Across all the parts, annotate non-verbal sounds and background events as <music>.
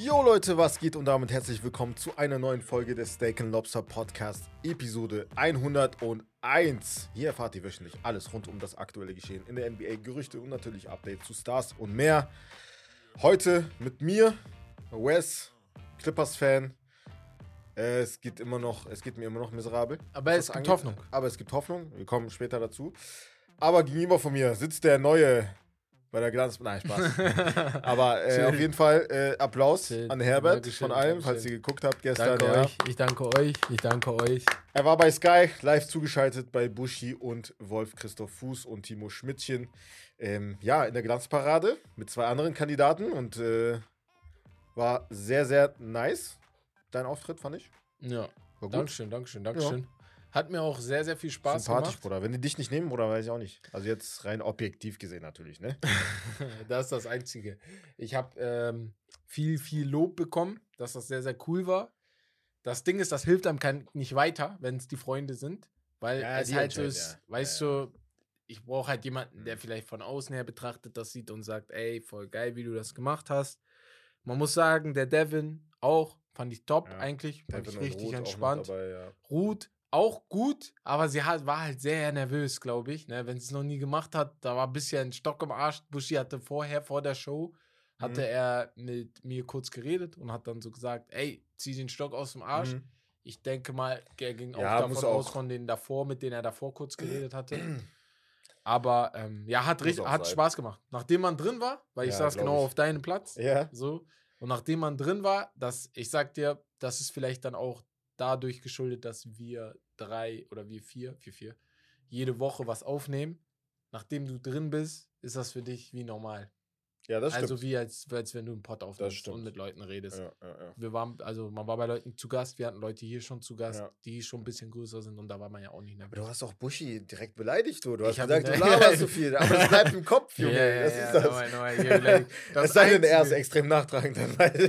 Jo Leute, was geht und damit herzlich willkommen zu einer neuen Folge des Steak Lobster Podcast, Episode 101. Hier erfahrt ihr wöchentlich alles rund um das aktuelle Geschehen in der NBA, Gerüchte und natürlich Updates zu Stars und mehr. Heute mit mir, Wes, Clippers-Fan. Es geht immer noch, es geht mir immer noch miserabel. Aber es gibt. Hoffnung. Aber es gibt Hoffnung. Wir kommen später dazu. Aber gegenüber von mir sitzt der neue bei der Glanz. Nein, Spaß. <laughs> Aber äh, auf jeden Fall äh, Applaus Chill. an Herbert Dankeschön, von allem, falls ihr geguckt habt gestern. Danke Ja. euch, ich danke euch, ich danke euch. Er war bei Sky live zugeschaltet bei Buschi und Wolf Christoph Fuß und Timo Schmidtchen. Ähm, ja, in der Glanzparade mit zwei anderen Kandidaten und äh, war sehr, sehr nice. Dein Auftritt fand ich. Ja, War gut. Dankeschön, Dankeschön, Dankeschön. Hat mir auch sehr, sehr viel Spaß Sympathisch, gemacht. Bruder. Wenn die dich nicht nehmen, Bruder, weiß ich auch nicht. Also jetzt rein objektiv gesehen natürlich, ne? <laughs> das ist das Einzige. Ich habe ähm, viel, viel Lob bekommen, dass das sehr, sehr cool war. Das Ding ist, das hilft einem kein, nicht weiter, wenn es die Freunde sind, weil Ja, es halt so ist, ja. weißt Ja, du, ich brauche halt jemanden, der Mhm. vielleicht von außen her betrachtet das sieht und sagt, ey, voll geil, wie du das gemacht hast. Man muss sagen, der Devin auch, fand ich top eigentlich, fand Devin ich richtig entspannt. Dabei. Ruth auch gut, aber sie hat, war halt sehr nervös, glaube ich. Ne? Wenn sie es noch nie gemacht hat, da war ein bisschen Stock im Arsch. Buschi hatte vorher, vor der Show, hatte Mhm. er mit mir kurz geredet und hat dann so gesagt, ey, zieh den Stock aus dem Arsch. Mhm. Ich denke mal, er ging auch Ja, davon aus, auch. von denen davor, mit denen er davor kurz geredet hatte. <clears throat> Aber ähm, ja, hat, richtig, hat sein. Spaß gemacht. Nachdem man drin war, weil ich Ja, saß glaub genau ich. auf deinem Platz, Ja. so. Und nachdem man drin war, das, ich sag dir, das ist vielleicht dann auch dadurch geschuldet, dass wir drei oder wir vier, vier, vier, jede Woche was aufnehmen. Nachdem du drin bist, ist das für dich wie normal. Ja, das also stimmt. wie als, als wenn du einen Pod aufnimmst und mit Leuten redest. ja, ja, ja. Wir waren, also man war bei Leuten zu Gast, wir hatten Leute hier schon zu Gast, die schon ein bisschen größer sind und da war man ja auch nicht Aber nervös. du hast auch Buschi direkt beleidigt, du. Du Ich hast hab gesagt, du <laughs> laberst so viel, aber es bleibt im Kopf, <laughs> Junge. das ist das. nochmal, nochmal. <laughs> Das es sei denn, er ist extrem nachtragend.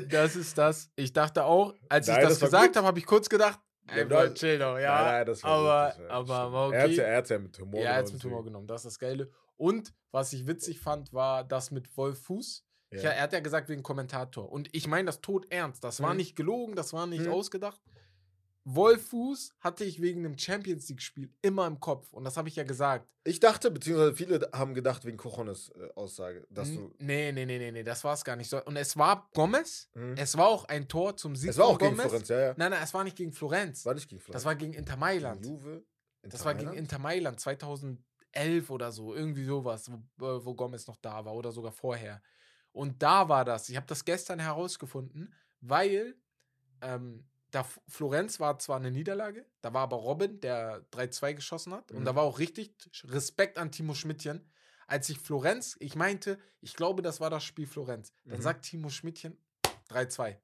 Das ist das. Ich dachte auch, als Nein, ich das, das gesagt habe, habe ich kurz gedacht, Ja. Bro, chill doch, ja. Nein, nein, das war aber, gut, das war aber stimmt. war Er hat okay. ja, ja mit Humor Ja, er hat es mit. Humor genommen, das ist das Geile. Und was ich witzig fand, war das mit Wolf Fuß. Ich, Ja. er hat ja gesagt, wegen Kommentator. Und ich meine das tot ernst. Das war Mhm. nicht gelogen, das war nicht Mhm. ausgedacht. Wolf Fuß hatte ich wegen einem Champions League-Spiel immer im Kopf. Und das habe ich ja gesagt. Ich dachte, beziehungsweise viele haben gedacht, wegen Cojones äh, Aussage, dass du. nee, nee, nee, nee, nee, das war es gar nicht so. Und es war Gomez. Hm? Es war auch ein Tor zum Sieg Es war auch gegen Gomez. Florenz, ja, ja. Nein, nein, es war nicht gegen Florenz. War nicht gegen Florenz. Das war gegen Inter Mailand. Gegen Juve. Inter Das war gegen? Inter Mailand 2011 oder so, irgendwie sowas, wo, äh, wo Gomez noch da war oder sogar vorher. Und da war das. Ich habe das gestern herausgefunden, weil ähm, da Florenz war zwar eine Niederlage, da war aber Robin, der 3-2 geschossen hat. Und Mhm. da war auch richtig Respekt an Timo Schmidtchen. Als ich Florenz, ich meinte, ich glaube, das war das Spiel Florenz. Dann Mhm. sagt Timo Schmidtchen 3-2.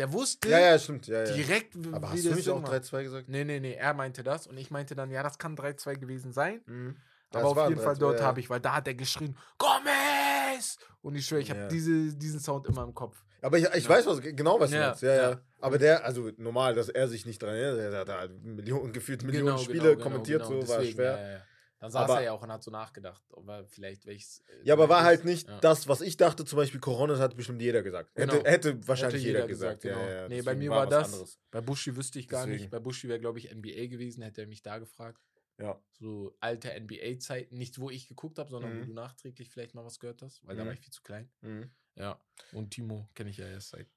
Der wusste Ja, ja, stimmt. Ja, ja. direkt, Aber hast du nicht auch war. 3-2 gesagt? Nee, nee, nee, er meinte das und ich meinte dann, ja, das kann 3-2 gewesen sein. Mhm. Aber auf war jeden Fall 3-2, dort habe ich, weil da hat er geschrien, Gomez! Und ich schwöre, ich habe diese, diesen Sound immer im Kopf. Aber ich, ich Ja. weiß was, genau, was du Ja, meinst. Ja, ja. Aber der, also normal, dass er sich nicht dran erinnert, der hat da Millionen, gefühlt Millionen Genau, Spiele genau, genau, kommentiert, genau, so war deswegen, schwer. Dann saß Aber- er ja auch und hat so nachgedacht, ob er vielleicht welches. äh, Ja, aber war halt nicht Ja. das, was ich dachte, zum Beispiel Coronas hat bestimmt jeder gesagt. Hätte, Genau. hätte wahrscheinlich Hätte jeder, gesagt. genau. Ja, ja, nee, bei mir war das. anderes. Bei Buschi wüsste ich gar Deswegen. nicht. Bei Buschi wäre, glaube ich, NBA gewesen, hätte er mich da gefragt. Ja. So alte NBA-Zeiten, nicht wo ich geguckt habe, sondern Mhm. wo du nachträglich vielleicht mal was gehört hast, weil da Mhm. war ich viel zu klein. Mhm. Ja. Und Timo kenne ich ja erst seit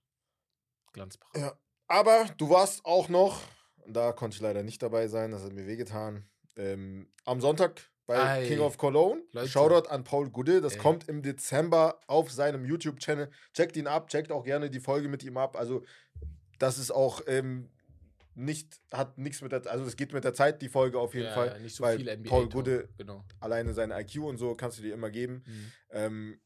Glanzbach. ja. Aber du warst auch noch, da konnte ich leider nicht dabei sein, das hat mir wehgetan, ähm, am Sonntag bei Ei. King of Cologne. Leute. Shoutout an Paul Gude, das Ey. kommt im Dezember auf seinem YouTube-Channel. Checkt ihn ab, checkt auch gerne die Folge mit ihm ab. Also, das ist auch ähm, nicht, hat nichts mit der, also es geht mit der Zeit, die Folge auf jeden Ja, Fall. ja, nicht so weil viel NBA. Paul Gude Genau. alleine seine IQ und so kannst du dir immer geben. Mhm. Ähm,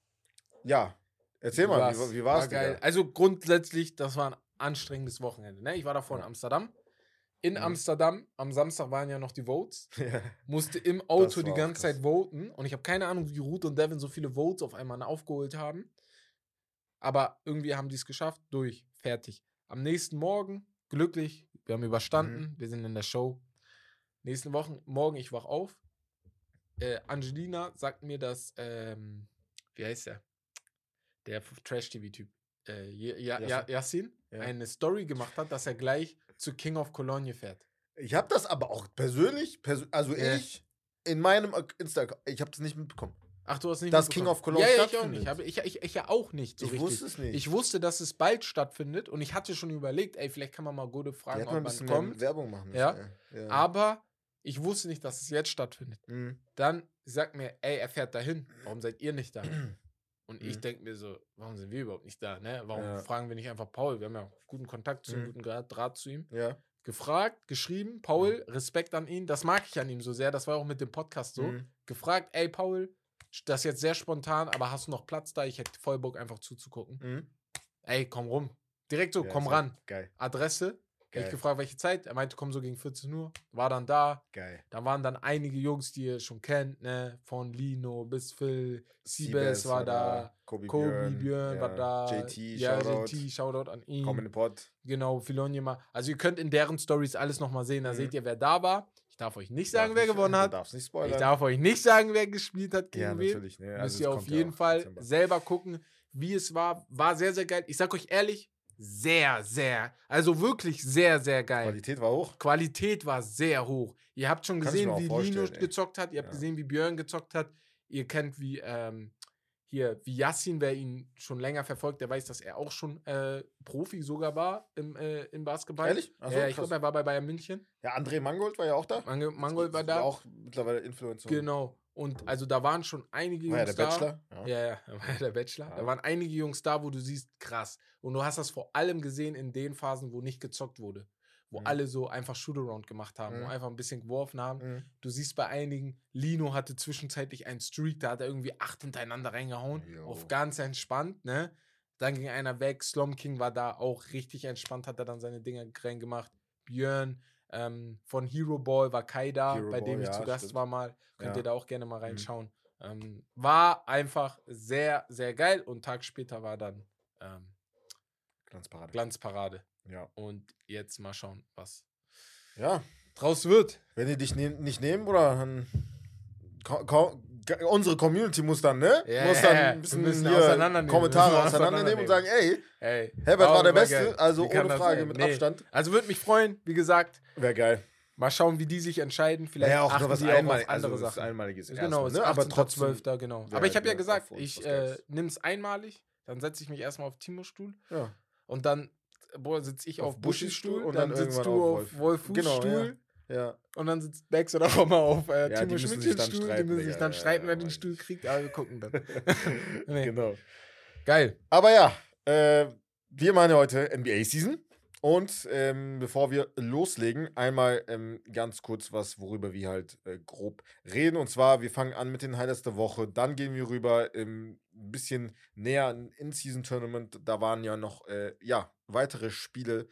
ja, erzähl mal, wie, wie war's? war. Digga? Also grundsätzlich, das war ein anstrengendes Wochenende. Ne? Ich war davor in Ja. Amsterdam. In Mhm. Amsterdam, am Samstag waren ja noch die Votes. <laughs> Ja. Musste im Auto die ganze krass. Zeit voten. Und ich habe keine Ahnung, wie Ruth und Devin so viele Votes auf einmal aufgeholt haben. Aber irgendwie haben die es geschafft. Durch. Fertig. Am nächsten Morgen, glücklich, wir haben überstanden, Mhm. wir sind in der Show. Nächsten Wochen, morgen, ich wach auf. Äh, Angelina sagt mir, dass, ähm, wie heißt der? der Trash-TV-Typ, äh, ja, ja, Yassin? Yassin, Ja. eine Story gemacht hat, dass er gleich zu King of Cologne fährt. Ich habe das aber auch persönlich, persö also Ja. ich in meinem Insta, ich habe das nicht mitbekommen. Ach, du hast nicht Dass mitbekommen. King of Cologne ja, ja, ich auch nicht. Ich, ich, ich ja auch nicht so ich richtig. wusste es nicht. Ich wusste, dass es bald stattfindet und ich hatte schon überlegt, ey, vielleicht kann man mal Gode Die fragen, ob man kommt. Werbung machen müssen. Ja. ja. Aber ich wusste nicht, dass es jetzt stattfindet. Mhm. Dann sagt mir, ey, er fährt dahin. Warum seid ihr nicht da? <clears throat> Und ich Mhm. denke mir so, warum sind wir überhaupt nicht da? Ne? Warum Ja. fragen wir nicht einfach Paul? Wir haben ja guten Kontakt zu ihm, Mhm. guten Draht, zu ihm. Ja. Gefragt, geschrieben, Paul, Respekt an ihn. Das mag ich an ihm so sehr. Das war auch mit dem Podcast so. Mhm. Gefragt, ey, Paul, das ist jetzt sehr spontan, aber hast du noch Platz da? Ich hätte voll Bock, einfach zuzugucken. Mhm. Ey, komm rum. Direkt so, Ja, komm ran. Geil, Adresse. Hab Ich geil, gefragt, welche Zeit. Er meinte, komm so gegen 14 Uhr. War dann da. geil. Da waren dann einige Jungs, die ihr schon kennt, ne? Von Lino bis Phil. Siebes war da. Kobe, Kobe Björn, Björn ja. war da. JT, ja, Shoutout. JT, Shoutout an ihn. Komm in den Pod. Genau, Filonjema. Also ihr könnt in deren Stories alles nochmal sehen. Da Mhm. seht ihr, wer da war. Ich darf euch nicht sagen, Darf wer nicht- gewonnen Du hat. darfst nicht spoilern. Ich darf euch nicht sagen, wer gespielt hat gegen ja, wen. natürlich. Ne? Müsst Also, ihr es auf ja jeden Fall Dezember. selber gucken, wie es war. War sehr, sehr geil. Ich sag euch ehrlich, sehr, sehr, also wirklich sehr, sehr geil. Qualität war hoch. Qualität war sehr hoch. Ihr habt schon gesehen, wie Lino ey. gezockt hat. Ihr habt Ja. gesehen, wie Björn gezockt hat. Ihr kennt, wie ähm, hier, wie Yassin, wer ihn schon länger verfolgt, der weiß, dass er auch schon äh, Profi sogar war im, äh, im Basketball. Ehrlich? Ach so, ich glaube, er war bei Bayern München. Ja, André Mangold war ja auch da. Mangold, Mangold war da. Auch mittlerweile Influencer. Genau. Und also da waren schon einige War ja Jungs der da. Bachelor. Ja, ja, da <laughs> war ja der Bachelor. Ja. Da waren einige Jungs da, wo du siehst, krass. Und du hast das vor allem gesehen in den Phasen, wo nicht gezockt wurde. Wo Mhm. alle so einfach Shootaround gemacht haben, wo Mhm. einfach ein bisschen geworfen haben. Mhm. Du siehst bei einigen, Lino hatte zwischenzeitlich einen Streak, da hat er irgendwie acht hintereinander reingehauen. Jo. Auf ganz entspannt, ne? Dann ging einer weg. Slom King war da auch richtig entspannt, hat er dann seine Dinger reingemacht. Björn ähm, von Hero Ball war Kai da, Hero bei dem Ball, ich zu ja, Gast stimmt. war mal. Könnt Ja. ihr da auch gerne mal Mhm. reinschauen. Ähm, war einfach sehr, sehr geil und Tag später war dann ähm, Glanzparade. Glanzparade. ja. Und jetzt mal schauen, was ja, draus wird. wenn die dich ne nicht nehmen, oder dann. Unsere Community muss dann, ne? Ja, muss dann ein bisschen hier auseinandernehmen, Kommentare auseinandernehmen und sagen, ey, Ey, Herbert war der Beste, geil. also Wie ohne Frage mit Nee. Abstand. Also würde mich freuen, wie gesagt, Wäre geil. mal schauen, wie die sich entscheiden. Vielleicht ja, auch achten was die auch auf einmal, andere also Sachen. einmaliges. Genau, ist ne? aber trotzdem. 12. genau. Aber ich habe ja halt gesagt, ich äh, nehme es einmalig, dann setze ich mich erstmal auf Timos Stuhl Ja. und dann sitze ich Auf auf, Buschis Stuhl und dann, dann sitzt du auf auf Wolf. Wolfus Genau, Stuhl Ja. und dann sitzt Bex oder auch mal auf äh, Ja, die Timo Schmidtchens dann Stuhl. Die streiten, müssen sich dann Ja, streiten, ja, wer den Stuhl kriegt, aber wir gucken dann. <laughs> nee. Genau. Geil. Aber ja, äh, wir machen ja heute NBA-Season. Und ähm, bevor wir loslegen, einmal ähm, ganz kurz was, worüber wir halt äh, grob reden. Und zwar, wir fangen an mit den Highlights der Woche. Dann gehen wir rüber ähm, ein bisschen näher in In-Season-Tournament. Da waren ja noch äh, ja, weitere Spiele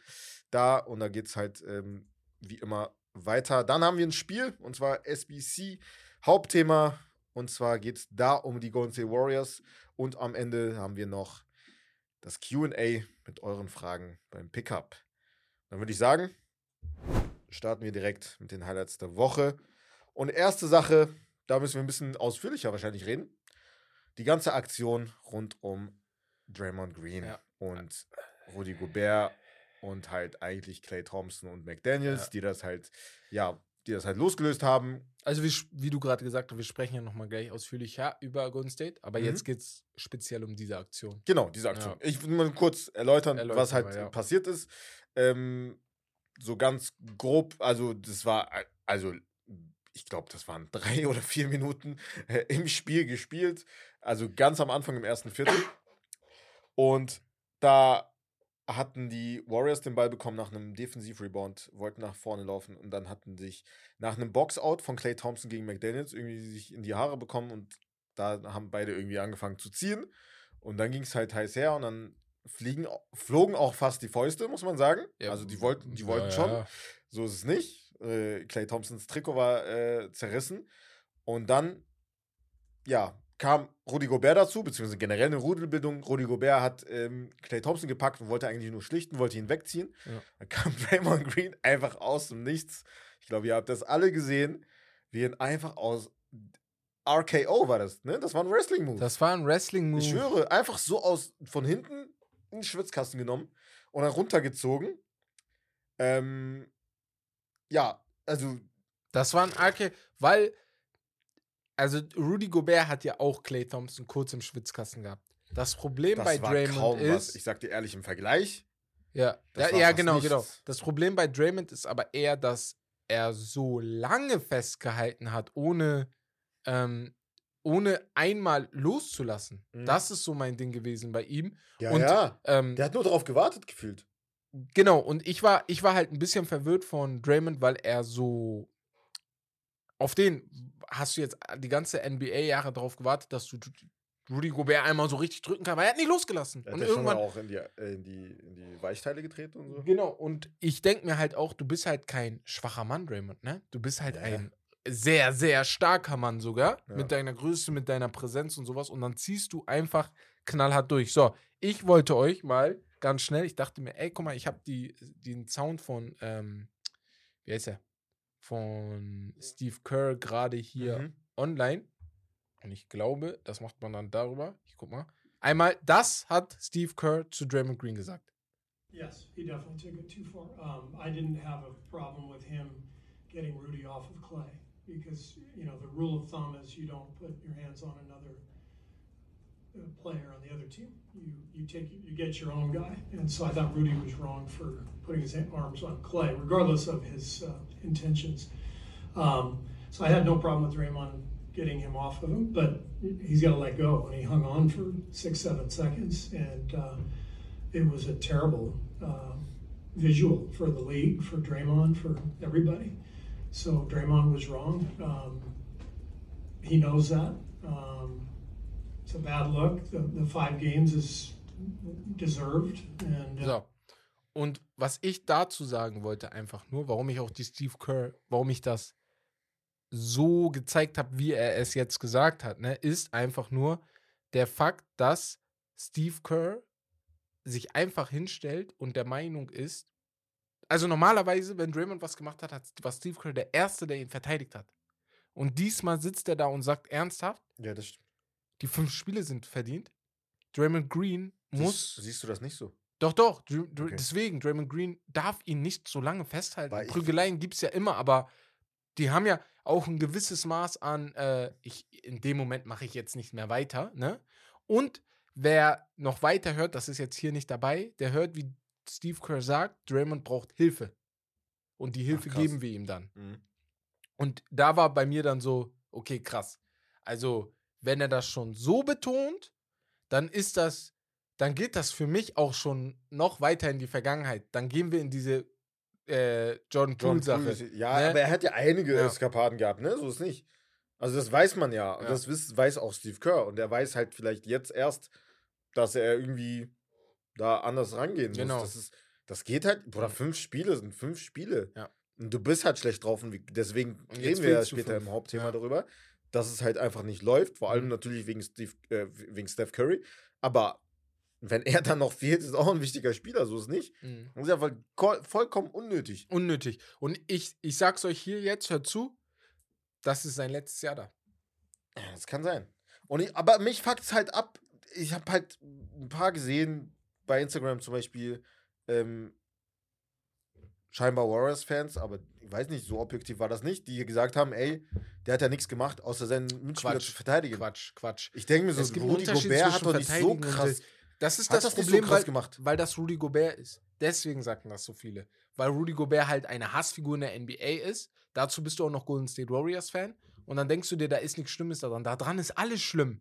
da. Und da geht es halt ähm, wie immer weiter. Dann haben wir ein Spiel, und zwar SBC. Hauptthema. Und zwar geht es da um die Golden State Warriors. Und am Ende haben wir noch das QA mit euren Fragen beim Pickup. Dann würde ich sagen, starten wir direkt mit den Highlights der Woche. Und erste Sache, da müssen wir ein bisschen ausführlicher wahrscheinlich reden. Die ganze Aktion rund um Draymond Green Ja. und Rudy Gobert und halt eigentlich Clay Thompson und McDaniels, Ja. die das halt, ja, die das halt losgelöst haben. Also wie, wie du gerade gesagt hast, wir sprechen ja nochmal gleich ausführlicher über Golden State, aber Mhm. jetzt geht es speziell um diese Aktion. Genau, diese Aktion. Ja. Ich will mal kurz erläutern, Erläutern was halt ja. passiert ist. Ähm, so ganz grob, also das war, also ich glaube, das waren <laughs> drei oder vier Minuten äh, im Spiel gespielt. Also ganz am Anfang im ersten Viertel. Und da hatten die Warriors den Ball bekommen nach einem Defensiv-Rebound, wollten nach vorne laufen und dann hatten sich nach einem Box-Out von Clay Thompson gegen McDaniels irgendwie sich in die Haare bekommen und da haben beide irgendwie angefangen zu ziehen. Und dann ging es halt heiß her und dann fliegen, flogen auch fast die Fäuste, muss man sagen. Ja, also die wollten, die wollten ja, schon. ja. So ist es nicht. Äh, Clay Thompsons Trikot war äh, zerrissen. Und dann, ja, kam Rudy Gobert dazu, beziehungsweise generell eine Rudelbildung. Rudy Gobert hat ähm, Clay Thompson gepackt und wollte eigentlich nur schlichten, wollte ihn wegziehen. Ja. Dann kam <laughs> Draymond Green einfach aus dem Nichts. Ich glaube, ihr habt das alle gesehen, wie ihn einfach aus RKO war das, ne? Das war ein Wrestling-Move. Das war ein Wrestling-Move. Ich schwöre, einfach so aus von hinten in den Schwitzkasten genommen und dann runtergezogen. Ähm, ja, also Das war ein RKO, weil, also Rudy Gobert hat ja auch Clay Thompson kurz im Schwitzkasten gehabt. Das Problem das bei Draymond kaum was. ist, Ich sag dir ehrlich, im Vergleich. ja, ja, ja genau, nichts. genau. Das Problem bei Draymond ist aber eher, dass er so lange festgehalten hat, ohne, ähm, ohne einmal loszulassen. Mhm. Das ist so mein Ding gewesen bei ihm. Ja, Und, ja. Ähm, Der hat nur darauf gewartet, gefühlt. Genau, und ich war, ich war halt ein bisschen verwirrt von Draymond, weil er so. Auf den hast du jetzt die ganze NBA-Jahre darauf gewartet, dass du Rudy Gobert einmal so richtig drücken kannst, weil er hat nicht losgelassen. Er hat und ja schon irgendwann. auch in die, äh, in, die, in die Weichteile getreten und so. Genau, und ich denke mir halt auch, du bist halt kein schwacher Mann, Draymond, ne? Du bist halt Ja. ein sehr, sehr starker Mann sogar. Ja. Mit deiner Größe, mit deiner Präsenz und sowas. Und dann ziehst du einfach knallhart durch. So, ich wollte euch mal ganz schnell, ich dachte mir, ey, guck mal, ich habe die, den Sound von, ähm, wie heißt er? Von Steve Kerr gerade hier Mhm. online. Und ich glaube, das macht man dann darüber. Ich guck mal. Einmal, das hat Steve Kerr zu Draymond Green gesagt. Yes, he definitely took it too far. Um, I didn't have a problem with him getting Rudy off of Clay because you know the rule of thumb is you don't put your hands on another player on the other team. You you take you get your own guy, and so I thought Rudy was wrong for putting his arms on Clay, regardless of his uh, intentions. Um, so I had no problem with Draymond getting him off of him, but he's got to let go, and he hung on for six seven seconds, and. Uh, it was a terrible uh, visual for the league, for Draymond, for everybody. So Draymond was wrong. Um, he knows that. Um, a bad look. The, the five games is deserved, and uh, So. Und was ich dazu sagen wollte, einfach nur, warum ich auch die Steve Kerr, warum ich das so gezeigt habe, wie er es jetzt gesagt hat, ne, ist einfach nur der Fakt, dass Steve Kerr sich einfach hinstellt und der Meinung ist, also normalerweise, wenn Draymond was gemacht hat, hat war Steve Kerr der Erste, der ihn verteidigt hat. Und diesmal sitzt er da und sagt ernsthaft, Ja, das stimmt. Die fünf Spiele sind verdient. Draymond Green muss Siehst, siehst du das nicht so? doch, doch. Dr Dr Okay. Deswegen, Draymond Green darf ihn nicht so lange festhalten. Weil Prügeleien gibt es ja immer, aber die haben ja auch ein gewisses Maß an, äh, ich, in dem Moment mache ich jetzt nicht mehr weiter, ne? Und wer noch weiter hört, das ist jetzt hier nicht dabei, der hört, wie Steve Kerr sagt, Draymond braucht Hilfe. Und die Hilfe krass. geben wir ihm dann. Mhm. Und da war bei mir dann so, okay, krass. Also, wenn er das schon so betont, dann ist das, dann geht das für mich auch schon noch weiter in die Vergangenheit. Dann gehen wir in diese äh, John Poole-Sache. Ja, ne? aber er hat ja einige Ja. Eskapaden gehabt, ne? So ist nicht. Also das weiß man ja. Und Ja. das weiß auch Steve Kerr. Und er weiß halt vielleicht jetzt erst, dass er irgendwie da anders rangehen muss. Genau. Das, ist, das geht halt, Bruder, fünf Spiele sind fünf Spiele. Ja. Und du bist halt schlecht drauf. Und deswegen reden wir ja später fünf. im Hauptthema Ja. darüber, dass es halt einfach nicht läuft. Vor allem Mhm. natürlich wegen, Steve, äh, wegen Steph Curry. Aber wenn er <laughs> dann noch fehlt, ist auch ein wichtiger Spieler. So ist nicht. Mhm. Das ist ja voll, ko- vollkommen unnötig. Unnötig. Und ich, ich sag's euch hier jetzt, hört zu, das ist sein letztes Jahr da. Ja, das kann sein. Und ich, aber mich fuckt es halt ab. Ich habe halt ein paar gesehen, bei Instagram zum Beispiel, ähm, scheinbar Warriors-Fans, aber ich weiß nicht, so objektiv war das nicht, die gesagt haben, ey, der hat ja nichts gemacht, außer seinen Mitspieler Quatsch. zu verteidigen. Quatsch, Quatsch. Ich denke mir so, Es gibt Unterschied Gobert hat doch nicht so krass. Das ist das, das so Problem, krass weil, gemacht? weil das Rudy Gobert ist. Deswegen sagten das so viele. Weil Rudy Gobert halt eine Hassfigur in der NBA ist. Dazu bist du auch noch Golden State Warriors Fan. Und dann denkst du dir, da ist nichts Schlimmes daran. Da dran ist alles schlimm.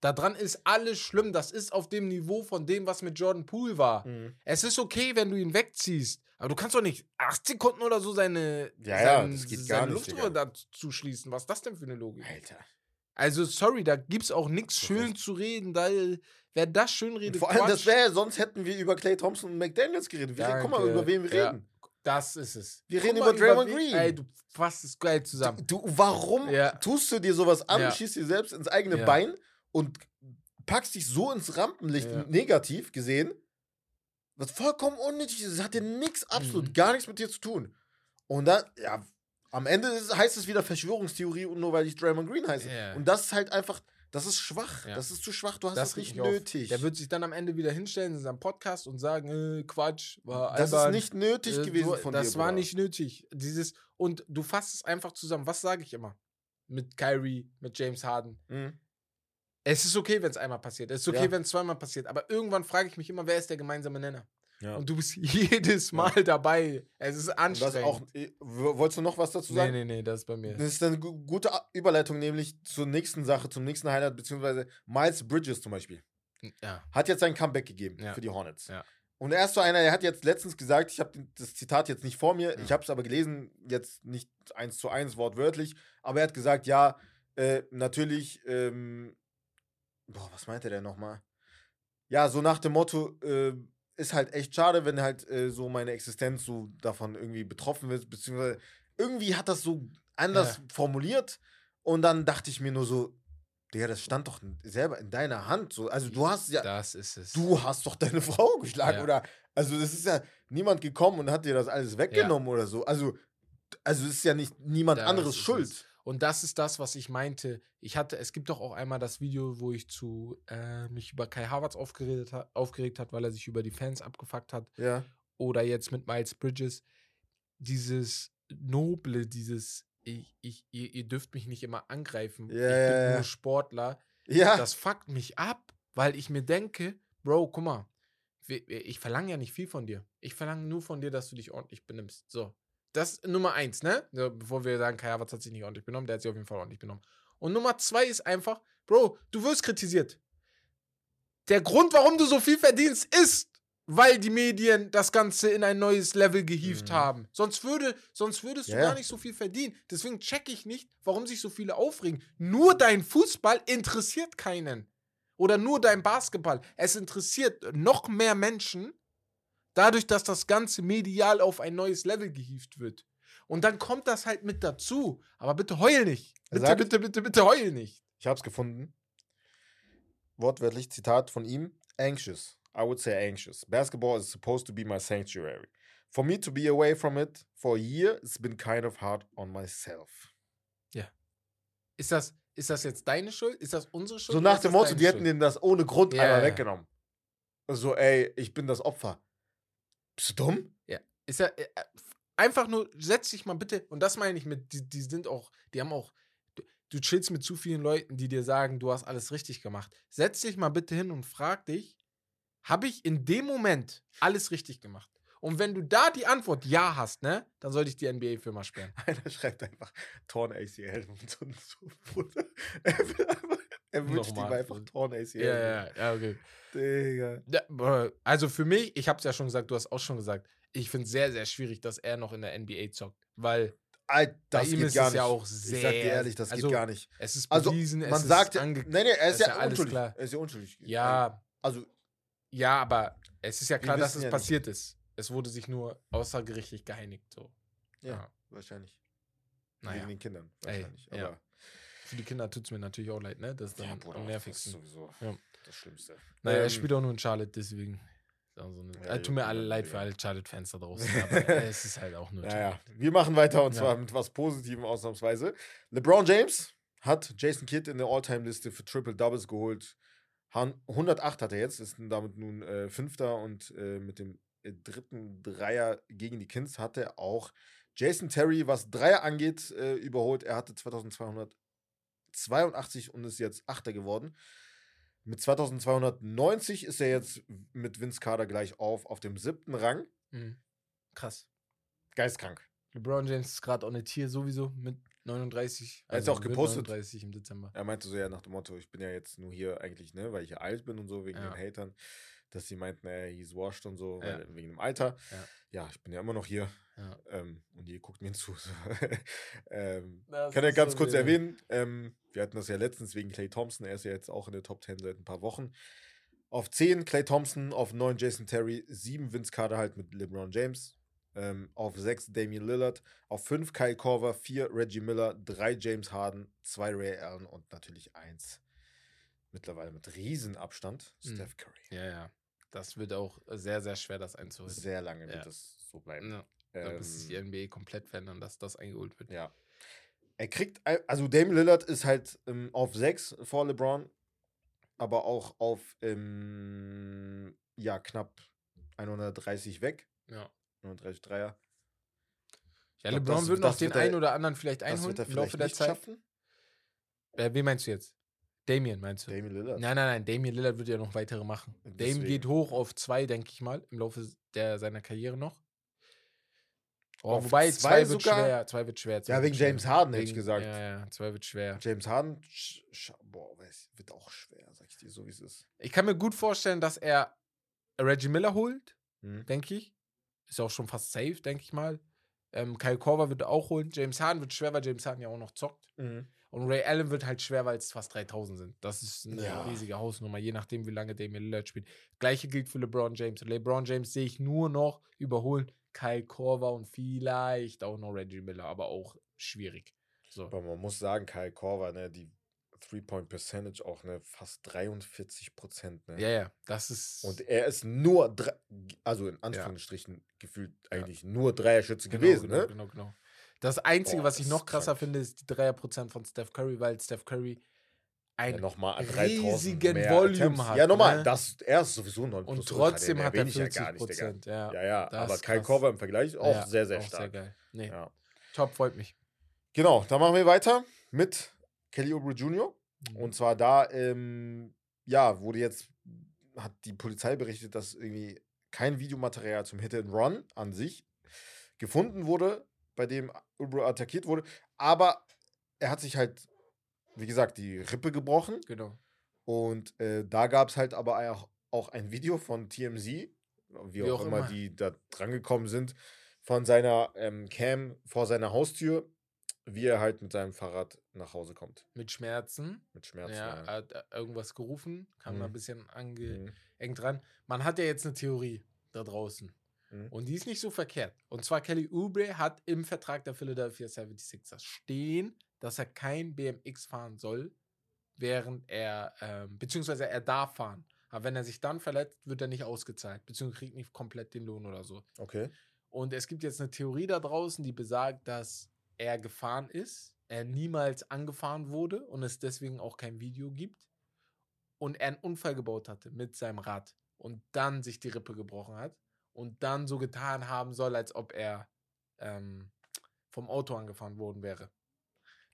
Da dran ist alles schlimm. Das ist auf dem Niveau von dem, was mit Jordan Poole war. Mhm. Es ist okay, wenn du ihn wegziehst. Aber du kannst doch nicht acht Sekunden oder so seine, Ja, ja, sein- das geht seine Luftröhre dazu schließen. Was ist das denn für eine Logik? Alter. Also, sorry, da gibt's auch nichts Du schön zu reden. Da, wer das schön Und redet, vor allem, das Quatsch. wäre, sonst hätten wir über Clay Thompson und McDaniels geredet. Wir guck mal, über wen wir Ja. reden. Das ist es. Wir Guck reden über Draymond wen- Green. Ey, du fasst es geil zusammen. Du, warum Ja. tust du dir sowas an, Ja. schießt dir selbst ins eigene Ja. Bein und packst dich so ins Rampenlicht, Ja. negativ gesehen, was vollkommen unnötig ist. Es hat dir nichts, absolut Mhm. gar nichts mit dir zu tun. Und dann, ja, am Ende ist, heißt es wieder Verschwörungstheorie und nur weil ich Draymond Green heiße. Ja. Und das ist halt einfach, das ist schwach. Ja. Das ist zu schwach. Du hast Das das, nicht mich auf. nötig. Der wird sich dann am Ende wieder hinstellen in seinem Podcast und sagen, äh, Quatsch, war das ist albern. nicht nötig Äh, gewesen du, von das dir. war Bruder. nicht nötig. Dieses, und du fasst es einfach zusammen. Was sage ich immer? Mit Kyrie, mit James Harden. Mhm. Es ist okay, wenn es einmal passiert. Es ist okay, Ja. wenn es zweimal passiert. Aber irgendwann frage ich mich immer, wer ist der gemeinsame Nenner? Ja. Und du bist <laughs> jedes Mal dabei. Es ist anstrengend. auch, wolltest du noch was dazu nee, sagen? nee, nee, das ist bei mir. Das ist eine gu- gute Überleitung, nämlich zur nächsten Sache, zum nächsten Highlight, beziehungsweise Miles Bridges zum Beispiel. Ja. Hat jetzt ein Comeback gegeben Ja. für die Hornets. Ja. Und er ist so einer, der hat jetzt letztens gesagt, ich habe das Zitat jetzt nicht vor mir, Ja. ich habe es aber gelesen, jetzt nicht eins zu eins wortwörtlich, aber er hat gesagt, ja, äh, natürlich, ähm, boah, was meinte der nochmal? Ja, so nach dem Motto, äh, ist halt echt schade, wenn halt äh, so meine Existenz so davon irgendwie betroffen wird, beziehungsweise irgendwie hat das so anders Ja. formuliert und dann dachte ich mir nur so, Digga, das stand doch selber in deiner Hand. So. Also du hast ja, Das ist es. du hast doch deine <laughs> Frau geschlagen Ja. oder also es ist ja niemand gekommen und hat dir das alles weggenommen oder so. Also also es ist ja nicht niemand Das anderes ist schuld. es. Und das ist das, was ich meinte. Ich hatte, es gibt doch auch einmal das Video, wo ich zu äh, mich über Kai Havertz aufgeregt, ha aufgeregt hat, weil er sich über die Fans abgefuckt hat. Ja. Oder jetzt mit Miles Bridges. Dieses Noble, dieses ich, ich, ihr, ihr dürft mich nicht immer angreifen. Ja, ich bin ja. nur Sportler. Ja. Das fuckt mich ab, weil ich mir denke, Bro, guck mal, ich verlange ja nicht viel von dir. Ich verlange nur von dir, dass du dich ordentlich benimmst. So. Das ist Nummer eins, ne? Bevor wir sagen, Kai Havertz hat sich nicht ordentlich benommen, der hat sich auf jeden Fall ordentlich benommen. Und Nummer zwei ist einfach, Bro, du wirst kritisiert. Der Grund, warum du so viel verdienst, ist, weil die Medien das Ganze in ein neues Level gehievt Mhm. haben. Sonst, würde, sonst würdest du Ja, ja. gar nicht so viel verdienen. Deswegen check ich nicht, warum sich so viele aufregen. Nur dein Fußball interessiert keinen. Oder nur dein Basketball. Es interessiert noch mehr Menschen, dadurch, dass das Ganze medial auf ein neues Level gehievt wird. Und dann kommt das halt mit dazu. Aber bitte heul nicht. Bitte, sagt- bitte, bitte, bitte heul nicht. Ich hab's gefunden. Wortwörtlich Zitat von ihm: Anxious. I would say anxious. Basketball is supposed to be my sanctuary. For me to be away from it for a year, it's been kind of hard on myself. Ist das, ist das jetzt deine Schuld? Ist das unsere Schuld? So nach dem Motto, die hätten denen das ohne Grund Ja, einmal ja. weggenommen. So, ey, ich bin das Opfer. Bist du dumm? Ist ja äh, äh, einfach nur, setz dich mal bitte, und das meine ich mit, die, die sind auch, die haben auch, du, du chillst mit zu vielen Leuten, die dir sagen, du hast alles richtig gemacht. Setz dich mal bitte hin und frag dich, habe ich in dem Moment alles richtig gemacht? Und wenn du da die Antwort ja hast, ne, dann sollte ich die NBA-Firma sperren. <laughs> Einer schreibt einfach Torn ACL und so. und so. Bruder. <laughs> Er, wünscht ihm einfach Torn ACL. Ja, ja, ja, okay. Digga. Ja, also für mich, ich habe es ja schon gesagt, du hast auch schon gesagt, ich finde es sehr, sehr schwierig, dass er noch in der NBA zockt, weil Alter, das Bei ihm geht ist gar es nicht. ja auch ich sag sehr- dir ehrlich, das also, geht gar nicht. es ist Also, bewiesen, man es sagt ist ja, ange nee, nee, er ist, ja, ja unschuldig. klar. Er ist ja unschuldig. Ja, Also, ja, aber es ist ja klar, dass es ja nicht. passiert ist. Es wurde sich nur außergerichtlich geeinigt. So. ja, Ja. wahrscheinlich. Naja, Wegen den Kindern, Ey, wahrscheinlich. ja. Aber, für die Kinder tut es mir natürlich auch leid, ne? Das ist dann ja, Bruder, am das nervigsten. ist sowieso Ja. das Schlimmste. Naja, er Ähm, spielt auch nur in Charlotte, deswegen. Ist auch so eine, Ja, äh, tut mir alle leid für alle Charlotte-Fans da draußen. <laughs> Aber äh, es ist halt auch nur Ja, ja. Charlotte. Wir machen weiter und Ja. zwar mit was Positivem ausnahmsweise. LeBron James hat Jason Kidd in der All-Time-Liste für Triple Doubles geholt. Han- 108 hat er jetzt, ist damit nun äh, Fünfter und äh, mit dem äh, dritten Dreier gegen die Kings hat er auch Jason Terry, was Dreier angeht, äh, überholt. Er hatte 2282 und ist jetzt Achter geworden. Mit 2290 ist er jetzt mit Vince Carter gleich auf, auf dem siebten Rang. Mhm. Krass. Geistkrank. LeBron James ist gerade auch nicht hier sowieso mit 39. Er hat also auch wird gepostet. 39 im Dezember. Er meinte so ja nach dem Motto, ich bin ja jetzt nur hier eigentlich, ne, weil ich ja alt bin und so, wegen Ja. den Hatern, dass sie meinten, ey, he's washed und so, Ja. weil, wegen dem Alter. Ja. Ja. ich bin ja immer noch hier Ja. ähm, und ihr guckt mir zu. <laughs> Ähm, kann ja ist ganz so kurz erwähnen, ähm, wir hatten das ja letztens wegen Clay Thompson, er ist ja jetzt auch in der Top 10 seit ein paar Wochen. Auf 10 Clay Thompson, auf 9 Jason Terry, 7 Vince Carter halt mit LeBron James, ähm, auf 6 Damian Lillard, auf 5 Kyle Korver, 4 Reggie Miller, 3 James Harden, 2 Ray Allen und natürlich 1 mittlerweile mit Riesenabstand Mhm. Steph Curry. Ja, ja. Das wird auch sehr, sehr schwer, das einzuholen. Sehr lange wird Ja. das so bleiben. Ja. Muss sich die Ähm, NBA komplett verändern, dass das eingeholt wird. ja. Er kriegt, also Damian Lillard ist halt ähm, auf 6 vor LeBron, aber auch auf, ähm, ja, knapp 130 weg. Ja. 130 Dreier. Ja, glaub, LeBron das- wird noch den wird einen oder anderen vielleicht einholen wird im Laufe vielleicht der Zeit. schaffen. Äh, wen meinst du jetzt? Damien meinst du? Damian Lillard. Nein, nein, nein, Damien Lillard wird ja noch weitere machen. Deswegen. geht hoch auf zwei, denke ich mal, im Laufe der, seiner Karriere noch. Oh, Auf wobei, zwei zwei, wird sogar? schwer. Zwei wird schwer. zwei Ja, wegen schwer. James Harden hätte ich gesagt. Ja, ja, zwei wird schwer. James Harden, boah, weiß, wird auch schwer, sag ich dir, so wie es ist. Ich kann mir gut vorstellen, dass er Reggie Miller holt, Hm? denke ich. Ist auch schon fast safe, denke ich mal. Ähm, Kyle Korver wird auch holen. James Harden wird schwer, weil James Harden ja auch noch zockt. Mhm. Und Ray Allen wird halt schwer, weil es fast 3000 sind. Das ist eine Ja. riesige Hausnummer, je nachdem, wie lange Damian Lillard spielt. Gleiche gilt für LeBron James. LeBron James sehe ich nur noch überholen Kyle Korver und vielleicht auch noch Reggie Miller, aber auch schwierig. So. Aber man muss sagen, Kyle Korver, ne, die Three-Point-Percentage auch, ne, fast 43 Prozent, ne. Ja, ja, das ist. Und er ist nur, drei, also in Anführungsstrichen gefühlt eigentlich nur Dreierschütze genau, gewesen, genau, ne? Genau, genau. Das Einzige, Boah, was ich noch krasser krank. finde, ist die 3% von Steph Curry, weil Steph Curry Ja, ein nochmal an 3000 riesigen Volume Attempts. hat, Ja, nochmal, ne? das, er ist sowieso 9% und trotzdem hat den er erwähne ich ja 40 gar nicht. Ja, Ja, ja, aber krass. Korver im Vergleich auch Ja, sehr, sehr auch stark. Sehr geil. Nee, Ja. top, freut mich. Genau, dann machen wir weiter mit Kelly Oubre Jr. Mhm. Und zwar da, ähm, ja, wurde jetzt, hat die Polizei berichtet, dass irgendwie kein Videomaterial zum Hit and Run an sich gefunden wurde, bei dem Oubre attackiert wurde. Aber er hat sich halt, wie gesagt, die Rippe gebrochen. Genau. Und äh, da gab es halt aber auch, auch ein Video von TMZ, wie, Wie auch, auch immer, immer. die da drangekommen sind, von seiner ähm, Cam vor seiner Haustür, wie er halt mit seinem Fahrrad nach Hause kommt. Mit Schmerzen. Mit Schmerzen. ja, ja. er hat äh, irgendwas gerufen, kam da ein Mhm. bisschen angeengt Mhm. dran. Man hat ja jetzt eine Theorie da draußen. Mhm. Und die ist nicht so verkehrt. Und zwar Kelly Oubre hat im Vertrag der Philadelphia 76ers stehen, dass er kein BMX fahren soll, während er, ähm, beziehungsweise er darf fahren. Aber wenn er sich dann verletzt, wird er nicht ausgezahlt, beziehungsweise kriegt nicht komplett den Lohn oder so. Okay. Und es gibt jetzt eine Theorie da draußen, die besagt, dass er gefahren ist, er niemals angefahren wurde und es deswegen auch kein Video gibt und er einen Unfall gebaut hatte mit seinem Rad und dann sich die Rippe gebrochen hat und dann so getan haben soll, als ob er ähm, vom Auto angefahren worden wäre.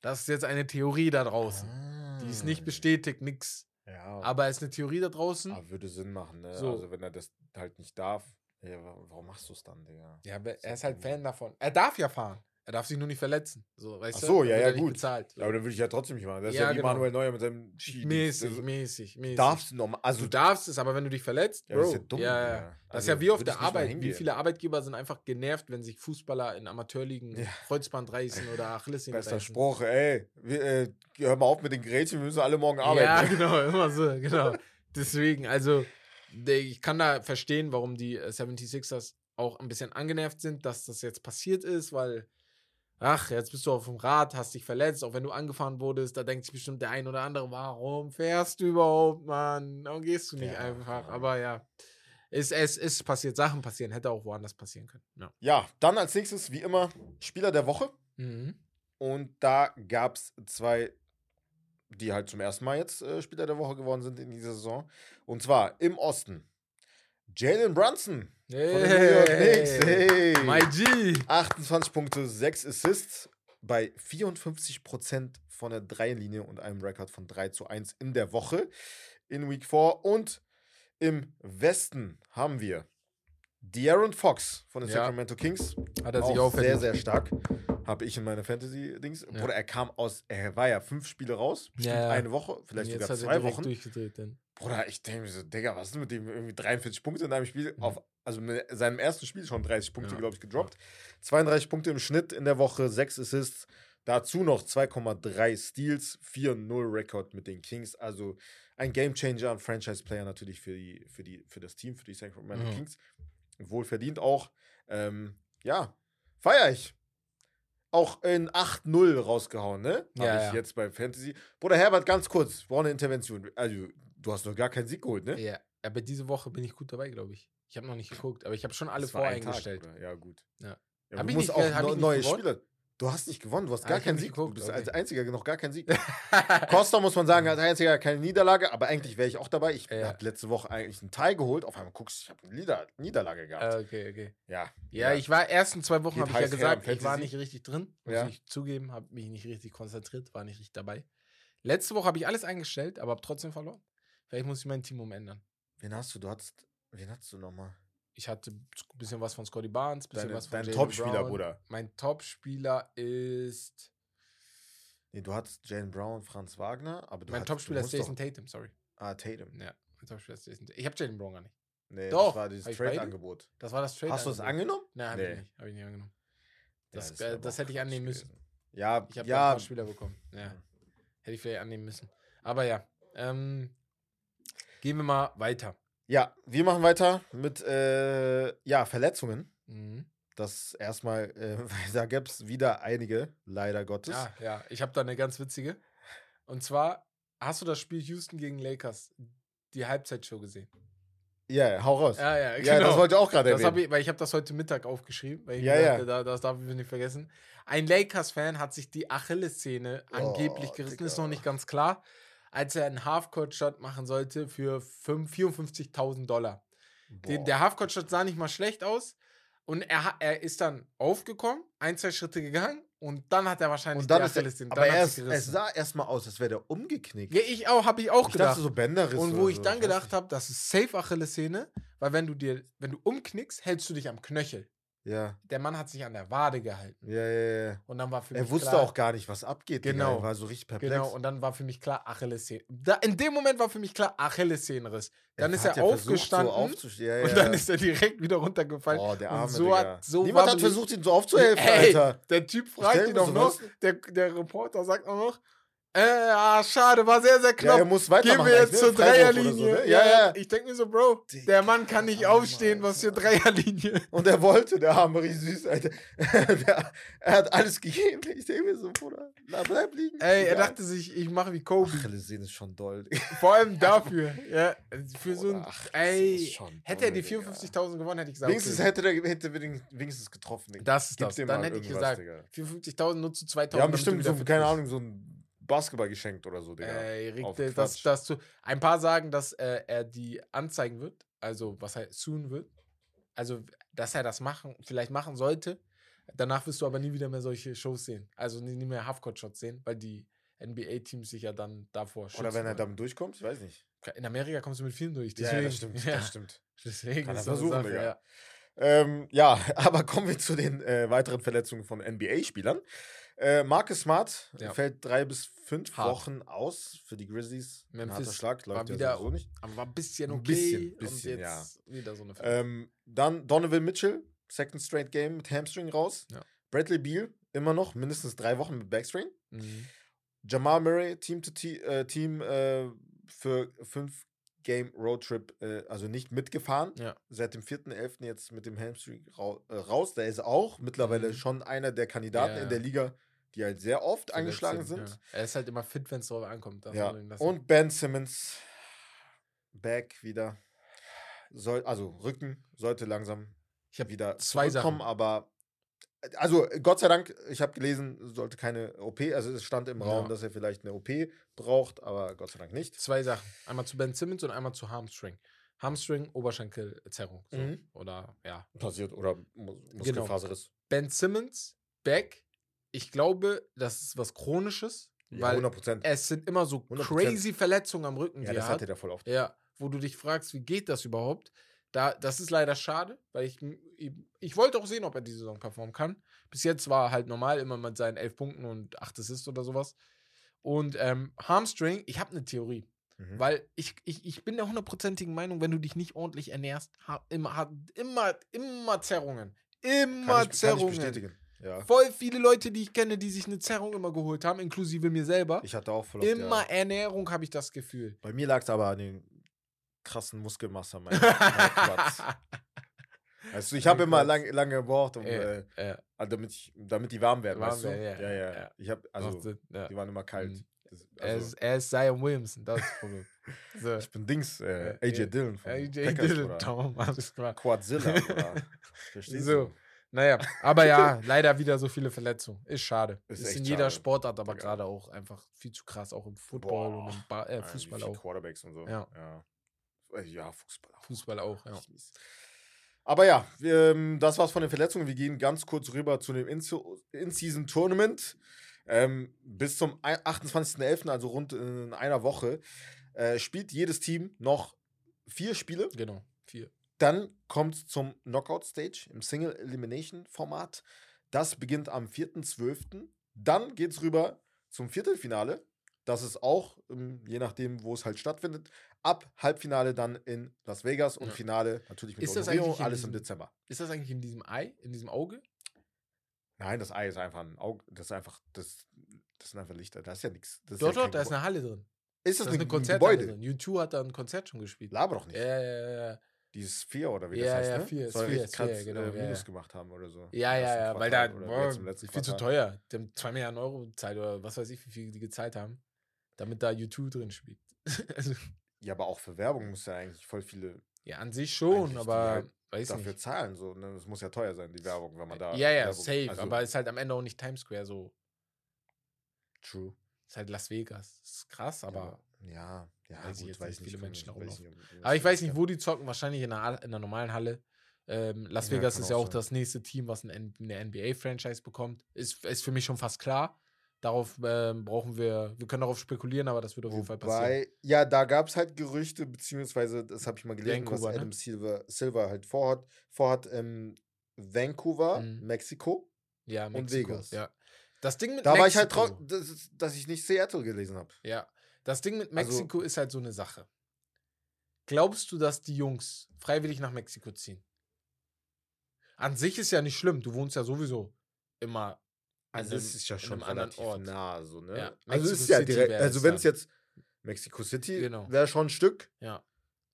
Das ist jetzt eine Theorie da draußen. Die ist nicht Ah. bestätigt, nix. Ja, Aber es ist eine Theorie da draußen. aber würde Sinn machen, ne? So. Also wenn er das halt nicht darf, ja, wa- warum machst du es dann, Digga? Ja, aber er ist halt. Fan davon. Er darf ja fahren. Er darf sich nur nicht verletzen. So, weißt Ach du? so, Dann ja, ja, gut. Bezahlt. Ja, aber dann würde ich ja trotzdem nicht machen. Das ist ja, Ja, wie genau. Manuel Neuer mit seinem Ski. Mäßig, Also, mäßig, mäßig. darfst du nochmal, also du darfst es, aber wenn du dich verletzt, Ja, Bro, das ist ja dumm, ja, ja. Das Also, ist ja wie auf der Arbeit. Wie viele Arbeitgeber sind einfach genervt, wenn sich Fußballer in Amateurligen Ja. Kreuzband reißen oder bester reißen. Spruch, ey, wir, äh, hör mal auf mit den Gerätchen, wir müssen alle morgen arbeiten. Ja, <laughs> genau, immer so, genau. Deswegen, also, ich kann da verstehen, warum die äh, 76ers auch ein bisschen angenervt sind, dass das jetzt passiert ist, weil, ach, jetzt bist du auf dem Rad, hast dich verletzt, auch wenn du angefahren wurdest, da denkt sich bestimmt der ein oder andere, warum fährst du überhaupt, Mann? Warum gehst du nicht Ja, einfach? Aber ja, es, es ist passiert, Sachen passieren, hätte auch woanders passieren können. Ja. Ja, dann als nächstes, wie immer, Spieler der Woche. Mhm. Und da gab es zwei, die halt zum ersten Mal jetzt äh, Spieler der Woche geworden sind in dieser Saison. Und zwar im Osten. Jalen Brunson Knicks. Hey. My G! 28 Punkte, 6 Assists bei 54% von der Dreierlinie und einem Rekord von 3 zu 1 in der Woche in Week 4. Und im Westen haben wir De'Aaron Fox von den Ja. Sacramento Kings. Hat er sich auch Auch sehr, sehr stark. Habe ich in meiner Fantasy-Dings. Ja. Bruder, er kam aus, er war ja fünf Spiele raus, Ja, eine Woche, vielleicht sogar zwei Wochen. Dann. Bruder, ich denke mir so, Digga, was ist denn mit dem irgendwie 43 Punkte in einem Spiel? Mhm. Auf, also mit seinem ersten Spiel schon 30 Punkte, Ja. glaube ich, gedroppt. 32 Punkte im Schnitt in der Woche, 6 Assists. Dazu noch 2,3 Steals, 4-0 Rekord mit den Kings. Also ein Gamechanger, ein Franchise-Player natürlich für, die, für, die, für das Team, für die Sacramento Mhm. Kings. Wohlverdient auch. Ähm, ja, feier ich. Auch in 8-0 rausgehauen, ne? Ja, ich ja. jetzt bei Fantasy. Bruder Herbert, ganz kurz, brauche eine Intervention. Also, du hast noch gar keinen Sieg geholt, ne? Ja, aber diese Woche bin ich gut dabei, glaube ich. Ich habe noch nicht geguckt, aber ich habe schon alle Das Tag, voreingestellt. Ja, gut. Ja. Ja, Hab du musst nicht auch nicht neue gewonnen? Spieler. Du hast nicht gewonnen, du hast Ah, gar keinen Sieg. geguckt, du bist okay. als einziger noch gar keinen Sieg. <laughs> Costa muss man sagen, als einziger keine Niederlage, aber eigentlich wäre ich auch dabei. Ich Ja. habe letzte Woche eigentlich einen Teil geholt. Auf einmal guckst du, ich habe eine Nieder Niederlage gehabt. Äh, okay, okay. ja. Ja, ich war ersten zwei Wochen, habe ich ja gesagt, ich war nicht richtig drin. Muss Ja. ich zugeben, habe mich nicht richtig konzentriert, war nicht richtig dabei. Letzte Woche habe ich alles eingestellt, aber habe trotzdem verloren. Vielleicht muss ich mein Team umändern. Wen hast du? Du hattest, wen hast du nochmal? Ich hatte ein bisschen was von Scotty Barnes, ein bisschen Deine, was von dein Topspieler. Bruder. Mein Topspieler ist. Nee, du hattest Jalen Brown, Franz Wagner, aber du mein hattest- Topspieler ist Jason Tatum, sorry. Doch, ah, Tatum. Ja, mein Topspieler ist Jason Tatum. Ich habe Jalen Brown gar nicht. Nee, Doch, das war dieses? Trade-Angebot. Das war das Trade. Hast du es angenommen? Nein, habe Nee. ich nicht. Habe ich nicht angenommen. Ja, Das, äh, aber das auch hätte ich annehmen müssen. gewesen. Ja, Ich habe ja, ein paar Spieler bekommen. Ja. Hätte ich vielleicht annehmen müssen. Aber ja, ähm, gehen wir mal weiter. Ja, wir machen weiter mit äh, ja, Verletzungen. Mhm. Das erstmal, äh, <laughs> da gab es wieder einige, leider Gottes. Ja, ja, ich habe da eine ganz witzige. Und zwar, hast du das Spiel Houston gegen Lakers, die Halbzeitshow gesehen? Ja, hau raus. Ja, ja, Ja, das wollte ich auch gerade erwähnen. ich, weil ich habe das heute Mittag aufgeschrieben, weil ich Ja, mir ja. dachte, da, das darf ich nicht vergessen. Ein Lakers-Fan hat sich die Achillessehne angeblich Oh, gerissen, Digga. ist noch nicht ganz klar, als er einen Halfcourt-Shot machen sollte für fünf- 54.000 Dollar. Den, der Halfcourt-Shot sah nicht mal schlecht aus und er, er ist dann aufgekommen, ein, zwei Schritte gegangen und dann hat er wahrscheinlich und dann die ist er, Achillessehne. aber er, sie es sah erstmal aus, als wäre der umgeknickt. Ja, ich auch, habe ich auch ich gedacht. dachte so Bänderriss Und wo ich so, dann gedacht habe, das ist safe Achillessehne, weil wenn du dir, wenn du umknickst, hältst du dich am Knöchel. Ja, Der Mann hat sich an der Wade gehalten. ja, ja, ja. Und dann war für Er mich wusste klar, auch gar nicht, was abgeht. Genau. Er war so richtig perplex. Genau, und dann war für mich klar Achillessehne. In dem Moment war für mich klar Achillessehnenriss. Dann ist hat er ja aufgestanden So aufzustehen. ja, und ja, dann ja. ist er direkt wieder runtergefallen. Oh, der und arme so hat- so Niemand hat versucht, ihm so aufzuhelfen, Ey, Alter. Der Typ fragt ihn doch noch, der, der Reporter sagt auch noch, äh, ah, schade, war sehr, sehr Ja, knapp. er muss Gehen weitermachen. wir eigentlich, jetzt ne? zur Dreierlinie. So, ne? ja, Ja, ja. Ich denke mir so, Bro, der Digga, Mann kann nicht Mann, aufstehen, was für. Dreierlinie. Und er wollte, der arme süß, Alter. <laughs> der, er hat alles gegeben. Ich denke mir so, Bruder, na, bleib liegen. Ey, er dachte sich, ich mache wie Kobe. Achillessehne ist schon doll. <laughs> Vor allem dafür. ja, für so ein. Ach, Ey, ist schon hätte er die doll, Digga. 54.000 gewonnen, hätte ich gesagt. Wenigstens hätte er hätte wenigstens- getroffen. Digga. Das ist Gib das. Dann hätte ich gesagt, Digga. 54.000 nur zu 2.000. Die haben damit du bestimmt so, keine. Ahnung, so ein Basketball geschenkt oder so, Digga. Auf Rick, das, das zu. Ein paar sagen, dass äh, er die anzeigen wird. Also, was er soon wird. Also, dass er das machen, vielleicht machen sollte. Danach wirst du aber nie wieder mehr solche Shows sehen. Also nie, nie mehr Halfcourt-Shots sehen, weil die NBA-Teams sich ja dann davor schützen. Oder wenn er damit durchkommt, ich weiß nicht. In Amerika kommst du mit vielen durch. Ja, Deswegen, das stimmt, Ja, das stimmt. <laughs> Deswegen Kann ist versuchen, Sache, Digga. ja. Ähm, ja, <laughs> aber kommen wir zu den äh, weiteren Verletzungen von NBA-Spielern. Äh, Marcus Smart Ja. fällt drei bis fünf Hart. Wochen aus für die Grizzlies. Ein Memphis Schlag, war läuft ja wieder- sowieso nicht. Aber war ein bisschen Ein okay. bisschen, bisschen, und ja. wieder so eine. Ähm, dann Donovan Mitchell, second straight game mit Hamstring raus. Ja. Bradley Beal, immer noch mindestens drei Wochen mit Backstring. Mhm. Jamal Murray, Team to äh, Team äh, für fünf Game Roadtrip, äh, also nicht mitgefahren. Ja. Seit dem 4.11. jetzt mit dem Hamstring rau äh, raus. Der ist auch mittlerweile Mhm. schon einer der Kandidaten Ja, in ja. der Liga, die halt sehr oft Verletzt angeschlagen sind. Ja. Er ist halt immer fit, wenn es darauf ankommt. Ja. Und Ben Simmons, back wieder. Soll, also Rücken sollte langsam ich habe wieder zwei Sachen. aber also Gott sei Dank, ich habe gelesen, sollte keine OP, also es stand im Raum, Ja. dass er vielleicht eine OP braucht, aber Gott sei Dank nicht. Zwei Sachen. Einmal zu Ben Simmons und einmal zu Hamstring. Hamstring, Oberschenkelzerrung. So. Mhm. Oder ja. Passiert oder Mus Genau. Muskelfaserriss. Ben Simmons, back. Ich glaube, das ist was Chronisches, Ja, weil 100 Prozent. es sind immer so 100%. crazy Verletzungen am Rücken, Ja, die das er hat hat. er da voll oft. Ja, wo du dich fragst, wie geht das überhaupt? Da, das ist leider schade, weil ich, ich, ich wollte auch sehen, ob er die Saison performen kann. Bis jetzt war er halt normal, immer mit seinen elf Punkten und acht Assists oder sowas. Und ähm, Hamstring, ich habe eine Theorie. Mhm. Weil ich, ich, ich bin der hundertprozentigen Meinung, wenn du dich nicht ordentlich ernährst, hat immer, hat immer, immer Zerrungen. Immer kann, ich, kann ich Zerrungen. bestätigen. Ja. Voll viele Leute, die ich kenne, die sich eine Zerrung immer geholt haben, inklusive mir selber. Ich hatte auch voll oft, immer Ja. Ernährung habe ich das Gefühl. Bei mir lag es aber an den krassen Muskelmasse. Mein, mein. Weißt du, ich habe immer lang, lange gebraucht, um, Ja, äh, ah, damit, ich, damit die warm werden, Warm weißt du? werden, ja, ja, ja. Ich habe, also, die waren immer kalt. Mhm. Das, Er, also, ist, er ist Zion Williamson, das ist das Problem. <laughs> So. ich bin Dings, äh, AJ. Dillon von AJ Dillon. Tom, alles klar. Quadzilla, oder? <laughs> Verstehst So. du? Naja, aber ja, <laughs> leider wieder so viele Verletzungen. Ist schade. Ist Ist, in jeder schade, Sport, aber Digga. gerade auch einfach viel zu krass, auch im Football und im ba äh, Fußball auch. Quarterbacks und so. Ja. Ja, Äh, ja Fußball auch. Fußball auch, ja. Aber ja, ähm, das war's von den Verletzungen. Wir gehen ganz kurz rüber zu dem In- In-Season-Tournament. Ähm, bis zum ei- 28.11., also rund in einer Woche, äh, spielt jedes Team noch vier Spiele. Genau. Dann kommt zum Knockout-Stage im Single-Elimination-Format. Das beginnt am 4.12. Dann geht's rüber zum Viertelfinale. Das ist auch, ähm, je nachdem, wo es halt stattfindet, ab Halbfinale dann in Las Vegas und Ja. Finale natürlich mit Ist das in alles im diesem- Dezember. Ist das eigentlich in diesem Ei, in diesem Auge? Nein, das Ei ist einfach ein Auge, das ist einfach, das, das sind einfach Lichter, da ist ja nichts. Das Dort, ja dort, da ist eine Halle drin. Ist Da das, ist eine ein Konzerthalle Gebäude? drin. U2 hat da ein Konzert schon gespielt. Laber doch nicht. Ja, ja, ja, ja. Dieses Sphere oder wie Ja, das heißt, ja, ne? Sphere, Soll echt krass Sphere, genau, äh, ja, Minus ja. gemacht haben oder so. Ja, ja, ja, weil da boah, viel zu Quartal. teuer. Die haben 2 Milliarden Euro gezahlt oder was weiß ich, wie viel die gezahlt haben, damit da U2 drin spielt. <laughs> also, Ja, aber auch für Werbung muss ja eigentlich voll viele ja, an sich schon, die aber halt dafür nicht. zahlen. So, ne? Das muss ja teuer sein, die Werbung, wenn man da. ja, ja, Werbung, safe, also, aber ist halt am Ende auch nicht Times Square so. True. Ist halt Las Vegas. Ist krass, aber. Ja, ja, weiß ich gut, jetzt weiß nicht, viele Menschen ich nicht, ob- Aber ich weiß nicht, wo die zocken. Wahrscheinlich in einer, in einer normalen Halle. Ähm, Las Ja, Vegas kann ist ja auch sein. das nächste Team, was eine NBA-Franchise bekommt. Ist, ist für mich schon fast klar. Darauf ähm, brauchen wir, wir können darauf spekulieren, aber das wird auf jeden Fall passieren. Wobei, ja, da gab es halt Gerüchte, beziehungsweise, das habe ich mal gelesen, Vancouver, was ne? Adam Silver, Silver halt vorhat. Vorhat ähm, Vancouver, Mhm. Mexiko. Ja, und Mexiko. Vegas. Ja. Das Ding mit Da Mexiko, war ich halt traurig, dass, dass ich nicht Seattle gelesen habe. Ja. Das Ding mit Also- Mexiko ist halt so eine Sache. Glaubst du, dass die Jungs freiwillig nach Mexiko ziehen? An sich ist ja nicht schlimm. Du wohnst ja sowieso immer. Also es ist ja schon einem relativ Ort. nah, so, ne? Ja, also ist ja City direkt, wäre also wenn es jetzt Mexico City Genau. wäre schon ein Stück. Ja.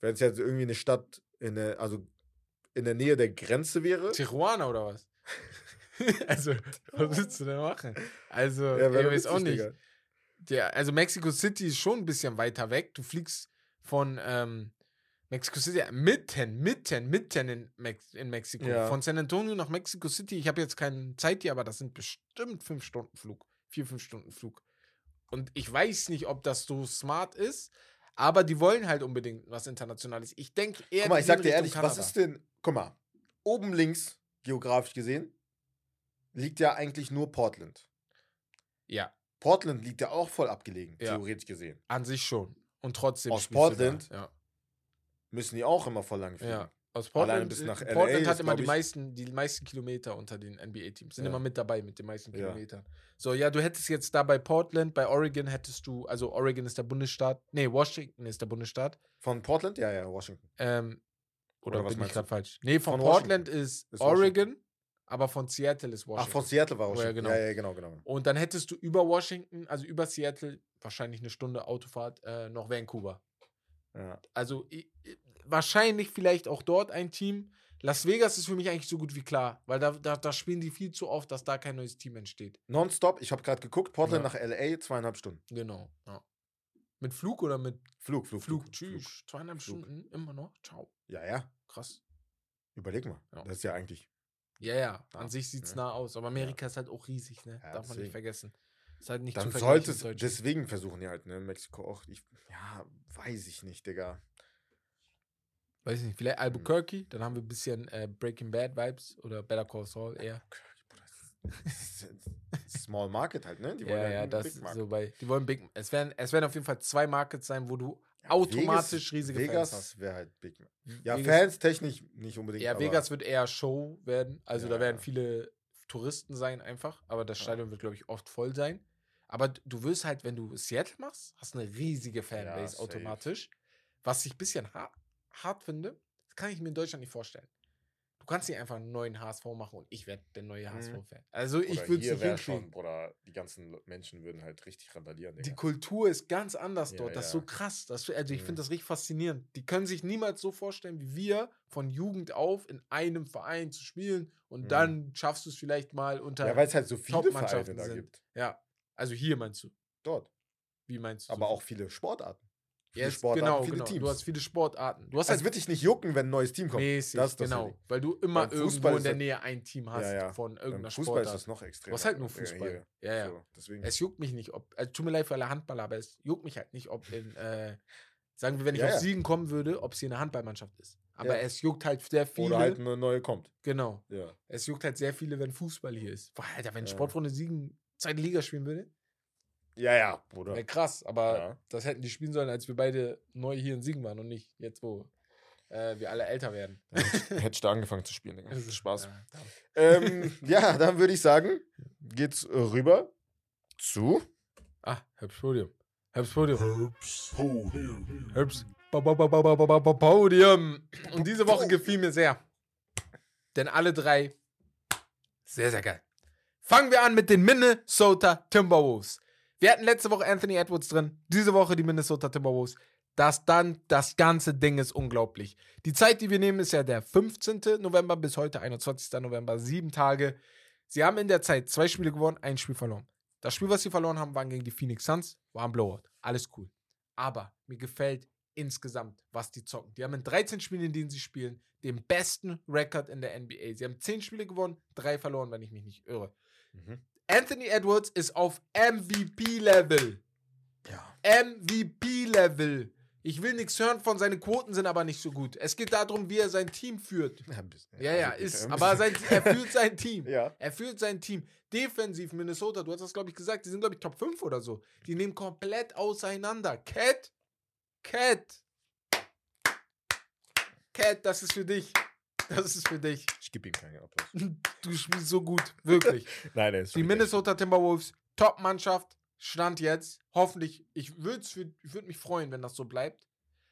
Wenn es jetzt irgendwie eine Stadt in der, also in der Nähe der Grenze wäre. Tijuana oder was? <laughs> also, was willst du denn machen? Also, Ja, ich weiß auch nicht. Digga. Der, also, Mexico City ist schon ein bisschen weiter weg. Du fliegst von ähm, Mexico City mitten, mitten, mitten in, Mex in Mexiko. Ja. Von San Antonio nach Mexico City. Ich habe jetzt keine Zeit hier, aber das sind bestimmt fünf Stunden Flug. Vier, fünf Stunden Flug. Und ich weiß nicht, ob das so smart ist, aber die wollen halt unbedingt was Internationales. Ich denke eher. Guck mal, ich sag dir Richtung ehrlich, was Kanada. ist denn, guck mal, oben links, geografisch gesehen, liegt ja eigentlich nur Portland. Ja, Portland liegt ja auch voll abgelegen, Ja. theoretisch gesehen. an sich schon. Und trotzdem. Aus Portland? Da. Ja. Müssen die auch immer voll lang fliegen. Ja, aus Portland, bis äh, nach LA Portland ist, hat immer glaub die meisten, die meisten Kilometer unter den NBA-Teams. Sind Ja. immer mit dabei mit den meisten. Kilometern. So, ja, du hättest jetzt da bei Portland, bei Oregon hättest du, also Oregon ist der Bundesstaat, nee, Washington ist der Bundesstaat. Von Portland? Ja, ja, Washington. Ähm, oder, Oder was bin ich gerade falsch? Nee, von, Von Portland ist, Ist Oregon, aber von Seattle ist Washington. Ach, von Seattle war Oh, ja, Washington. genau. Ja, ja, genau, genau. Und dann hättest du über Washington, also über Seattle, wahrscheinlich eine Stunde Autofahrt, äh, noch Vancouver. Ja. Also wahrscheinlich vielleicht auch dort ein Team. Las Vegas ist für mich eigentlich so gut wie klar, weil da, da, da spielen die viel zu oft, dass da kein neues Team entsteht. Nonstop, ich habe gerade geguckt, Portland Ja. nach LA, zweieinhalb Stunden. Genau. Ja. Mit Flug oder mit Flug, Flug, Flug? Flug. Tschüss. Zweieinhalb Flug. Stunden, immer noch. Ciao. Ja, ja, Krass. überleg mal. Das ist ja eigentlich. Ja, ja. An Ja, sich sieht es ja. nah aus. Aber Amerika ist halt auch riesig, ne? Ja, Darf man nicht vergessen. Ist halt nicht Dann zu sollte es, deswegen versuchen die halt, ne, Mexiko auch. Ich, ja, weiß ich nicht, Digga. Weiß ich nicht, vielleicht Albuquerque, dann haben wir ein bisschen äh, Breaking Bad Vibes oder Better Call Saul eher. Das Small Market halt, ne? Die <laughs> Ja, halt ja, das Big ist Market. so bei. Die wollen Big. Es werden, es werden auf jeden Fall zwei Markets sein, wo du Ja, automatisch Vegas, riesige Vegas Fans hast. wäre halt Big. Ja, Vegas- Fans technisch nicht unbedingt. Ja, Vegas wird eher Show werden. Also Ja, da werden ja. viele Touristen sein einfach. Aber das Ja. Stadion wird, glaube ich, oft voll sein. Aber du wirst halt, wenn du Seattle machst, hast eine riesige Fanbase safe. automatisch. Was ich ein bisschen ha hart finde, das kann ich mir in Deutschland nicht vorstellen. Du kannst nicht einfach einen neuen HSV machen und ich werde der neue Mhm. HSV-Fan. Also ich Oder würde es nicht hinkriegen. schon, Bruder, die ganzen Menschen würden halt richtig randalieren, Digga. Die Kultur ist ganz anders Ja, dort. Das ist ja. so krass. Das, also ich Mhm. finde das richtig faszinierend. Die können sich niemals so vorstellen, wie wir von Jugend auf in einem Verein zu spielen und Mhm. dann schaffst du es vielleicht mal unter ja, weil es halt so viele Vereine da sind. gibt. Ja, also hier meinst du. Dort. Wie meinst du? Aber so auch viele Sportarten. Viele Jetzt, Sportarten, genau, viele genau. Teams. Du hast viele Sportarten. Du hast Es halt wird dich nicht jucken, wenn ein neues Team kommt. mäßig, das ist das genau. Weil du immer irgendwo Fußball in der das- Nähe ein Team hast Ja, ja. von Beim irgendeiner Fußball Sportart. ist es noch extrem. Du hast halt nur Fußball. Ja, ja. So, deswegen. Es juckt mich nicht, ob. Also, tut mir leid für alle Handballer, aber es juckt mich halt nicht, ob in. Äh, sagen wir, wenn ich Ja, auf ja. Siegen kommen würde, ob es hier eine Handballmannschaft ist. Aber Ja. es juckt halt sehr viele. Oder halt eine neue kommt. genau. Ja. Es juckt halt sehr viele, wenn Fußball hier ist. Boah, Alter, wenn Ja. Sportfreunde Siegen zweite Liga spielen würde, Ja, ja, Bruder. wäre krass. Aber Ja. das hätten die spielen sollen, als wir beide neu hier in Siegen waren und nicht jetzt, wo äh, wir alle älter werden. Hättest du angefangen zu spielen, Digga. Das ist- Spaß. Ja, ähm, ja, dann würde ich sagen, geht's rüber zu. ah, Herbst Podium. Herbst Podium. Herbst Podium. Und diese Woche gefiel mir sehr. Denn alle drei sehr, sehr geil. Fangen wir an mit den Minnesota Timberwolves. Wir hatten letzte Woche Anthony Edwards drin, diese Woche die Minnesota Timberwolves. Das dann, das ganze Ding ist unglaublich. Die Zeit, die wir nehmen, ist ja der 15. November bis heute, 21. November, sieben Tage. Sie haben in der Zeit zwei Spiele gewonnen, ein Spiel verloren. Das Spiel, was sie verloren haben, waren gegen die Phoenix Suns, war ein Blowout. Alles cool. Aber mir gefällt insgesamt, was die zocken. Die haben in 13 Spielen, in denen sie spielen, den besten Rekord in der NBA. Sie haben 10 Spiele gewonnen, 3 verloren, wenn ich mich nicht irre. Mhm. Anthony Edwards ist auf MVP-Level. Ja. MVP-Level. Ich will nichts hören von seine Quoten sind aber nicht so gut. Es geht darum, wie er sein Team führt. Ja, bisschen. Ja, ja, Also, ist. Aber sein, er führt sein Team. <laughs> Ja. Er führt sein Team. Defensiv Minnesota, du hast das, glaube ich, gesagt, die sind, glaube ich, Top 5 oder so. Die nehmen komplett auseinander. Cat, Cat, Cat, das ist für dich. Das ist für dich. Ich gebe ihm keinen Applaus. Du spielst so gut, wirklich. <laughs> Nein, er ist Die Minnesota Timberwolves, Top-Mannschaft, Stand jetzt. Hoffentlich, ich würde würd mich freuen, wenn das so bleibt.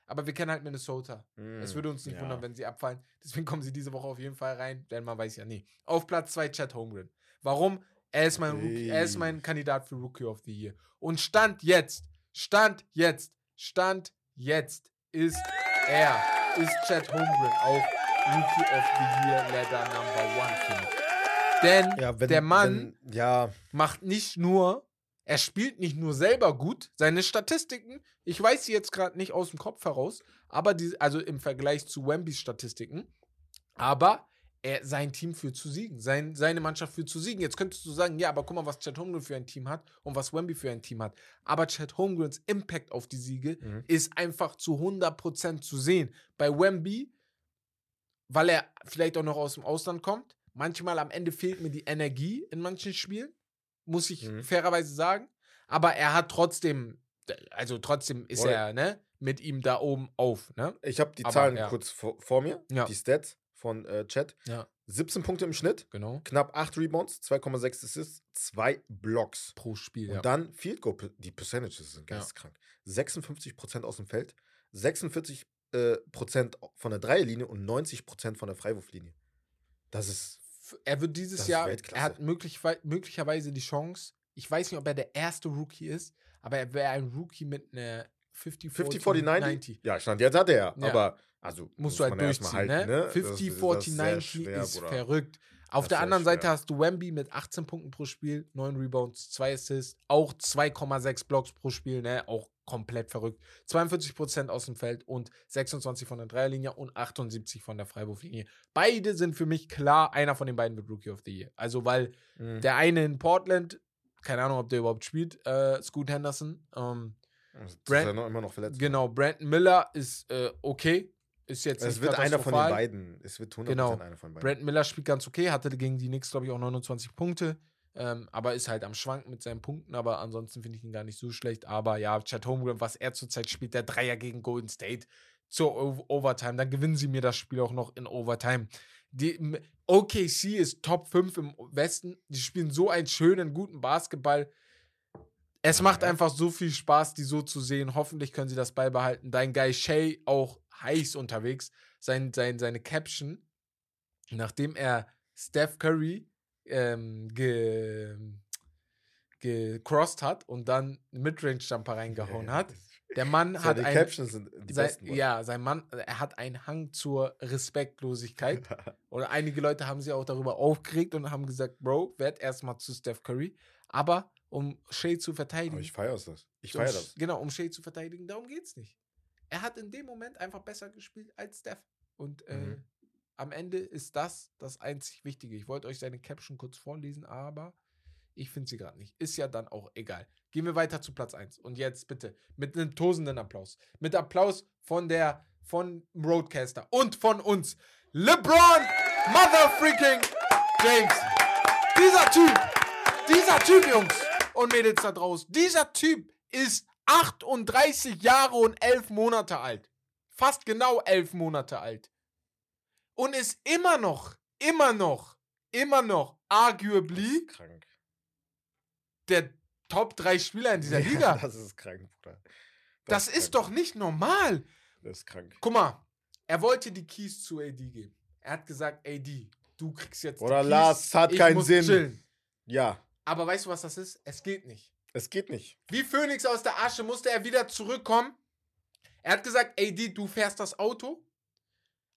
Aber wir kennen halt Minnesota. echt. Es Mm, würde uns nicht ja. wundern, wenn sie abfallen. Deswegen kommen sie diese Woche auf jeden Fall rein, denn man weiß ja nie. Auf Platz 2 Chad Holmgren. Warum? Er ist, mein Rookie, er ist mein Kandidat für Rookie of the Year. Und Stand jetzt, Stand jetzt, Stand jetzt ist er, ist Chad Holmgren auch Rookie of the Year Ladder Number One mich. Denn Ja, wenn, der Mann Wenn, ja, macht nicht nur, er spielt nicht nur selber gut, seine Statistiken, ich weiß sie jetzt gerade nicht aus dem Kopf heraus, aber die, also im Vergleich zu Wembys Statistiken, aber er, sein Team führt zu Siegen, sein, seine Mannschaft führt zu Siegen. Jetzt könntest du sagen, ja, aber guck mal, was Chad Holmgren für ein Team hat und was Wemby für ein Team hat. Aber Chad Holmgrens Impact auf die Siege Mhm. ist einfach zu 100% zu sehen. Bei Wemby, weil er vielleicht auch noch aus dem Ausland kommt, manchmal am Ende fehlt mir die Energie in manchen Spielen, muss ich Mhm. fairerweise sagen. Aber er hat trotzdem, also trotzdem ist Voll. er ne, mit ihm da oben auf. Ne? ich habe die Aber, Zahlen ja. kurz vor, vor mir. Ja. Die Stats von äh, Chat. Ja. 17 Punkte im Schnitt, Genau. knapp 8 Rebounds, 2,6 Assists, 2 Blocks. Pro Spiel, Und ja. dann Field Goal, die Percentages sind Ja. geisteskrank. 56% aus dem Feld, 46% äh, Prozent von der Dreierlinie und 90% von der Freiwurflinie. Das ist Er wird dieses Jahr, er hat möglich, möglicherweise die Chance, ich weiß nicht, ob er der erste Rookie ist, aber er wäre ein Rookie mit einer 50, 50, 40, 90? Ja, Stand jetzt hat er. Ja. Aber, also, Musst muss du halt durchziehen, ne? Das 50, ist- das ist 40, sehr 90 schwer, ist verrückt. Auf Das der anderen sehr Seite schwer. hast du Wemby mit 18 Punkten pro Spiel, 9 Rebounds, 2 Assists, auch 2,6 Blocks pro Spiel, ne? Auch komplett verrückt. 42% aus dem Feld und 26 von der Dreierlinie und 78 von der Freiwurflinie. Beide sind für mich klar, einer von den beiden wird Rookie of the Year. Also, weil Mhm. der eine in Portland, keine Ahnung, ob der überhaupt spielt, äh, Scoot Henderson. Ähm, Das ist Brand- ja noch immer noch verletzt. genau, Brandon Miller ist äh, okay. Ist jetzt Es nicht wird einer von den beiden. Es wird 100% Genau. einer von beiden. Brandon Miller spielt ganz okay, hatte gegen die Knicks, glaube ich, auch 29 Punkte. Ähm, aber ist halt am Schwanken mit seinen Punkten. Aber ansonsten finde ich ihn gar nicht so schlecht. Aber ja, Chad Holmgren, was er zurzeit spielt, der Dreier gegen Golden State zur O- Overtime, dann gewinnen sie mir das Spiel auch noch in Overtime. Die OKC ist Top 5 im Westen. Die spielen so einen schönen, guten Basketball. Es macht Ja. einfach so viel Spaß, die so zu sehen. Hoffentlich können sie das beibehalten. Dein Guy Shay auch heiß unterwegs. Sein, sein, seine Caption, nachdem er Steph Curry ähm, ge, gecrossed hat und dann einen Midrange-Jumper reingehauen hat. Der Mann Ja, <laughs> hat die ein, Captions sind die sein, besten. Ja, sein Mann, er hat einen Hang zur Respektlosigkeit. <laughs> Oder einige Leute haben sich auch darüber aufgeregt und haben gesagt, Bro, werd erstmal zu Steph Curry. Aber um Shay zu verteidigen, Aber ich feiere das. Ich feiere das. genau, um Shay zu verteidigen, darum geht's nicht. er hat in dem Moment einfach besser gespielt als Steph. Und äh, Mhm. am Ende ist das das einzig Wichtige. Ich wollte euch seine Caption kurz vorlesen, aber ich finde sie gerade nicht. Ist ja dann auch egal. Gehen wir weiter zu Platz 1. Und jetzt bitte mit einem tosenden Applaus. Mit Applaus von der von Roadcaster und von uns. LeBron Mother freaking James. Dieser Typ, dieser Typ, Jungs und Mädels da draußen, dieser Typ ist 38 Jahre und 11 Monate alt. Fast genau 11 Monate alt. Und ist immer noch, immer noch, immer noch arguably Krank. der Top 3 Spieler in dieser Liga. das ist krank, Bruder. Das ist krank. doch nicht normal. Das ist krank. Guck mal, er wollte die Keys zu AD geben. Er hat gesagt, AD, du kriegst jetzt Oder die Keys. Lars, hat ich keinen Sinn. Chillen. Ja, Aber weißt du, was das ist? Es geht nicht. es geht nicht. Wie Phoenix aus der Asche musste er wieder zurückkommen. Er hat gesagt, AD, du fährst das Auto.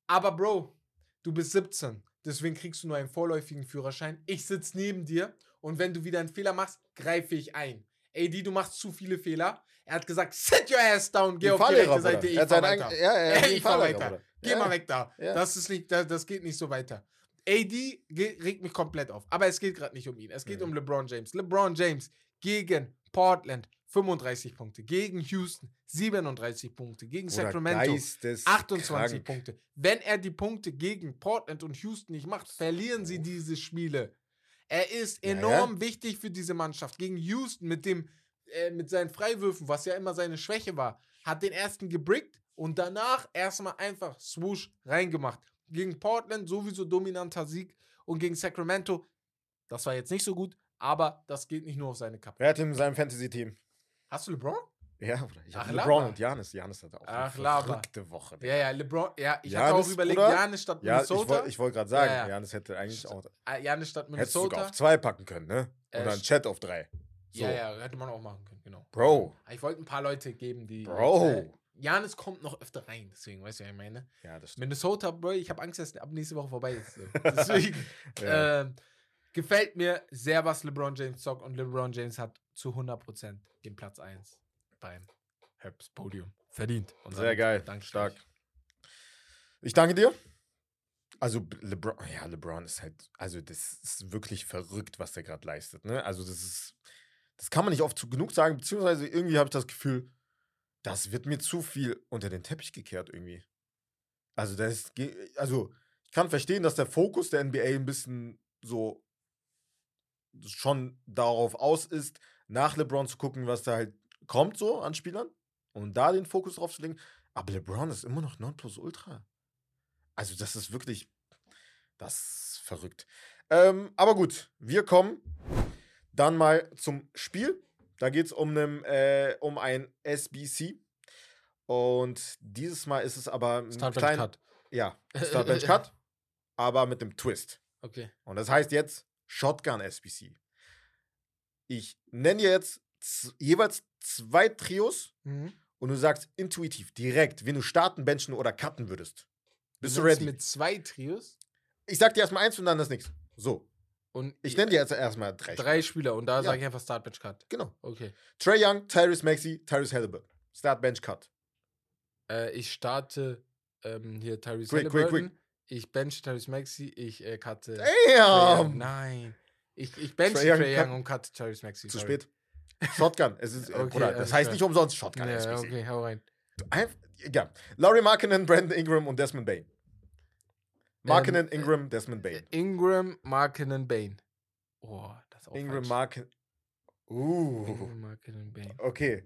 Aber Bro, du bist 17. Deswegen kriegst du nur einen vorläufigen Führerschein. Ich sitze neben dir und wenn du wieder einen Fehler machst, greife ich ein. AD, du machst zu viele Fehler. Er hat gesagt, sit your ass down, geh Wie auf die rechte Seite, <laughs> ich fahr weiter. Ja, er ich fahr weiter. Geh Ja. mal weg da. Ja. Das, ist nicht, das, das geht nicht so weiter. AD regt mich komplett auf. Aber es geht gerade nicht um ihn. Es geht Mhm. um LeBron James. LeBron James gegen Portland 35 Punkte. Gegen Houston 37 Punkte. Gegen Bruder, Sacramento geisteskrank. 28 Punkte. Wenn er die Punkte gegen Portland und Houston nicht macht, verlieren sie diese Spiele. Er ist Ja, enorm wichtig für diese Mannschaft. Gegen Houston mit dem äh, mit seinen Freiwürfen, was ja immer seine Schwäche war, hat den ersten gebrickt und danach erstmal einfach swoosh reingemacht. Gegen Portland sowieso dominanter Sieg und gegen Sacramento, das war jetzt nicht so gut, aber das geht nicht nur auf seine Kappe. Wer hat in seinem Fantasy-Team? Hast du LeBron? Ja, Bruder. Ich Ach. LeBron und Janis. Janis hatte auch Ach, eine verrückte Woche. Ja, ja, LeBron, ja, ich hatte Janis, auch überlegt? Janis statt Ja, ich Minnesota. wollte wollt gerade sagen, Ja, ja. Janis hätte eigentlich auch. Ah, Janis statt Hättest du sogar Minnesota. auf zwei packen können, ne? Und Äh, dann st- Chat auf drei. So. Ja, ja, hätte man auch machen können, genau. Bro. Ich wollte ein paar Leute geben, die. Bro. Janis kommt noch öfter rein, deswegen, weißt du, was ich meine? Ja, das stimmt. Minnesota, Bro, ich habe Angst, dass ab nächste Woche vorbei ist. So. <laughs> Deswegen <laughs> Ja. ähm, gefällt mir sehr, was LeBron James zockt und LeBron James hat zu 100% den Platz 1 beim Herbst Podium verdient. Und Sehr geil. danke Stark. Ich danke dir. Also LeBron, ja, LeBron ist halt, also das ist wirklich verrückt, was der gerade leistet. Ne? Also das ist, das kann man nicht oft genug sagen, beziehungsweise irgendwie habe ich das Gefühl, das wird mir zu viel unter den Teppich gekehrt irgendwie. Also das, also ich kann verstehen, dass der Fokus der NBA ein bisschen so schon darauf aus ist, nach LeBron zu gucken, was da halt kommt so an Spielern und da den Fokus drauf zu legen. Aber LeBron ist immer noch Nonplusultra. Also, das ist wirklich. Das ist verrückt. Ähm, aber gut, wir kommen dann mal zum Spiel. Da geht es um, einem, äh, um ein SBC. Und dieses Mal ist es aber ein Start klein, Cut. Ja, <laughs> Startbench Cut, aber mit dem Twist. Okay. Und das heißt jetzt Shotgun SBC. Ich nenne dir jetzt jeweils zwei Trios Mhm. und du sagst intuitiv, direkt, wen du starten, benchen oder cutten würdest. Bist du nennst ready? mit zwei Trios Ich sag dir erstmal eins und dann das nächste. So. Und Ich nenne dir jetzt erstmal drei. drei Spieler und da Ja. sage ich einfach Start Bench Cut. Genau. Okay. Trey Young, Tyrese Maxey, Tyrese Halliburton. Start Bench Cut. Äh, ich starte ähm, hier Tyrese Quick, quick, Halliburton. Ich bench Tyrese Maxey. Ich äh, cutte. Young. Damn! Nein. Ich, ich bench Trae Young Young, cut- und cut Tyrese Maxey. Zu sorry. spät. <laughs> Shotgun. Es ist, äh, Okay, Bruder, das heißt klar. nicht umsonst Shotgun Ja, okay, hau rein. Einf- Ja. Laurie Markkinen, Brandon Ingram und Desmond Bain. Markkinen, Ähm, Ingram, Desmond Bain. Ingram, Markinen, Bane. Oh, das ist auch Ingram, falsch. Markkinen. Uh. Ingram, Markinen, Bane. Okay.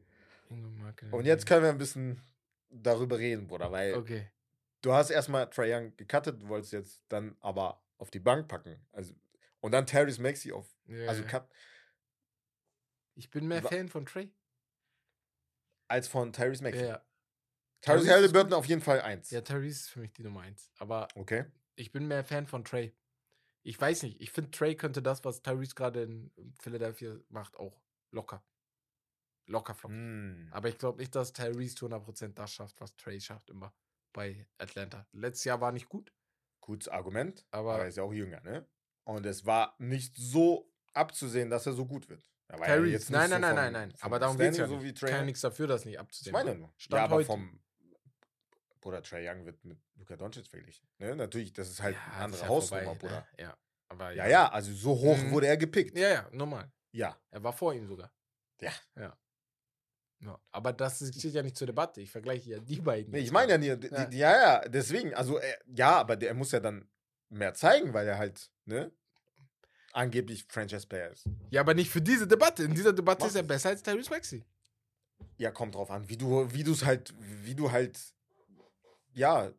Ingram, Markinen, Und jetzt können wir ein bisschen darüber reden, Bruder, weil Okay. du hast erstmal Trae Young gecuttet, du wolltest jetzt dann aber auf die Bank packen. Also, und dann Tyrese Maxey auf. Ja, Also cut ich bin mehr Wa- Fan von Trey. als von Tyrese Maxey. ja. Tyrese Halliburton auf jeden Fall eins. ja, Tyrese ist für mich die Nummer eins. Aber Okay. Ich bin mehr Fan von Trey. Ich weiß nicht, ich finde, Trey könnte das, was Tyrese gerade in Philadelphia macht, auch locker. Locker flocken. Hm. Aber ich glaube nicht, dass Tyrese zu 100% das schafft, was Trey schafft immer bei Atlanta. Letztes Jahr war nicht gut, Gutes Argument, aber aber er ist ja auch jünger, ne? Und es war nicht so abzusehen, dass er so gut wird. Ja Tyrese, jetzt nicht nein, so nein, nein, nein, nein. Aber darum geht es ja nicht. so wie Kann ja Trae. nichts dafür, das nicht Ich abzusehen. meine nur. Stand ja, aber heute. vom Bruder, Trey Young wird mit Luka Doncic verglichen. Ne? Natürlich, das ist halt Ja, eine andere ja Hausnummer, vorbei, Bruder. ne? Ja, aber Ja, ja, also so hoch Mhm. wurde er gepickt. Ja, ja, normal. Ja. Er war vor ihm sogar. Ja. Ja. ja. Aber das steht ja nicht zur Debatte. Ich vergleiche ja die beiden. Nee, ich meine ja, die, Ja. ja, ja, deswegen, also er, ja, aber der, er muss ja dann mehr zeigen, weil er halt, ne, angeblich Franchise-Player ist. Ja, aber nicht für diese Debatte. In dieser Debatte Mach ist er es. besser als Tyrese Maxey. Ja, kommt drauf an, wie du, wie du es halt, wie du halt, ja, keine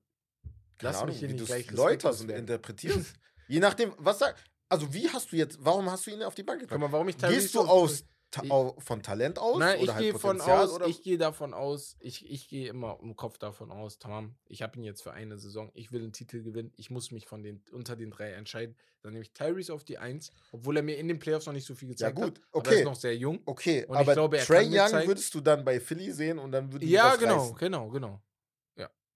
Lass Ahnung, mich hier wie nicht du gleich läuterst und interpretierst. <laughs> Je nachdem, was sag, also wie hast du jetzt, warum hast du ihn auf die Bank gebracht? mal, warum ich Gehst du aus, ta, Ich- von Talent aus Nein, ich halt gehe von aus, oder? ich gehe davon aus, ich, ich gehe immer im Kopf davon aus, tamam, ich habe ihn jetzt für eine Saison, ich will einen Titel gewinnen, ich muss mich von den unter den drei entscheiden. Dann nehme ich Tyrese auf die Eins, obwohl er mir in den Playoffs noch nicht so viel ja gezeigt gut, hat. Aber er ist okay, noch sehr jung. okay, Und ich aber glaube, er Trey Young würdest du dann bei Philly sehen und dann würde ihm Ja, genau, reißen. genau, genau.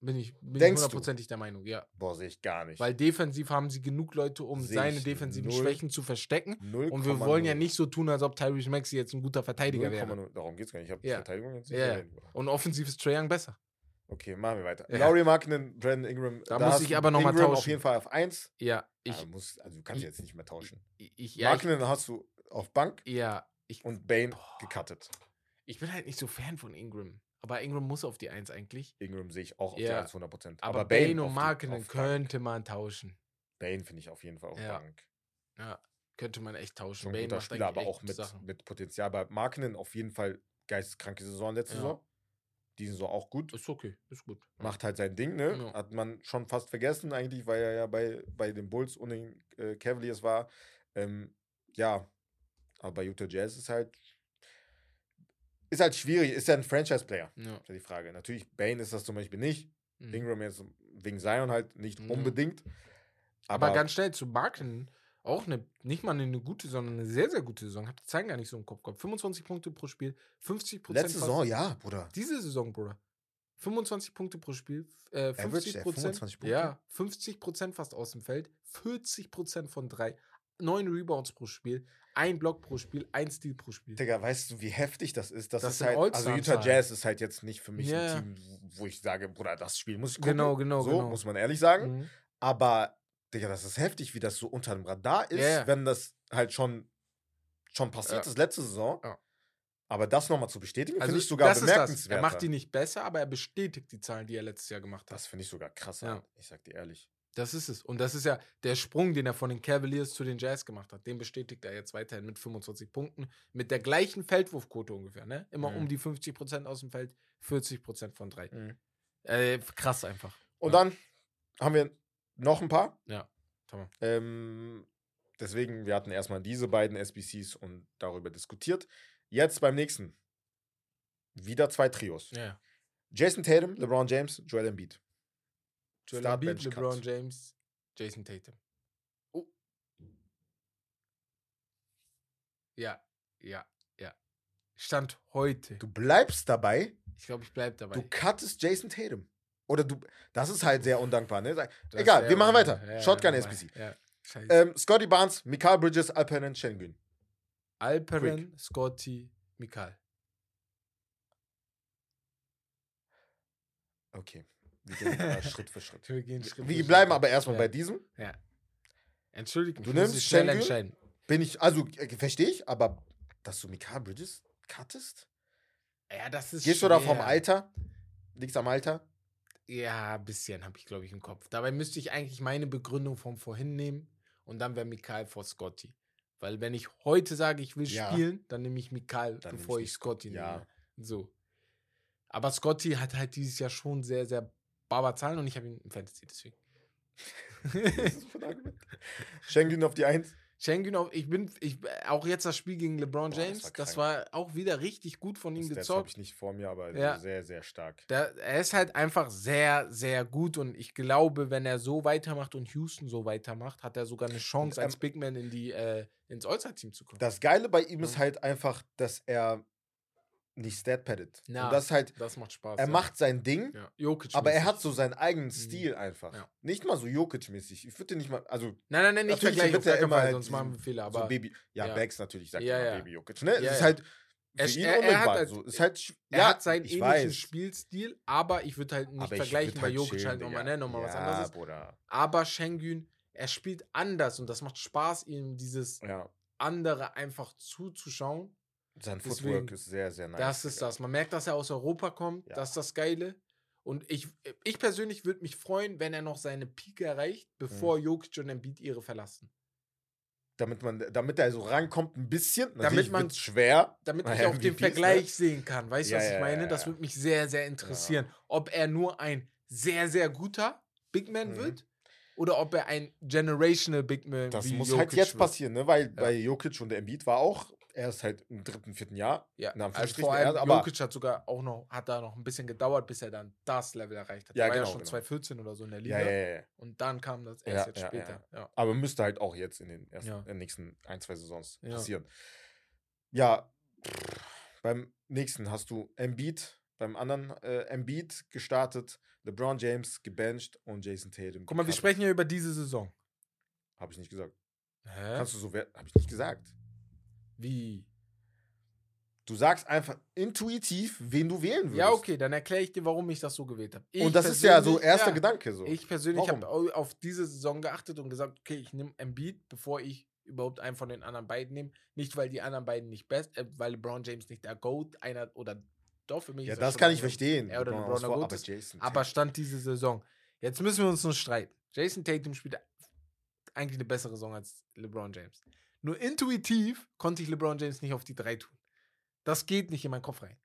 Bin ich, bin Denkst hundertprozentig der Meinung, ja. Boah, sehe ich gar nicht. Weil defensiv haben sie genug Leute, um Sehe seine defensiven null. Schwächen zu verstecken. 0, Und wir wollen ja nicht so tun, als ob Tyrese Maxey jetzt ein guter Verteidiger wäre. 0,0. Darum geht es gar nicht. Ich habe Ja. Verteidigung jetzt nicht Ja. Und offensiv ist Trae Young besser. Okay, machen wir weiter. Ja. Laurie Markkinen, Brandon Ingram. Da muss hast ich aber noch mal Ingram auf tauschen. jeden Fall auf 1. Ja, ich, ja, muss, also du kannst ich- jetzt nicht mehr tauschen. ich, ich, ja, Markkinen hast du auf Bank ja, ich, und Bane Boah. gecuttet. ich bin halt nicht so Fan von Ingram. Aber Ingram muss auf die Eins eigentlich. Ingram sehe ich auch auf Ja. die 1 100%. Aber, Bane Bane auf und Markenen könnte man tauschen. Bane finde ich auf jeden Fall auf Ja. Bank. Ja, könnte man echt tauschen. Schon ein Bane Spieler, aber auch mit, Sachen. mit Potenzial. Bei Markkinen auf jeden Fall geisteskranke Saison letzte Ja. Saison. Die Saison auch gut. Ist okay, ist gut. Macht halt sein Ding, ne? Ja. Hat man schon fast vergessen eigentlich, weil er ja bei, bei den Bulls und den äh, Cavaliers war. Ähm, ja, aber bei Utah Jazz ist halt ist halt schwierig. Ist ja ein Franchise-Player, Ja. ist ja die Frage. Natürlich, Bane ist das zum Beispiel nicht. Mhm. Ingram jetzt wegen Zion halt nicht Mhm. unbedingt. Aber, ganz schnell zu Marken auch eine, nicht mal eine gute, sondern eine sehr, sehr gute Saison. Hat die Zahlen gar nicht so im Kopf gehabt. 25 Punkte pro Spiel, 50 Prozent. letzte Saison, ja, Bruder. Diese Saison, Bruder. 25 Punkte pro Spiel, äh, Average, 50 der Prozent. 25 Punkte? Ja, 50 Prozent fast aus dem Feld, 40 Prozent von drei, 9 Rebounds pro Spiel, ein Block pro Spiel, ein Steal pro Spiel. Digga, weißt du, wie heftig das ist? Das, Das ist halt, also Utah All-Star-Zahlen. Jazz ist halt jetzt nicht für mich ja. ein Team, wo ich sage, Bruder, das Spiel muss ich gucken. Genau, genau, so, genau. muss man ehrlich sagen. Mhm. Aber, Digga, das ist heftig, wie das so unter dem Radar ist, ja. wenn das halt schon, schon passiert Ja. ist, letzte Saison. Ja. Aber das nochmal zu bestätigen, Also finde ich sogar bemerkenswert. Er macht die nicht besser, aber er bestätigt die Zahlen, die er letztes Jahr gemacht hat. Das finde ich sogar krass. Ja. Ich sag dir ehrlich. Das ist es. Und das ist ja der Sprung, den er von den Cavaliers zu den Jazz gemacht hat. Den bestätigt er jetzt weiterhin mit 25 Punkten. Mit der gleichen Feldwurfquote ungefähr. Ne? Immer Mhm. um die 50% aus dem Feld, 40% von drei. Äh, krass einfach. Und Ja. dann haben wir noch ein paar. Ja. Ähm, deswegen, wir hatten erstmal diese beiden SBCs und darüber diskutiert. Jetzt beim nächsten. Wieder zwei Trios. Ja. Jason Tatum, LeBron James, Joel Embiid. Joel Embiid, LeBron. James, Jason Tatum. Oh. Ja, ja, ja. Stand heute. Du bleibst dabei, Ich glaube, ich bleibe dabei. du cuttest Jason Tatum. Oder du, das ist halt sehr undankbar, ne? Das Egal, wir machen weiter. ja, Shotgun ja, SBC. Ja. Ähm, Scotty Barnes, Mikael Bridges, Alperen Schengen. Alperen, Scotty, Mikal. Okay. Wir gehen äh, <laughs> Schritt für Schritt. Wir gehen Schritt Wir für bleiben Schritt. aber erstmal Ja. bei diesem. Ja. Entschuldigung, Du ich nimmst schnell entscheiden. Bin ich, also äh, verstehe ich, aber dass du Mikael Bridges cuttest? Ja, das ist Gehst du da vom schwer. Alter? Liegt's am Alter? Ja, ein bisschen habe ich, glaube ich, im Kopf. Dabei müsste ich eigentlich meine Begründung vom vorhin nehmen und dann wäre Mikal vor Scotty. Weil wenn ich heute sage, ich will Ja. spielen, dann nehme ich Mikal, Dann bevor ich Scotty Scotty, ja. nehme. So. Aber Scotty hat halt dieses Jahr schon sehr, sehr Barberzahlen und ich habe ihn im Fantasy, deswegen. Das? Schengen auf die Eins. Schengen auf, ich bin, ich, auch jetzt das Spiel gegen LeBron Boah, das James, war das war, auch wieder richtig gut von ihm Das habe gezockt. ich nicht vor mir, aber Ja. sehr, sehr stark. Der, er ist halt einfach sehr, sehr gut und ich glaube, wenn er so weitermacht und Houston so weitermacht, hat er sogar eine Chance, Und, als ähm, Big Man in die, äh, ins All-Star-Team zu kommen. Das Geile bei ihm Ja. ist halt einfach, dass er nicht stat-paddet. Ja, Und das halt, das macht Spaß. er ja. macht sein Ding, ja. Jokic aber er hat so seinen eigenen Mhm. Stil einfach. Ja. Nicht mal so Jokic-mäßig. Ich würde nicht mal, also Nein, nein, nein, nicht wird auf er immer Fall, halt sonst machen wir Fehler. so Aber Baby, ja, ja. Bags natürlich, sagt Ja, ja. Baby Jokic. Ne? Ja, es ist halt, Er, er, er, hat halt, so. Ist halt, er hat seinen ich ähnlichen weiß. Spielstil, aber ich würde halt nicht Aber vergleichen, weil Jokic chillen, halt nochmal ne, noch mal was anderes ist. Bruder. Aber Schengen, er spielt anders und das macht Spaß, ihm dieses andere einfach zuzuschauen. Sein Deswegen, Footwork ist sehr, sehr nice. das ist das. Man merkt, dass er aus Europa kommt. Ja. Das ist das Geile. Und ich, ich persönlich würde mich freuen, wenn er noch seine Peak erreicht, bevor Mhm. Jokic und Embiid ihre verlassen. Damit man, damit er so rankommt ein bisschen. Damit Natürlich man- wird's schwer. Damit ich auch den MVPs, ne? Vergleich sehen kann. Weißt du, Ja, was ich ja, meine? ja, Das ja. würde mich sehr, sehr interessieren. Ob er nur ein sehr, sehr guter Big Man Mhm. wird oder ob er ein Generational Big Man Das muss Jokic halt jetzt wird. passieren, ne? Weil bei Jokic und Embiid war auch erst halt im dritten, vierten Jahr. Ja, In also vor allem erst, aber- Jokic hat sogar auch noch, hat da noch ein bisschen gedauert, bis er dann das Level erreicht hat. Ja, er war ja genau, schon genau. 2014 oder so in der Liga. Ja, ja, ja. Und dann kam das erst jetzt später. Aber müsste halt auch jetzt in den ersten, Ja. äh, nächsten ein, zwei Saisons Ja. passieren. Ja, beim nächsten hast du Embiid, beim anderen äh, Embiid gestartet, LeBron James gebencht und Jason Tatum. Guck mal, wir sprechen ja über diese Saison. Hab ich nicht gesagt. Hä? Kannst du so wer Hab ich nicht gesagt. Wie? Du sagst einfach intuitiv, wen du wählen würdest. Ja, okay, dann erkläre ich dir, warum ich das so gewählt habe. Und das ist ja so erster ja, Gedanke so. Ich persönlich habe auf diese Saison geachtet und gesagt, okay, ich nehme Embiid, bevor ich überhaupt einen von den anderen beiden nehme. Nicht, weil die anderen beiden nicht best, äh, weil LeBron James nicht der GOAT, einer oder doch für mich. ja, ist das kann ich verstehen. Er oder LeBron LeBron aber. Jason Aber stand diese Saison. Jetzt müssen wir uns nur streiten. Jason Tatum spielt eigentlich eine bessere Saison als LeBron James. Nur intuitiv konnte ich LeBron James nicht auf die drei tun. Das geht nicht in meinen Kopf rein.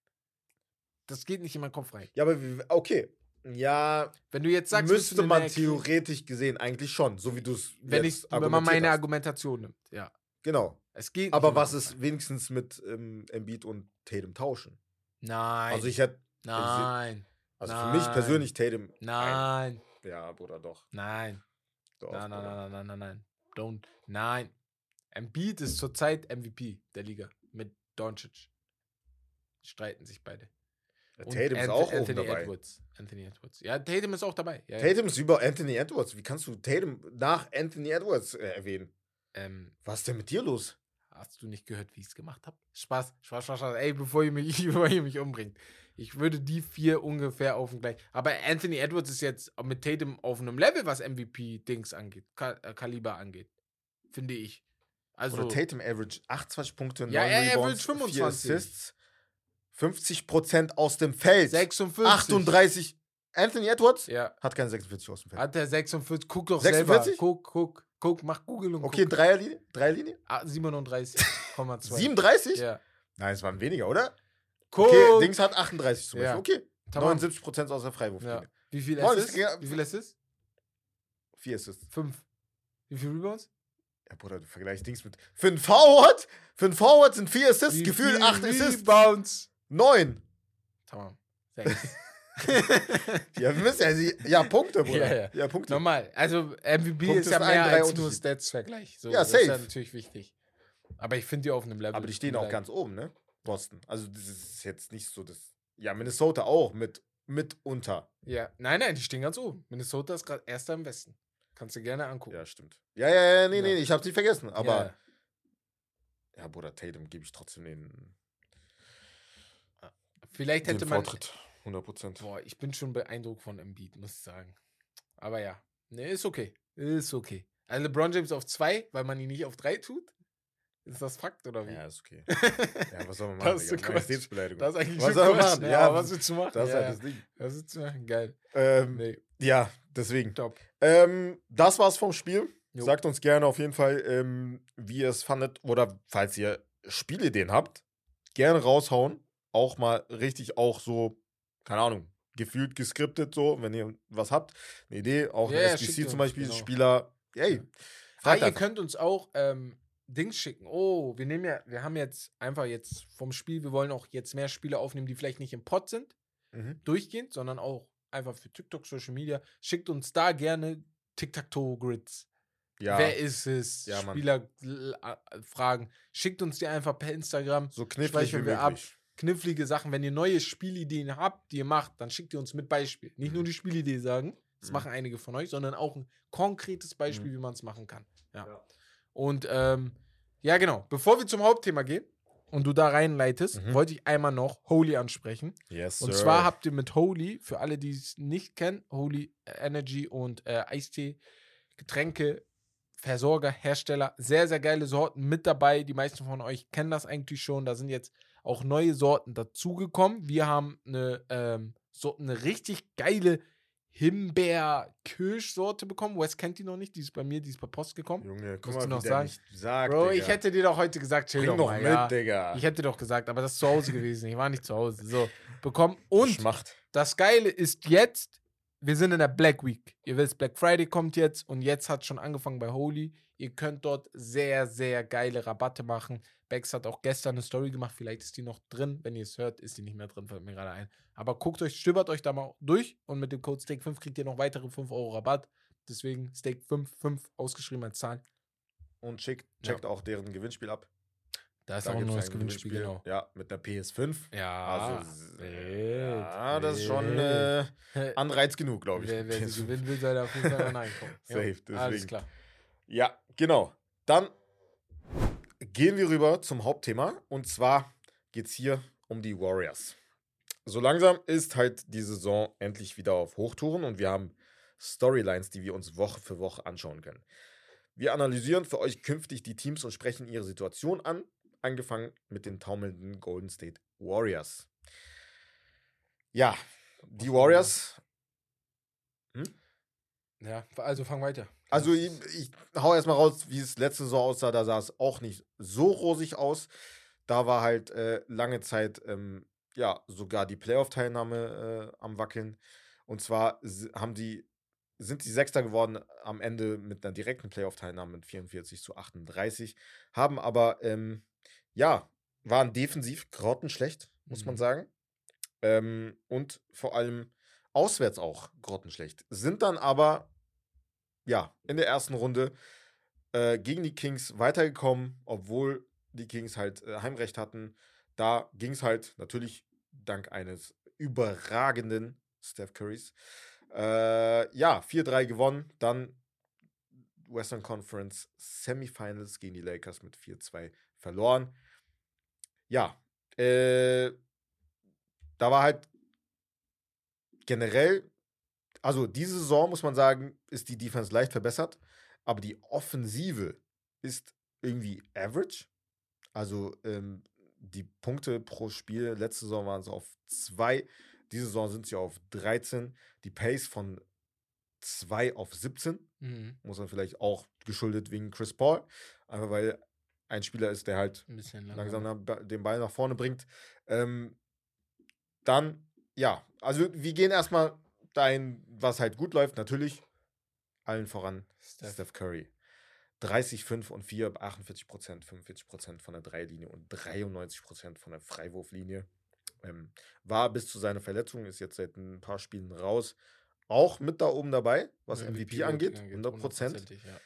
Das geht nicht in meinen Kopf rein. Ja, aber wie- okay. Ja, Wenn du jetzt sagst, müsste man theoretisch gesehen eigentlich schon, so wie du es wenn, ich, wenn man meine hast. Argumentation nimmt, ja. Genau. Es geht. Aber was ist wenigstens mit ähm, Embiid und Tatum tauschen? Nein. Also ich hätte, nein. also für mich Nein. persönlich Tatum. Nein. Ein, ja, Bruder, doch. Nein. doch Nein, nein, Bruder. nein, nein, nein, nein. Don't. Nein. Embiid ist zurzeit MVP der Liga mit Doncic. Streiten sich beide. Ja, Tatum ist auch Anthony dabei. Edwards. Anthony Edwards. Ja, Tatum ist auch dabei. Ja. Tatum ist über Anthony Edwards. Wie kannst du Tatum nach Anthony Edwards äh, erwähnen? Ähm, Was ist denn mit dir los? hast du nicht gehört, wie ich es gemacht habe? Spaß, Spaß, Spaß, Spaß. Ey, bevor ihr, mich, <laughs> bevor ihr mich umbringt. Ich würde die vier ungefähr auf dem gleich. Aber Anthony Edwards ist jetzt mit Tatum auf einem Level, was MVP-Dings angeht, äh, Kaliber angeht. Finde ich. Also, Oder Tatum average 28 Punkte, 9 Ja, er Rebounds, average 4 25. Assists, 50% aus dem Feld, 56. 38. Anthony Edwards Ja. hat keine 46 aus dem Feld. Hat er 46? Guck doch 46? selber. Guck, guck, guck, mach Google und Okay, guck. Dreierlinie? Dreierlinie? Ah, 37,2. 37? Ja. Nein, es waren weniger, oder? Guck. Okay, Dings hat 38 zum Ja. Beispiel. Okay. Tamam. 79% aus der Freiwurflinie. Ja. Wie viel Assists? Wie viel Assists? 4 Assists. Fünf. Wie viel Rebounds? Ja, Bruder, du vergleichst Dings mit. Für einen Forward? Für einen Forward sind 4 Assists, gefühlt 8 Assists. Rebounds. 9. Tamam. Sechs. <laughs> <laughs> Ja, wir müssen ja, sie- ja, Punkte, Bruder. Ja, ja. Punkte. Normal. Also MVP Punkte ist ja ein, mehr drei als nur. Stats-Vergleich. So, Ja, Das ist ja safe. natürlich wichtig. Aber ich finde die auf einem Level. Aber die stehen auch ganz oben, ne? Boston. Also, das ist jetzt nicht so das. Ja, Minnesota auch mit, mit unter. Ja, nein, nein, die stehen ganz oben. Minnesota ist gerade erster im Westen. Kannst du gerne angucken. Ja, stimmt. Ja, ja, ja, nee, Ja. nee, ich hab's nicht vergessen. Aber, Ja. ja, Bruder, Tatum gebe ich trotzdem den, Vielleicht hätte den man. Vortritt. 100 Prozent. Boah, ich bin schon beeindruckt von Embiid, muss ich sagen. Aber ja, ne, ist okay. Ist okay. Also LeBron James auf zwei, weil man ihn nicht auf drei tut? Ist das Fakt oder wie? Ja, ist okay. <laughs> Ja, was soll man machen? Das ist. Majestätsbeleidigung. Das ist eigentlich Was soll man machen? Ja, Aber was willst du machen? Das ist ja, halt das Ding. Was willst du machen? Geil. Ähm, Nee, Ja, deswegen. top. Ähm, das war's vom Spiel. Jo. Sagt uns gerne auf jeden Fall, ähm, wie ihr es fandet. Oder falls ihr Spielideen habt, gerne raushauen. Auch mal richtig auch so, keine Ahnung, gefühlt geskriptet so, wenn ihr was habt. Eine Idee, auch Ja, ein ja, SBC zum Beispiel, genau. Spieler. Ey, Ja. Ah, ihr könnt uns auch ähm, Dings schicken. Oh, wir nehmen ja, wir haben jetzt einfach jetzt vom Spiel, wir wollen auch jetzt mehr Spiele aufnehmen, die vielleicht nicht im Pod sind, Mhm. durchgehend, sondern auch einfach für TikTok, Social Media. Schickt uns da gerne Tic-Tac-Toe-Grids. Ja, Wer ist es? Ja, Mann. Spieler äh, fragen. Schickt uns die einfach per Instagram. so knifflig wie wir ab. Knifflige Sachen. Wenn ihr neue Spielideen habt, die ihr macht, dann schickt ihr uns mit Beispiel. Nicht nur die Spielidee sagen, das Mhm. machen einige von euch, sondern auch ein konkretes Beispiel, Mhm. wie man es machen kann. Ja. Ja. Und ähm, ja, genau. Bevor wir zum Hauptthema gehen, und du da reinleitest, Mhm. wollte ich einmal noch Holy ansprechen. Yes, Und sir. zwar habt ihr mit Holy, für alle, die es nicht kennen, Holy Energy und äh, Eistee, Getränke, Versorger, Hersteller, sehr, sehr geile Sorten mit dabei. Die meisten von euch kennen das eigentlich schon. Da sind jetzt auch neue Sorten dazugekommen. Wir haben eine, ähm, so eine richtig geile Himbeer-Kirsch-Sorte bekommen. Wes kennt die noch nicht, die ist bei mir, die ist per Post gekommen. Junge, guck mal, du noch wie sagen? sagt, Bro, Digga. ich hätte dir doch heute gesagt, chill Bring doch mal, mit, ja. Digga. Ich hätte doch gesagt, aber das ist zu Hause gewesen. Ich war nicht zu Hause. So, bekommen. Und Schmacht. das Geile ist jetzt, wir sind in der Black Week. Ihr wisst, Black Friday kommt jetzt und jetzt hat schon angefangen bei Holy. Ihr könnt dort sehr, sehr geile Rabatte machen. Bex hat auch gestern eine Story gemacht. Vielleicht ist die noch drin. Wenn ihr es hört, ist die nicht mehr drin, fällt mir gerade ein. Aber guckt euch, stöbert euch da mal durch und mit dem Code Steak5 kriegt ihr noch weitere 5 Euro Rabatt. Deswegen Steak5, 5 ausgeschrieben als Zahl. Und checkt, checkt auch deren Gewinnspiel ab. Da ist Da auch ein neues ein Gewinnspiel, genau. Ja, mit der PS5. Ja, Also, wild, ja, das ist schon äh, Anreiz genug, glaube ich. Wer, wer PS5. sie gewinnen will, soll da auf jeden Fall reinkommen. <laughs> Safe, Jo, Alles deswegen. klar. Ja, genau. Dann gehen wir rüber zum Hauptthema. Und zwar geht es hier um die Warriors. So langsam ist halt die Saison endlich wieder auf Hochtouren und wir haben Storylines, die wir uns Woche für Woche anschauen können. Wir analysieren für euch künftig die Teams und sprechen ihre Situation an, angefangen mit den taumelnden Golden State Warriors. Ja, die Warriors Ja, also fang weiter. Also ich, ich hau erstmal raus, wie es letzte Saison aussah. Da sah es auch nicht so rosig aus. Da war halt äh, lange Zeit ähm, ja sogar die Playoff-Teilnahme äh, am wackeln. Und zwar haben die sind die Sechster geworden am Ende mit einer direkten Playoff-Teilnahme mit 44 zu 38. Haben aber ähm, ja waren defensiv grottenschlecht, muss man Mhm. sagen. Ähm, und vor allem auswärts auch grottenschlecht. Sind dann aber ja, in der ersten Runde äh, gegen die Kings weitergekommen, obwohl die Kings halt äh, Heimrecht hatten. Da ging es halt natürlich dank eines überragenden Steph Currys. Äh, ja, 4-3 gewonnen. Dann Western Conference Semifinals gegen die Lakers mit 4-2 verloren. Ja, äh, da war halt generell also diese Saison muss man sagen, ist die Defense leicht verbessert, aber die Offensive ist irgendwie average. Also ähm, die Punkte pro Spiel, letzte Saison waren es auf 2, diese Saison sind sie auf 13. Die Pace von 2 auf 17, Mhm. muss man vielleicht auch geschuldet wegen Chris Paul, einfach weil ein Spieler ist, der halt Ein bisschen langsam den Ball nach vorne bringt. Ähm, dann, ja, also wir gehen erstmal dahin, was halt gut läuft, natürlich. Allen voran Steph. Steph, Curry. 30, 5 und 4, 48 Prozent, 45 Prozent von der Dreilinie und 93 Prozent von der Freiwurflinie. Ähm, war bis zu seiner Verletzung, ist jetzt seit ein paar Spielen raus. Auch mit da oben dabei, was MVP, angeht, 100 Prozent. Ja.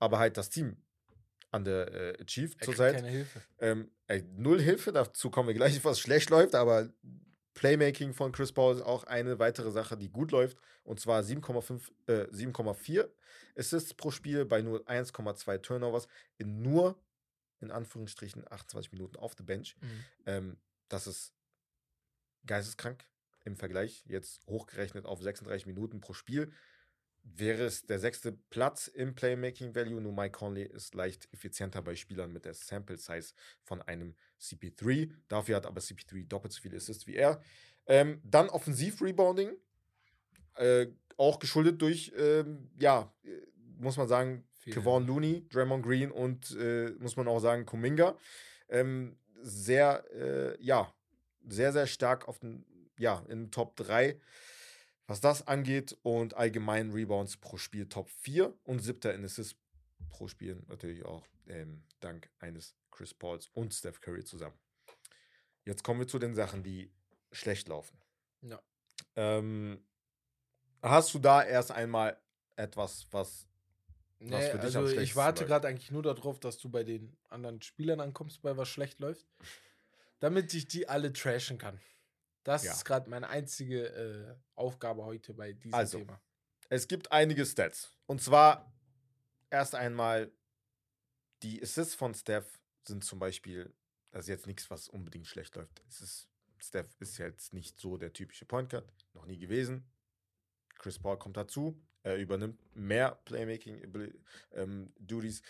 Aber halt das Team an der äh, Achieve zurzeit. keine Hilfe. Ähm, ey, null Hilfe, dazu kommen wir gleich, <laughs> was schlecht läuft, aber Playmaking von Chris Paul ist auch eine weitere Sache, die gut läuft. Und zwar 7,5, äh, 7,4 Assists pro Spiel bei nur 1,2 Turnovers in nur, in Anführungsstrichen, 28 Minuten auf der Bench. Mhm. Ähm, das ist geisteskrank im Vergleich. Jetzt hochgerechnet auf 36 Minuten pro Spiel. Wäre es der sechste Platz im Playmaking Value, nur Mike Conley ist leicht effizienter bei Spielern mit der Sample Size von einem CP3. Dafür hat aber CP3 doppelt so viele Assists wie er. Ähm, dann Offensiv-Rebounding. Äh, auch geschuldet durch, ähm, ja, muss man sagen, Viele. Kevon Looney, Draymond Green und äh, muss man auch sagen, Kuminga. Ähm, sehr, äh, ja, sehr, sehr stark auf den, ja, in den Top 3, was das angeht. Und allgemein Rebounds pro Spiel Top 4 und siebter in Assists pro Spiel natürlich auch ähm, dank eines Chris Pauls und Steph Curry zusammen. Jetzt kommen wir zu den Sachen, die schlecht laufen. Ja. Ähm, hast du da erst einmal etwas, was Nee, Was für dich also ich warte gerade eigentlich nur darauf, dass du bei den anderen Spielern ankommst, bei was schlecht läuft, damit ich die alle trashen kann. Das Ja. ist gerade meine einzige äh, Aufgabe heute bei diesem Also, Thema. Es gibt einige Stats. Und zwar erst einmal die Assists von Steph sind zum Beispiel das ist jetzt nichts, was unbedingt schlecht läuft. Es ist, Steph ist jetzt nicht so der typische Point Guard, noch nie gewesen. Chris Paul kommt dazu, er übernimmt mehr Playmaking-Duties.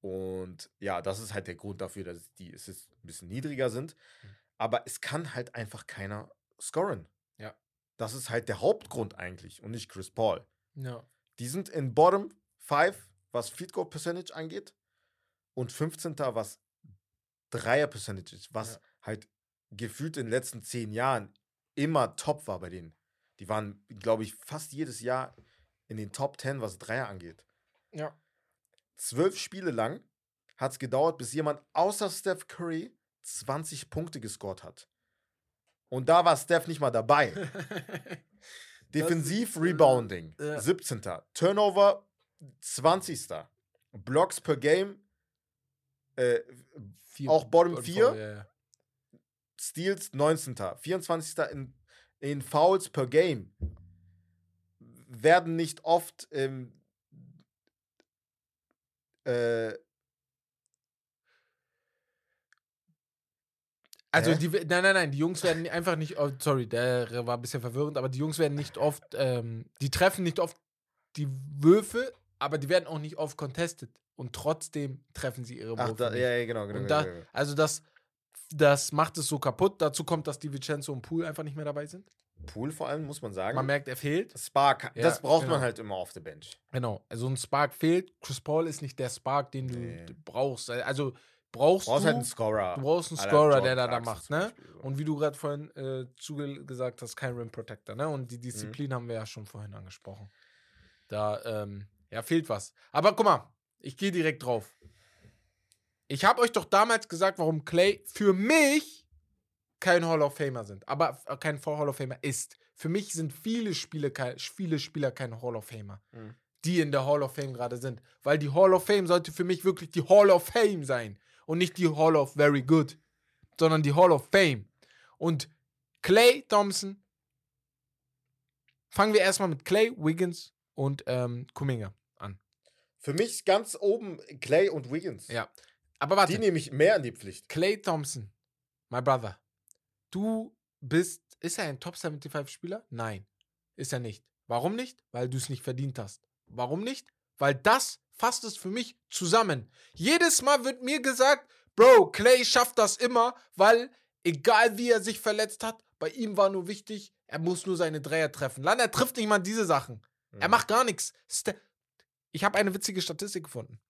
und ja, das ist halt der Grund dafür, dass die Assists ein bisschen niedriger sind. Mhm. Aber es kann halt einfach keiner scoren. Ja. Das ist halt der Hauptgrund eigentlich und nicht Chris Paul. Ja. Die sind in Bottom 5, was Field Goal Percentage angeht und 15. was Dreier Percentage ist, was Ja. halt gefühlt in den letzten zehn Jahren immer top war bei denen. Die waren, glaube ich, fast jedes Jahr in den Top 10, was Dreier angeht. Ja. Zwölf Spiele lang hat es gedauert, bis jemand außer Steph Curry 20 Punkte gescored hat. Und da war Steph nicht mal dabei. <laughs> Defensiv Rebounding, ja. 17. Turnover, 20. Blocks per Game, äh, Vier- Auch Bottom Bottom vier? four, ja, ja. Steals, 19. 24. in, in Fouls per Game. Werden nicht oft ähm, äh, Also die, nein, nein, nein, die Jungs werden einfach nicht, oh, sorry, der war ein bisschen verwirrend, aber die Jungs werden nicht oft, ähm, die treffen nicht oft die Würfe, aber die werden auch nicht oft contested und trotzdem treffen sie ihre Ach, Würfe da, nicht. ja, ja, genau, genau. und genau, da, genau. also das, das macht es so kaputt. Dazu kommt, dass die Vincenzo und Pool einfach nicht mehr dabei sind. Pool vor allem, muss man sagen. Man merkt, er fehlt. Spark, Ja, das braucht genau. man halt immer auf der Bench. Genau, also ein Spark fehlt. Chris Paul ist nicht der Spark, den du Nee. brauchst. Also brauchst Du brauchst du, halt einen Scorer. du brauchst einen Scorer, der da, da macht, ne? Und wie du gerade vorhin äh, zugesagt hast, kein Rim Protector, ne? Und Mhm. die Disziplin haben wir ja schon vorhin angesprochen. Da, ähm, ja, fehlt was. Aber guck mal, ich gehe direkt drauf. Ich habe euch doch damals gesagt, warum Clay für mich kein Hall of Famer sind, aber äh, kein Hall of Famer ist. Für mich sind viele, Spiele, viele Spieler kein Hall of Famer, Mhm. die in der Hall of Fame gerade sind. Weil die Hall of Fame sollte für mich wirklich die Hall of Fame sein und nicht die Hall of Very Good, sondern die Hall of Fame. Und Clay Thompson, fangen wir erstmal mit Clay, Wiggins und ähm, Kuminga an. Für mich ganz oben Clay und Wiggins. Ja. Aber warte. Die nehme ich mehr in die Pflicht. Clay Thompson, my brother, du bist, ist er ein Top 75 Spieler? Nein, ist er nicht. Warum nicht? Weil du es nicht verdient hast. Warum nicht? Weil das fasst es für mich zusammen. Jedes Mal wird mir gesagt, Bro, Clay schafft das immer, weil egal wie er sich verletzt hat, bei ihm war nur wichtig, er muss nur seine Dreier treffen. Lan, er trifft nicht mal diese Sachen. Er Mhm. macht gar nichts. Ich habe eine witzige Statistik gefunden.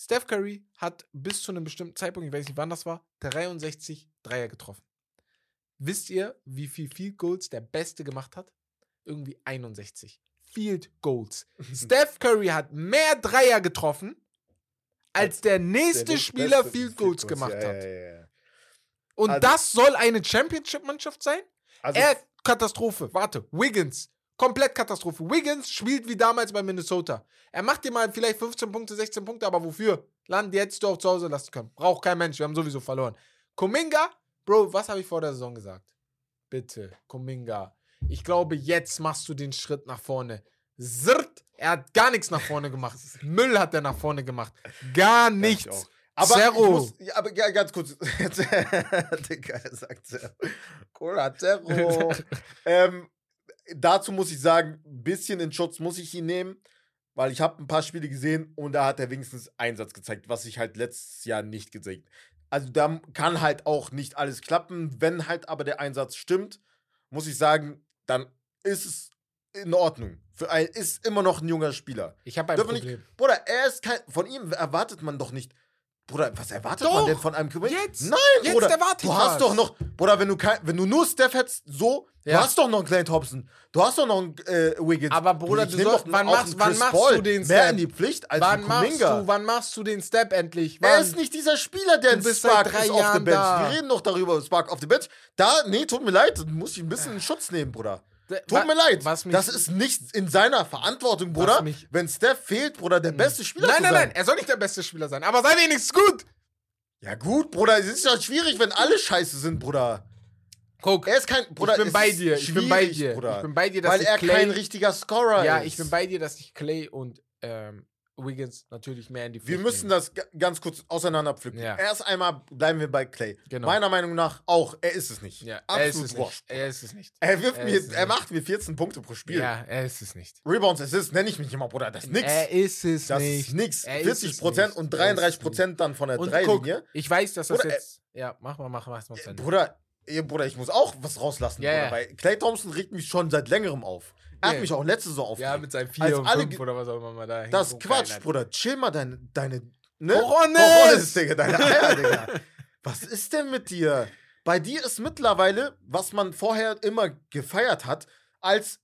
Steph Curry hat bis zu einem bestimmten Zeitpunkt, ich weiß nicht wann das war, 63 Dreier getroffen. Wisst ihr, wie viel Field Goals der Beste gemacht hat? Irgendwie 61. Field Goals. <laughs> Steph Curry hat mehr Dreier getroffen, als der nächste Der Spieler Field Goals Field gemacht ja, hat. Ja, ja, ja. Und Also- das soll eine Championship-Mannschaft sein? Also, Er, Katastrophe. Warte, Wiggins. Komplett Katastrophe. Wiggins spielt wie damals bei Minnesota. Er macht dir mal vielleicht 15 Punkte, 16 Punkte, aber wofür? Land, die hättest du auch zu Hause lassen können. Braucht kein Mensch, wir haben sowieso verloren. Kuminga, Bro, was habe ich vor der Saison gesagt? Bitte, Kuminga. Ich glaube, jetzt machst du den Schritt nach vorne. Zirrt, er hat gar nichts nach vorne gemacht. <laughs> Müll hat er nach vorne gemacht. Gar nichts. aber Zero. Muss, ja, aber ja, ganz kurz. <laughs> Digga, er sagt Zero. Cola Zero. <laughs> ähm, dazu muss ich sagen, ein bisschen in Schutz muss ich ihn nehmen, weil ich habe ein paar Spiele gesehen und da hat er wenigstens Einsatz gezeigt, was ich halt letztes Jahr nicht gesehen. Also da kann halt auch nicht alles klappen. Wenn halt aber der Einsatz stimmt, muss ich sagen, dann ist es in Ordnung. Für ein, ist immer noch ein junger Spieler. Ich habe ein Problem. Bruder, er ist kein. Von ihm erwartet man doch nicht. Bruder, was erwartet Doch, man denn von einem König? jetzt, Nein, jetzt Bruder. erwarte du hast was. doch noch. Bruder, wenn du kein, wenn du nur Steph hättest, so, Ja. du hast doch noch einen Clay Thompson. Du hast doch noch einen äh, Wiggins. Aber Bruder, du nehm sollst- doch wann machst- wann machst Paul du den Mehr Step? in die Pflicht als Wann machst, du, wann machst du den Step endlich? Er Wann? ist nicht dieser Spieler, der Du ein Spark ist auf der Jahren Bench. da. Wir reden noch darüber, Spark auf der Bench. Da, nee, tut mir leid, muss ich ein bisschen in Schutz nehmen, Bruder. Tut mir leid. das ist nicht in seiner Verantwortung, Bruder. wenn Steph fehlt, Bruder, der beste Spieler Nein, zu nein, sein. nein, er soll nicht der beste Spieler sein, aber sei wenigstens gut. Ja gut, Bruder, es ist ja schwierig, wenn alle scheiße sind, Bruder. Guck, Er ist kein, Bruder, ich bin bei dir, ich bin bei dir. Bruder. Ich bin bei dir, dass weil er Clay, kein richtiger Scorer Ja, ist. ich bin bei dir, dass ich Clay und ähm, Wiggins natürlich mehr in die Wir Pflicht müssen nehmen. das ga- ganz kurz auseinanderpflücken. Ja. Erst einmal bleiben wir bei Clay. Genau. Meiner Meinung nach auch, er ist es nicht. Ja, er ist Absolut es wurscht. nicht. Er ist es nicht. Er wirft Er mir, ist es er macht mir 14 Punkte pro Spiel. Ja, er ist es nicht. Rebounds, Assists nenne ich mich immer, Bruder. Das ist nix. Er ist es das nicht. ist nix. Er ist 40 es Prozent und Er ist es 33 Prozent dann von der Und guck, Dreilinie. ich weiß, dass das Bruder, jetzt. Ja, mach mal, mach mal, mach mal. Bruder, Bruder, ich muss auch was rauslassen. Ja, Bruder, weil Clay Thompson regt mich schon seit längerem auf. Er hat mich auch letzte Saison aufgeregt. Ja, mit seinem 4 Als und alle 5 ge- oder was auch immer man da Das Quatsch. Bruder. Chill mal deine, deine, ne? Cojones! Cojones, Digga, deine Eier, Digga. Was ist denn mit dir? Bei dir ist mittlerweile, was man vorher immer gefeiert hat, als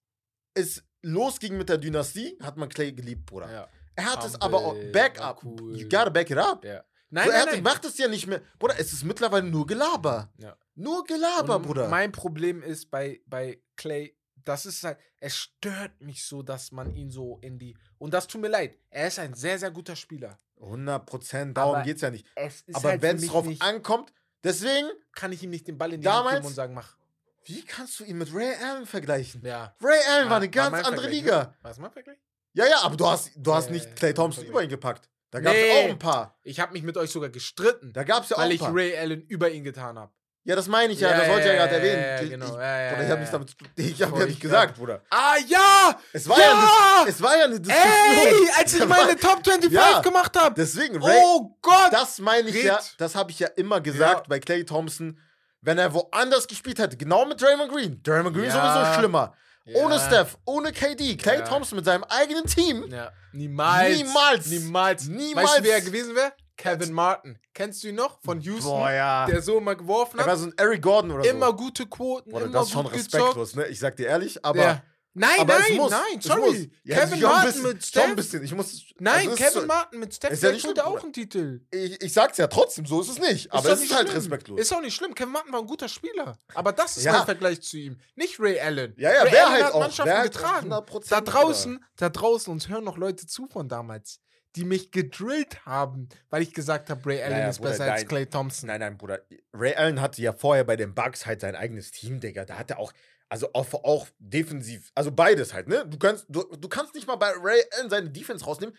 es losging mit der Dynastie, hat man Clay geliebt, Bruder. Ja. Er hat es Humble, aber auch Backup. cool. You gotta back it up. ja. so, Nein, er nein, hat, nein. macht es ja nicht mehr. Bruder, es ist mittlerweile nur Gelaber. Ja. Nur Gelaber, Und Bruder. Mein Problem ist bei, bei Clay, das ist halt, es stört mich so, dass man ihn so in die. Und das tut mir leid. Er ist ein sehr, sehr guter Spieler. 100 Prozent, darum Aber geht's ja nicht. Es Aber halt wenn es drauf nicht, ankommt, deswegen, kann ich ihm nicht den Ball in die Hand geben und sagen, mach. wie kannst du ihn mit Ray Allen vergleichen? Ja. Ray Allen war Ja, eine ganz andere Vergleich, Liga. Ne? Was mein Vergleich? Ja, ja, aber du hast, du hast Ja, nicht Clay Thompson über ihn gepackt. Da gab es Nee. auch ein paar. Ich habe mich mit euch sogar gestritten, Da gab es ja auch weil ein ich paar. Ray Allen über ihn getan habe. Ja, das meine ich ja, das wollte ich ja gerade erwähnen. Ja, Ich- genau. Ich, ja, ja, Bruder, ich habe ja. nichts damit. Ich habe ja nicht ich gesagt, Bruder. Ah, ja! Es war ja, Ja! eine, es war ja eine Diskussion. Ey, als ich <laughs> meine Top 25 Ja. gemacht habe. Deswegen, Ray, Oh Gott! das meine ich Red. ja, das habe ich ja immer gesagt Ja. bei Clay Thompson. Wenn er woanders gespielt hätte, genau mit Draymond Green. Draymond Green Ja. sowieso schlimmer. Ja. Ohne Steph, ohne KD. Clay Ja. Thompson mit seinem eigenen Team. Ja, niemals. Niemals. Niemals. Niemals. Weißt du, wer er gewesen wäre? Kevin Martin. Kennst du ihn noch? Von Houston? Boah, ja. Der so immer geworfen Er war hat. so ein Eric Gordon oder Immer so. gute Quoten, Boah, immer das ist schon respektlos, ne? Ich sag dir ehrlich, aber. Ja. Nein, aber nein, muss, nein, sorry. Ja, Kevin ein Martin bisschen, mit Schon ein Steph. bisschen. Ich muss. Nein, also ist Kevin so- Martin mit Steph, Ist ja nicht schlimm, auch einen Titel. Ich, ich sag's ja trotzdem, so ist es nicht. Aber doch es ist halt schlimm. respektlos. Ist auch nicht schlimm. Kevin Martin war ein guter Spieler. Aber das ist Ja. mein Vergleich zu ihm. Nicht Ray Allen. Ja, ja, Ray wer Allen halt hat auch. Mannschaften Wer halt getragen. 100%, Da draußen, da draußen, uns hören noch Leute zu von damals, die mich gedrillt haben, weil ich gesagt habe, Ray Allen ja, ist Bruder, besser als nein. Clay Thompson. Nein, nein, Bruder. Ray Allen hatte ja vorher bei den Bucks halt sein eigenes Team, Digga. Da hat er auch, also auch, auch defensiv, also beides halt, ne? Du kannst, du, du kannst nicht mal bei Ray Allen seine Defense rausnehmen,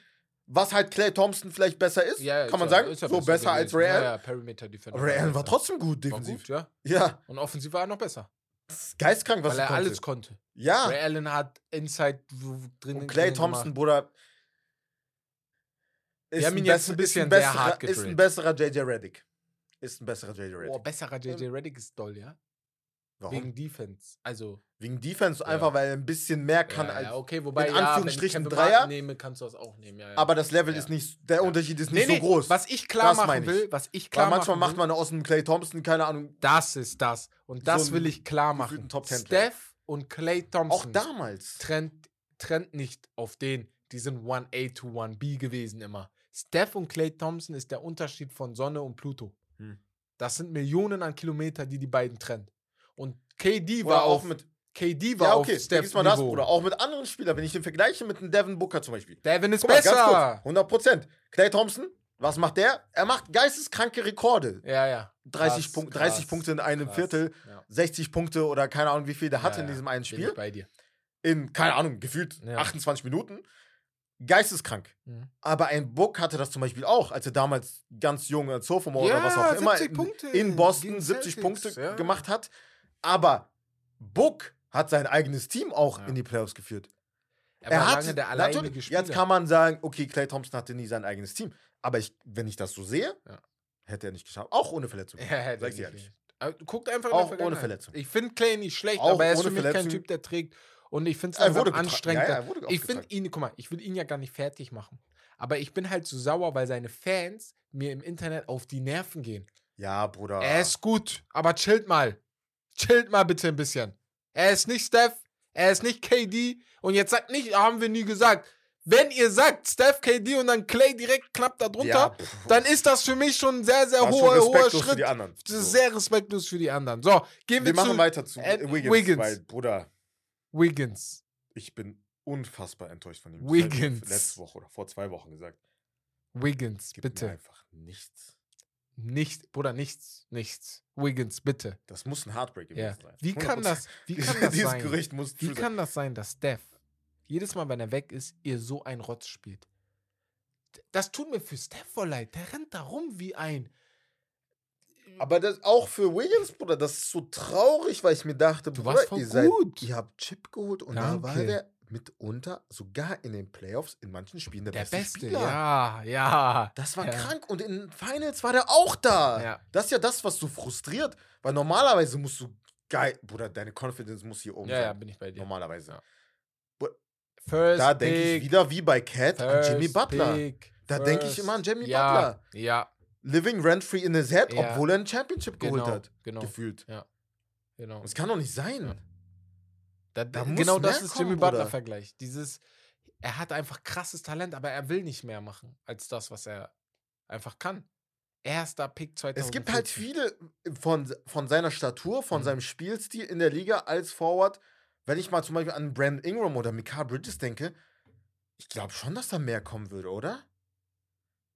was halt Clay Thompson vielleicht besser ist, Ja, kann man ja- sagen. ja so besser als gewesen. Ray Allen. ja, Perimeter Defender. Ray Allen war besser. trotzdem gut War defensiv. gut, ja. Ja, Und offensiv war er noch besser. das ist geistkrank, was weil er konnte. alles konnte. Ja, Ray Allen hat Inside w- drin. und Clay Thompson, gemacht. Bruder. Ist besser- ein bisschen ist ein besserer, Ist ein besserer JJ Reddick. Ist ein besserer JJ Reddick. Boah, besserer JJ Reddick ist doll, ja? Warum? Wegen Defense. Also, Wegen Defense, einfach weil er ein bisschen mehr kann ja, als. ja, okay, wobei, in ja, wenn ich Anführungsstrichen Dreier, nehme, kannst du das auch nehmen, ja, ja. Aber das Level Ja. ist nicht, der Unterschied ist nee, nicht nee, so groß. was ich klar Das machen will, was ich Weil klar manchmal machen macht will, man aus dem Clay Thompson, keine Ahnung, das ist das. Und das So will ich klar machen. Top. Steph und Clay auch Thompson damals. trennt, trennt nicht auf den, die sind 1A to 1B gewesen immer. Steph und Clay Thompson ist der Unterschied von Sonne und Pluto. Hm. Das sind Millionen an Kilometer, die die beiden trennt. Und KD Oder war auch auf, mit, KD war ja okay, auf Steph mal das. Bruder. Auch mit anderen Spielern, wenn ich den vergleiche mit einem Devin Booker zum Beispiel. Devin ist Guck mal, ganz besser. kurz, 100 Prozent. Clay Thompson, was macht der? Er macht geisteskranke Rekorde. Ja, ja. 30, Krass, Punkt, 30 krass, Punkte in einem krass. Viertel, Ja. 60 Punkte oder keine Ahnung, wie viel der hatte Ja, in ja, diesem einen bin Spiel. ich bei dir. In, keine Ahnung, gefühlt Ja. 28 Minuten. Geisteskrank. Mhm. Aber ein Book hatte das zum Beispiel auch, als er damals ganz jung als Sophomore oder was auch immer 70 in, Punkte in Boston gegen 70 Celtics, Punkte ja. gemacht hat. Aber Book hat sein eigenes Team auch Ja. in die Playoffs geführt. Er, war hat der natürlich, Spieler. Jetzt kann man sagen, okay, Clay Thompson hatte nie sein eigenes Team. Aber ich, wenn ich das so sehe, Ja. hätte er nicht geschafft. Auch ohne Verletzung. Ja, hätte Sag ich ehrlich. Guckt einfach in Auch ohne. Verletzung. Ich finde Clay nicht schlecht, Auch aber er ist für mich kein. Typ, der trägt. Und ich finde es wurde anstrengend. Ja, ja, ich finde ihn, guck mal, ich will ihn ja gar nicht fertig machen. Aber ich bin halt so sauer, weil seine Fans mir im Internet auf die Nerven gehen. Ja, Bruder. Er ist gut, aber chillt mal. Chillt mal bitte ein bisschen. Er ist nicht Steph, er ist nicht KD. Und jetzt sagt nicht, haben wir nie gesagt. Wenn ihr sagt Steph, KD und dann Clay direkt knapp darunter, Ja, dann ist das für mich schon ein sehr, sehr War hoher, hoher respektlos für Schritt. die anderen. So. sehr respektlos für die anderen. So, gehen wir, Wir machen zu weiter zu Wiggins, Wiggins. weil, Bruder, Wiggins. ich bin unfassbar enttäuscht von ihm. Wiggins. ich Letzte Woche oder vor zwei Wochen gesagt. Wiggins, mir bitte. einfach nichts. Nicht, Bruder, nichts, nichts. Wiggins, bitte. Das muss ein Heartbreak gewesen Ja. sein. Wie kann 100%. das, wie <laughs> kann das Dieses sein? Gerücht muss Wie kann das sein, dass Steph jedes Mal, wenn er weg ist, ihr so ein Rotz spielt? Das tut mir für Steph voll leid. Der rennt da rum wie ein. Aber das auch für Wiggins, Bruder, das ist so traurig, weil ich mir dachte, Du Bruder, warst voll ihr, seid, gut. ihr habt Chip geholt und da war Danke. der mitunter sogar in den Playoffs in manchen Spielen der, Der beste, Beste, Spieler. ja, ja. Das war Ja. krank und in Finals war der auch da. Ja. Das ist ja das, was so frustriert, weil normalerweise musst du geil, Bruder, deine Confidence muss hier oben Ja, ja, sein. bin ich bei dir. Normalerweise. Ja. First Da denke ich wieder wie bei Cat an Jimmy Butler. Pick, Da denke ich immer an Jimmy ja, Butler. Ja, Living rent-free in his head, Ja. obwohl er ein Championship geholt genau, hat. genau, Gefühlt. genau. Das kann doch nicht sein. Ja. Da, Da genau das ist Jimmy. Butler-Vergleich. Dieses, er hat einfach krasses Talent, aber er will nicht mehr machen als das, was er einfach kann. Erster Pick 2014. Es gibt halt viele von, von seiner Statur, von Mhm. seinem Spielstil in der Liga als Forward. Wenn ich mal zum Beispiel an Brandon Ingram oder Mikael Bridges denke, ich glaube schon, dass da mehr kommen würde, oder?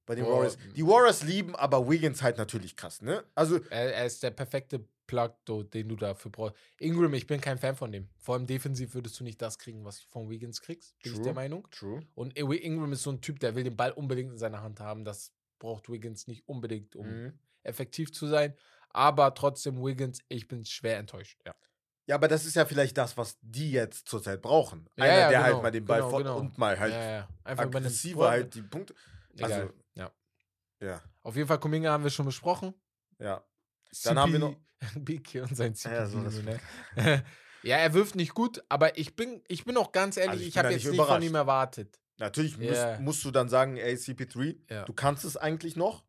Bei den Boah, Warriors. Die Warriors lieben aber Wiggins halt natürlich krass, ne? Also, Er, er ist der perfekte Plug, den du dafür brauchst. Ingram, ich bin kein Fan von dem. Vor allem defensiv würdest du nicht das kriegen, was du von Wiggins kriegst. Bin ich True. der Meinung. true. Und Ingram ist so ein Typ, der will den Ball unbedingt in seiner Hand haben. Das braucht Wiggins nicht unbedingt, um Mhm. effektiv zu sein. Aber trotzdem, Wiggins, ich bin schwer enttäuscht. Ja. Ja, aber das ist ja vielleicht das, was die jetzt zurzeit brauchen. Ja, Einer, ja, der genau, halt mal den Ball genau, genau. und mal halt ja, ja. Einfach aggressiver halt die Punkte. Egal. also- ja. Ja, Auf jeden Fall, Kuminga haben wir schon besprochen. ja. Dann haben wir noch- <laughs> Biki und sein CP. Ja, so das- ne? <laughs> ja, er wirft nicht gut, aber ich bin, ich bin auch ganz ehrlich, Also ich ich, habe jetzt nicht von ihm erwartet. Natürlich Ja. musst, musst du dann sagen, ey, CP3, Ja. du kannst es eigentlich noch.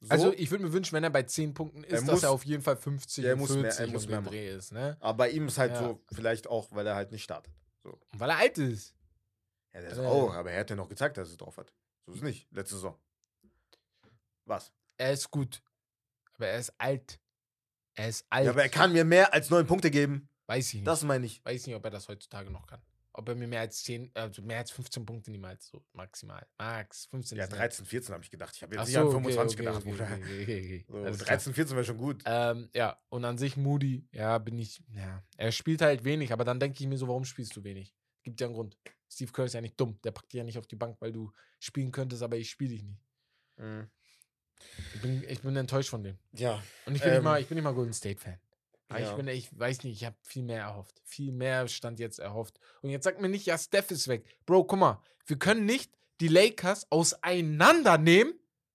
So, Also ich würde mir wünschen, wenn er bei 10 Punkten ist, Er dass muss- er auf jeden Fall 50 er und muss mehr- 40 er muss mehr. Dreh ist. Ne? aber bei ihm ist halt Ja. so, vielleicht auch, weil er halt nicht startet. Und weil er alt ist. Ja, der ist Ja. auch, aber er hat ja noch gezeigt, dass er es drauf hat. So ist es nicht. Letzte Saison. Was? Er ist gut. Aber er ist alt. Er ist alt. Ja, aber er kann mir mehr als neun Punkte geben. Weiß ich nicht. Das meine ich. Weiß nicht, ob er das heutzutage noch kann. Ob er mir mehr als 10, also mehr als 15 Punkte niemals so maximal. Max, 15 Ja, ist nicht. 13, 14 habe ich gedacht. Ich habe jetzt nicht so, an okay, 25 okay, gedacht, okay, Bruder. okay, okay. So, Alles klar. 13, 14 wäre schon gut. Ähm, ja, und an sich Moody, ja, bin ich, ja, er spielt halt wenig, aber dann denke ich mir so, warum spielst du wenig? Gibt ja einen Grund. Steve Kerr ist ja nicht dumm, der packt dich ja nicht auf die Bank, weil du spielen könntest, aber ich spiele dich nicht. Mhm. Ich bin, ich bin enttäuscht von dem. Ja. Und ich bin, Ähm, nicht, mal, ich bin nicht mal Golden State-Fan. Ja. Ich, bin, ich weiß nicht, ich habe viel mehr erhofft. Viel mehr stand jetzt erhofft. Und jetzt sagt mir nicht, ja, Steph ist weg. Bro, guck mal, wir können nicht die Lakers auseinandernehmen,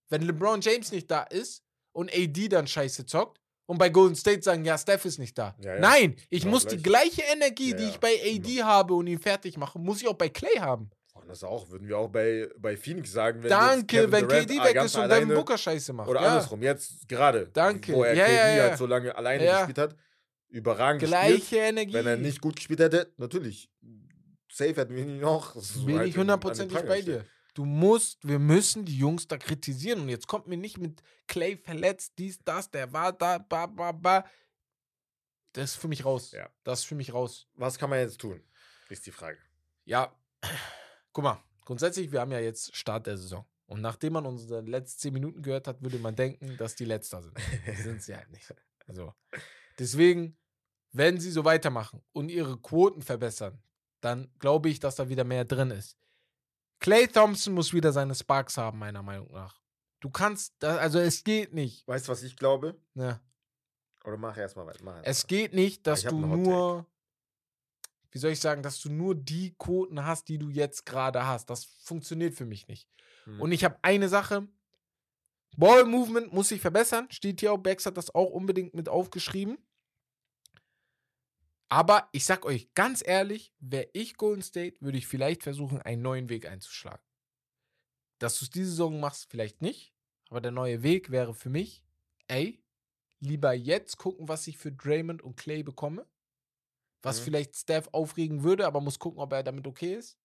wenn LeBron James nicht da ist und AD dann scheiße zockt und bei Golden State sagen, ja, Steph ist nicht da. Ja, ja. Nein, ich Genau muss die gleich. gleiche Energie, Ja, die ja, ich bei AD habe und ihn fertig mache, muss ich auch bei Clay haben. Und das auch, würden wir auch bei, bei Phoenix sagen, wenn Danke, wenn KD ah, weg ganz ist und Devin Booker scheiße macht. Oder ja. andersrum, jetzt gerade, Danke. wo er Ja, KD ja, ja. halt so lange alleine Ja. gespielt hat, überragend Gleiche gespielt. Energie. Wenn er nicht gut gespielt hätte, natürlich, safe hätten wir ihn noch. so Bin halt ich hundertprozentig bei dir. Du musst, wir müssen die Jungs da kritisieren. Und jetzt kommt mir nicht mit Clay verletzt, dies, das, der war da, ba, ba, ba. Das ist für mich raus. Ja. Das ist für mich raus. Was kann man jetzt tun, ist die Frage. Ja, <clears throat> guck mal, grundsätzlich, wir haben ja jetzt Start der Saison. Und nachdem man unsere letzten zehn Minuten gehört hat, würde man denken, dass die Letzter sind. <laughs> sind sie halt nicht. Also, deswegen, wenn sie so weitermachen und ihre Quoten verbessern, dann glaube ich, dass da wieder mehr drin ist. Clay Thompson muss wieder seine Sparks haben, meiner Meinung nach. Du kannst, also es geht nicht. Weißt du, was ich glaube? Ne? Oder mach erstmal weiter. Es geht nicht, dass du nur, wie soll ich sagen, dass du nur die Quoten hast, die du jetzt gerade hast. Das funktioniert für mich nicht. Hm. Und ich habe eine Sache. Ball Movement muss sich verbessern. Steht hier auch, Bex hat das auch unbedingt mit aufgeschrieben. Aber ich sag euch ganz ehrlich, wäre ich Golden State, würde ich vielleicht versuchen, einen neuen Weg einzuschlagen. Dass du es diese Saison machst, vielleicht nicht. Aber der neue Weg wäre für mich, ey, lieber jetzt gucken, was ich für Draymond und Clay bekomme. Was Mhm. vielleicht Steph aufregen würde, aber muss gucken, ob er damit okay ist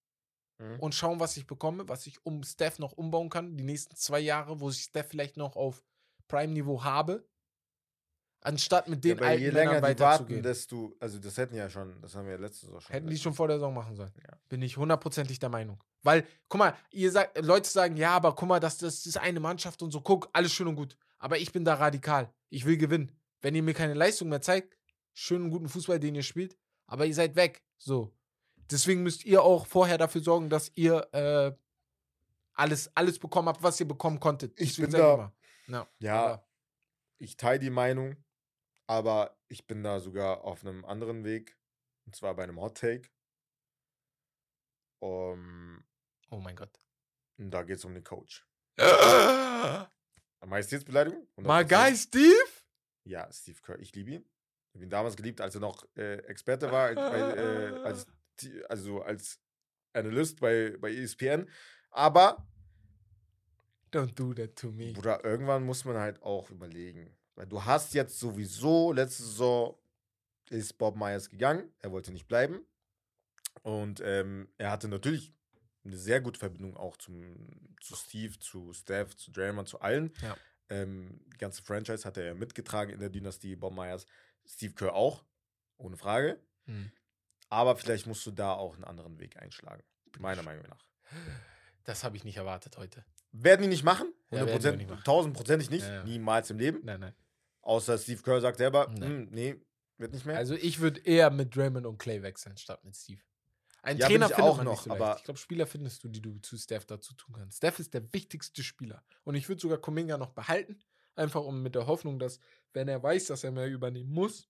Mhm. und schauen, was ich bekomme, was ich um Steph noch umbauen kann. Die nächsten zwei Jahre, wo ich Steph vielleicht noch auf Prime-Niveau habe. Anstatt mit den ja, aber je alten länger die warten, desto, also das hätten ja schon, das haben wir letzte Saison schon. Hätten die schon vor der Saison machen sollen. Ja. Bin ich hundertprozentig der Meinung. Weil, guck mal, ihr sagt, Leute sagen, ja, aber guck mal, das, das ist eine Mannschaft und so, guck, alles schön und gut. Aber ich bin da radikal. Ich will gewinnen. Wenn ihr mir keine Leistung mehr zeigt, schönen guten Fußball, den ihr spielt, aber ihr seid weg. So. Deswegen müsst ihr auch vorher dafür sorgen, dass ihr äh, alles, alles bekommen habt, was ihr bekommen konntet. Ich Deswegen bin da- immer. Ja, Ja, ich teile die Meinung, aber ich bin da sogar auf einem anderen Weg. Und zwar bei einem Hot Take. Um, oh mein Gott. und da geht es um den Coach. <gasps> My Majestätsbeleidigung? 100%. guy Steve? Ja, Steve Kerr. Ich liebe ihn. Ich habe ihn damals geliebt, als er noch äh, Experte war, äh, als, <laughs> also als Analyst bei, bei ESPN. Aber, Don't do that to me. Bruder, irgendwann muss man halt auch überlegen. Weil du hast jetzt sowieso, letzte Saison ist Bob Myers gegangen. Er wollte nicht bleiben. Und ähm, er hatte natürlich eine sehr gute Verbindung auch zum, zu Steve, zu Steph, zu Draymond, zu allen. Ja. Ähm, die ganze Franchise hat er ja mitgetragen in der Dynastie, Bob Myers. Steve Kerr auch, ohne Frage. Hm. Aber vielleicht musst du da auch einen anderen Weg einschlagen. Meiner Meinung nach. Das habe ich nicht erwartet heute. Werden die nicht machen? Ja, werden 100%, die nicht machen. tausendprozentig nicht. Ja, ja. Niemals im Leben. Nein, nein. Außer Steve Kerr sagt selber, Nee. "Hm, nee, wird nicht mehr. Also ich würde eher mit Draymond und Clay wechseln, statt mit Steve. Ein Ja, Trainer findet auch man noch, nicht so aber- Ich glaube, Spieler findest du, die du zu Steph dazu tun kannst. Steph ist der wichtigste Spieler. Und ich würde sogar Kuminga noch behalten. Einfach um mit der Hoffnung, dass, wenn er weiß, dass er mehr übernehmen muss,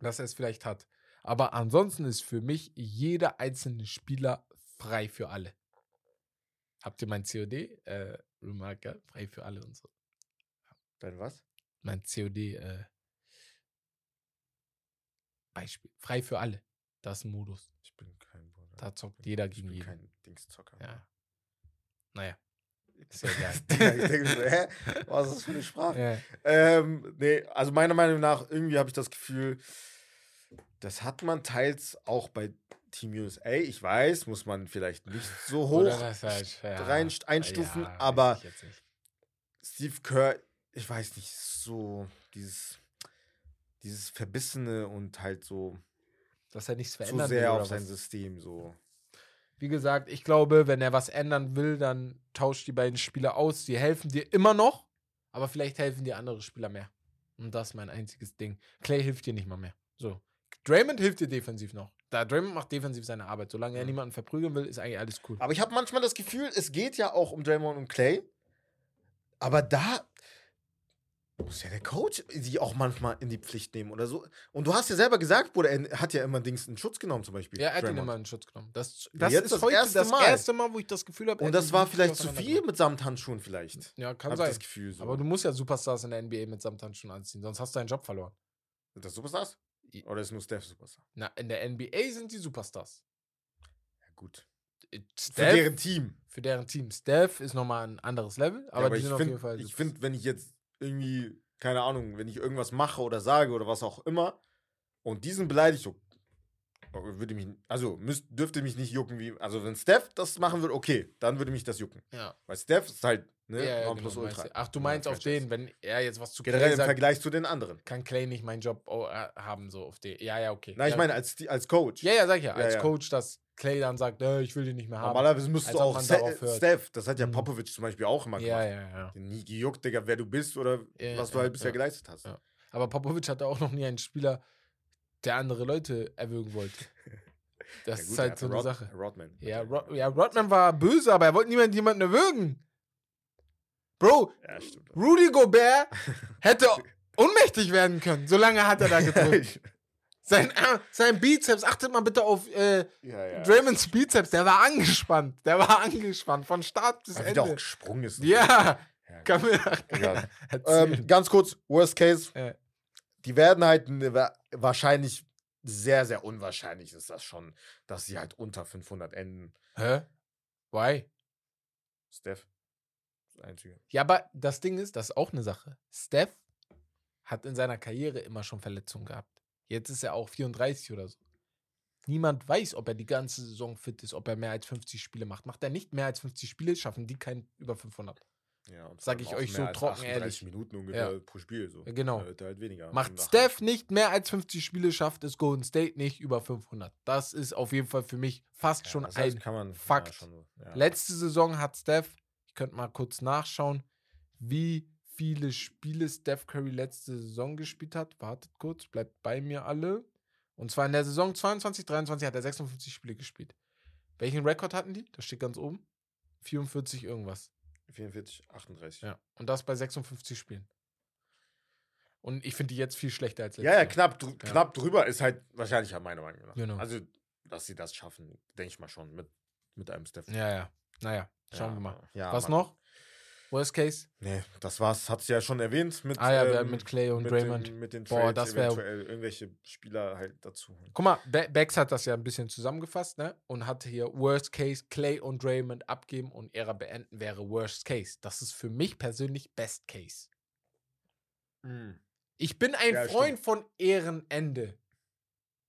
dass er es vielleicht hat. Aber ansonsten ist für mich jeder einzelne Spieler frei für alle. Habt ihr mein COD? Äh, Remarker, frei für alle und so. Dann was? Mein COD, äh, Beispiel. Frei für alle. Das ist ein Modus. Ich bin kein Bruder. Da zockt jeder ich gegen bin jeden. kein Dingszocker. Ja. Naja. <laughs> Ist ja. Digga, ich denke so, hä? Was ist das für eine <laughs> Sprache? ja. Ähm, nee, also meiner Meinung nach, irgendwie habe ich das Gefühl, das hat man teils auch bei Team USA. Ich weiß, muss man vielleicht nicht so hoch Oder das ja. rein einstufen, Ja, aber ich. Steve Kerr, ich weiß nicht, so dieses, dieses Verbissene und halt so Dass er nichts zu verändern will. sehr oder auf sein was? System so. Wie gesagt, ich glaube, wenn er was ändern will, dann tauscht die beiden Spieler aus. Die helfen dir immer noch, aber vielleicht helfen dir andere Spieler mehr. Und das ist mein einziges Ding. Clay hilft dir nicht mal mehr. So. Draymond hilft dir defensiv noch. Da Draymond macht defensiv seine Arbeit. Solange er niemanden verprügeln will, ist eigentlich alles cool. Aber ich habe manchmal das Gefühl, es geht ja auch um Draymond und Clay. Aber da muss ja der Coach sie auch manchmal in die Pflicht nehmen oder so. Und du hast ja selber gesagt, Bruder, er hat ja immer Dings in Schutz genommen zum Beispiel. Ja, er hat ihn immer in Schutz genommen. Das, das jetzt ist das heute erste das Mal. erste Mal, wo ich das Gefühl habe. Und das war vielleicht zu viel mit Samthandschuhen vielleicht. Ja, kann Hab sein. das Gefühl so. Aber du musst ja Superstars in der NBA mit Samthandschuhen anziehen, sonst hast du deinen Job verloren. Sind das Superstars? Oder ist nur Steph Superstar? Na, in der NBA sind die Superstars. Ja, gut. Äh, Für Steph, deren Team. für deren Team. Steph ist nochmal ein anderes Level, aber, Ja, aber die ich sind auf jeden Fall. finde, ich find, wenn ich jetzt irgendwie, keine Ahnung, wenn ich irgendwas mache oder sage oder was auch immer und diesen beleidigt, so, würde mich, also müsst, dürfte mich nicht jucken, wie, also wenn Steph das machen würde, okay, dann würde mich das jucken. ja. Weil Steph ist halt, ne, ja, ja, genau, du. Ach, du meinst auf den, wenn er jetzt was zu Generell Clay im sagt, Vergleich zu den anderen. kann Clay nicht meinen Job oh, äh, haben, so auf den. Ja, ja, okay. Nein, ich meine als, als Coach. Ja, ja, sag ich ja. Ja, Als. Coach, dass Clay dann sagt, äh, ich will den nicht mehr haben. Normalerweise müsstest du auch. Steph, das hat ja Mhm. Popovic zum Beispiel auch immer Ja, gemacht. ja, ja. Nie gejuckt, Digga, wer du bist oder Ja, was du ja, halt bisher ja. geleistet hast. Ja. Aber Popovic hatte auch noch nie einen Spieler, der andere Leute erwürgen wollte. <laughs> Das Ja, ist gut, halt so eine Rod- Sache. Rodman. Ja, Rod ja, Rodman war böse, aber er wollte niemand jemanden erwürgen. Bro, Ja. Rudy Gobert <laughs> hätte ohnmächtig werden können. So lange hat er da gedrückt. <laughs> sein, äh, sein Bizeps, achtet mal bitte auf äh, ja, ja. Draymonds Bizeps, der war angespannt. Der war angespannt von Start bis Weil wieder auch Ende. gesprungen ist. Ja, Ja, mir ähm, ganz kurz, Worst Case. Ja. Die werden halt ne, wa- wahrscheinlich, sehr, sehr unwahrscheinlich ist das schon, dass sie halt unter 500 enden. Hä? Why? Steph, das Einzige. Ja, aber das Ding ist, das ist auch eine Sache. Steph hat in seiner Karriere immer schon Verletzungen gehabt. Jetzt ist er auch 34 oder so. Niemand weiß, ob er die ganze Saison fit ist, ob er mehr als 50 Spiele macht. Macht er nicht mehr als 50 Spiele, schaffen die keinen über 500. Ja, Sag ich euch so trocken 38 ehrlich. Minuten ungefähr Ja. pro Spiel. So. Genau. Halt. Macht 85. Steph nicht mehr als 50 Spiele, schafft es Golden State nicht über 500. Das ist auf jeden Fall für mich fast Ja, schon das heißt, ein man, Fakt. Ja, schon. Letzte Saison hat Steph, ich könnte mal kurz nachschauen, wie viele Spiele Steph Curry letzte Saison gespielt hat. Wartet kurz, bleibt bei mir alle. Und zwar in der Saison 22, 23 hat er 56 Spiele gespielt. Welchen Rekord hatten die? Das steht ganz oben. 44 irgendwas. 44, 38. Ja. Und das bei 56 Spielen. Und ich finde die jetzt viel schlechter als letztes Ja, ja, knapp, drü Ja. knapp drüber ist halt wahrscheinlicher, meiner Meinung nach. Genau. Also, dass sie das schaffen, denke ich mal schon mit, mit einem Steph. Ja, ja. Naja, schauen Ja, wir mal. Ja, Was Mann. noch? Worst Case? Nee, das war's. Hat sie ja schon erwähnt mit, Ah ja, ähm, mit Clay und mit Draymond. Den, mit den Boah, Trades das wär- eventuell irgendwelche Spieler halt dazu. Guck mal, Be Bex hat das ja ein bisschen zusammengefasst, ne? Und hat hier Worst Case Clay und Draymond abgeben und Ära beenden wäre Worst Case. Das ist für mich persönlich Best Case. Ich bin ein Ja, Freund von Ehrenende.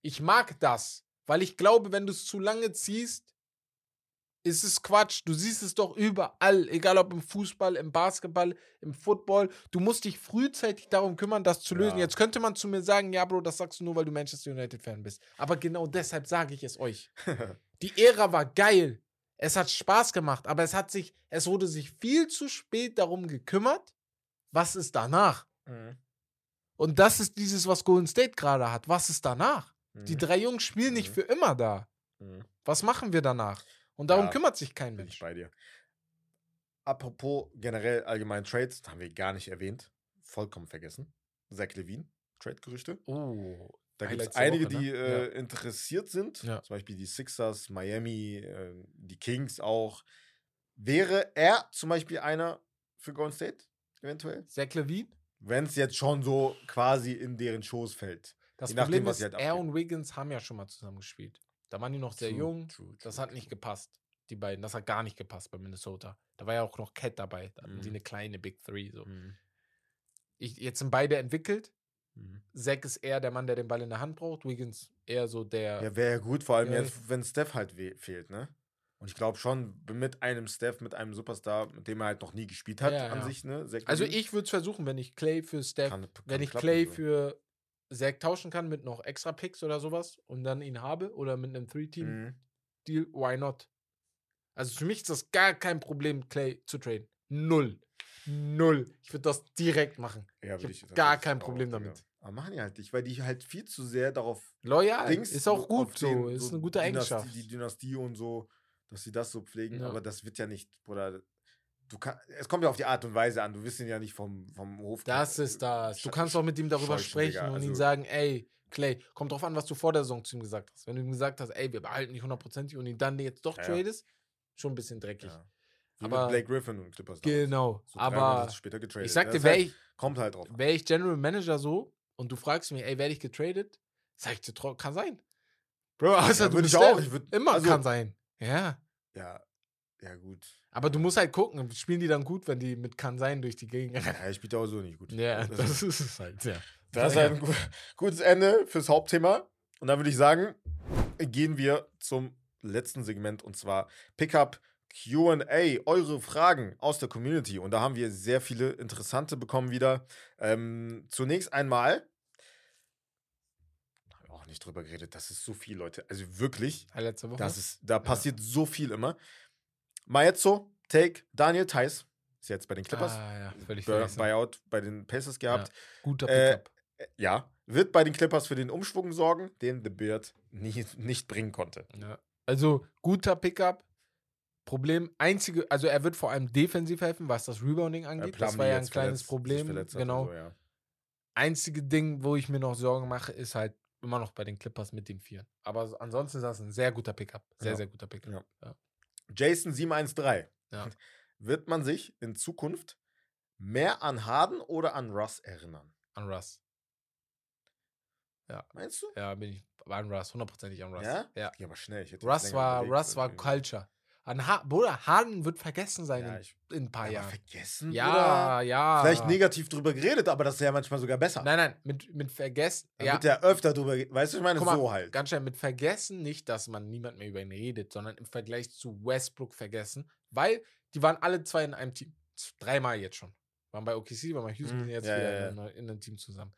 Ich mag das, weil ich glaube, wenn du es zu lange ziehst, ist es Quatsch. Du siehst es doch überall, egal ob im Fußball, im Basketball, im Football. Du musst dich frühzeitig darum kümmern, das zu lösen. Ja. Jetzt könnte man zu mir sagen, ja, Bro, das sagst du nur, weil du Manchester United-Fan bist. Aber genau deshalb sage ich es euch. <laughs> Die Ära war geil. Es hat Spaß gemacht, aber es hat sich, es wurde sich viel zu spät darum gekümmert, was ist danach. Mhm. Und das ist dieses, was Golden State gerade hat. Was ist danach? Die Mhm. drei Jungs spielen nicht Mhm. für immer da. Mhm. Was machen wir danach? Und darum Ja, kümmert sich kein Bin ich Mensch. bei dir. Apropos generell allgemein Trades, haben wir gar nicht erwähnt. Vollkommen vergessen. Zach Levine, Trade-Gerüchte. Oh, Da gibt es einige, Woche, die ne? äh, Ja. interessiert sind. Ja. Zum Beispiel die Sixers, Miami, äh, die Kings auch. Wäre er zum Beispiel einer für Golden State, eventuell? Zach Levine? Wenn es jetzt schon so quasi in deren Schoß fällt. Das Je nachdem, Problem was ist, halt er und Wiggins haben ja schon mal zusammen gespielt. Da waren die noch sehr True, jung. true, das true, hat nicht gepasst, die beiden. Das hat gar nicht gepasst bei Minnesota. Da war ja auch noch Cat dabei. Da hatten die Mhm. eine kleine Big Three. So. Mhm. Ich, jetzt sind beide entwickelt. Mhm. Zach ist eher der Mann, der den Ball in der Hand braucht. Wiggins eher so der. Ja, wäre ja gut, vor allem Ja. jetzt, wenn Steph halt fehlt, ne? Und ich glaube schon, mit einem Steph, mit einem Superstar, mit dem er halt noch nie gespielt hat Ja, an ja. sich, ne? Zach also ich würde es versuchen, wenn ich Clay für Steph, kann- kann wenn ich Clay so. für Zach tauschen kann mit noch extra Picks oder sowas und dann ihn habe oder mit einem Three-Team-Deal, Mhm. why not? Also für mich ist das gar kein Problem, Clay zu traden. Null. Null. Ich würde das direkt machen. Ja, Ich tatsächlich gar kein Problem Digga. damit. Aber machen die halt nicht, weil die halt viel zu sehr darauf Loyal. Dings, ist auch gut so. den- ist so eine gute Dynastie, Eigenschaft. Die Dynastie und so, dass sie das so pflegen, Ja. aber das wird ja nicht, Bruder. Du kann, es kommt ja auf die Art und Weise an. Du wirst ihn ja nicht vom, vom Hof. Das ist das. Du kannst auch mit ihm darüber scheuchen, sprechen Digga. und Also- ihm sagen, ey, Clay, kommt drauf an, was du vor der Saison zu ihm gesagt hast. Wenn du ihm gesagt hast, ey, wir behalten dich hundertprozentig und ihn dann jetzt doch Ja, tradest, schon ein bisschen dreckig. Ja. Wie Aber- mit Blake Griffin und Clippers. Genau. So aber später getradet. ich sag dir, Das wäre halt, ich, Kommt halt drauf ich General Manager so und du fragst mich, ey, werde ich getradet? Sag ich dir, kann sein. Bro, außer Ja, du ich auch. Ich würd- Immer also- kann sein. Ja. Ja, ja, gut. Aber du musst halt gucken, spielen die dann gut, wenn die mit kann sein durch die Gegend. Ja, ich spiele auch so nicht gut. Ja, Das das ist es halt, ja. Das ist halt ein gu- gutes Ende fürs Hauptthema. Und dann würde ich sagen, gehen wir zum letzten Segment und zwar Pickup QA, eure Fragen aus der Community. Und da haben wir sehr viele interessante bekommen wieder. Ähm, zunächst einmal, auch nicht drüber geredet, das ist so viel, Leute. Also wirklich, Letzte Woche. das ist, da passiert so viel immer. Maezzo, Take, Daniel Theiss, ist jetzt bei den Clippers. Ah, ja, völlig vergessen. Buyout bei den Pacers gehabt. Guter Äh, Pickup. Äh, Ja, wird bei den Clippers für den Umschwung sorgen, den The Beard nie, nicht bringen konnte. Ja. Also guter Pickup. Problem, einzige, also er wird vor allem defensiv helfen, was das Rebounding angeht. das war ja ein kleines verletzt- Problem. Genau. So, ja. Einzige Ding, wo ich mir noch Sorgen mache, ist halt immer noch bei den Clippers mit dem Vier. Aber so- ansonsten ist das ein sehr guter Pickup. Sehr, Ja. sehr guter Pickup. Ja. Jason 713. Ja. <laughs> Wird man sich in Zukunft mehr an Harden oder an Russ erinnern? An Russ. Meinst du? Ja, bin ich an Russ, hundertprozentig an Russ. Ja? ja. Ja, aber schnell. Russ war, Russ war. Culture. An ha Bruder, Harden wird vergessen sein Ja, in, ich, in ein paar Jahren. vergessen? Ja, oder? ja. Vielleicht negativ drüber geredet, aber das ist ja manchmal sogar besser. Nein, nein, mit, mit vergessen. Dann Ja, wird ja öfter drüber, weißt du, ich meine, mal, so halt. ganz schnell mit vergessen nicht, dass man niemand mehr über ihn redet, sondern im Vergleich zu Westbrook vergessen, weil die waren alle zwei in einem Team. Dreimal jetzt schon. Waren bei OKC, waren bei Houston, Mhm, sind jetzt ja, wieder. In, in einem Team zusammen.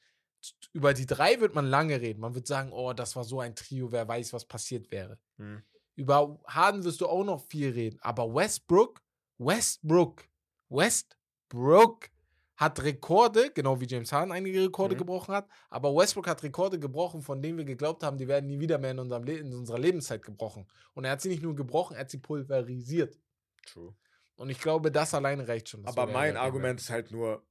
Über die drei wird man lange reden. Man wird sagen, oh, das war so ein Trio, wer weiß, was passiert wäre. Hm. Über Harden wirst du auch noch viel reden. Aber Westbrook, Westbrook, Westbrook hat Rekorde, genau wie James Harden einige Rekorde Mhm. gebrochen hat, aber Westbrook hat Rekorde gebrochen, von denen wir geglaubt haben, die werden nie wieder mehr in, unserem Le in unserer Lebenszeit gebrochen. Und er hat sie nicht nur gebrochen, er hat sie pulverisiert. True. Und ich glaube, das alleine reicht schon. Aber mein Argument ist halt nur,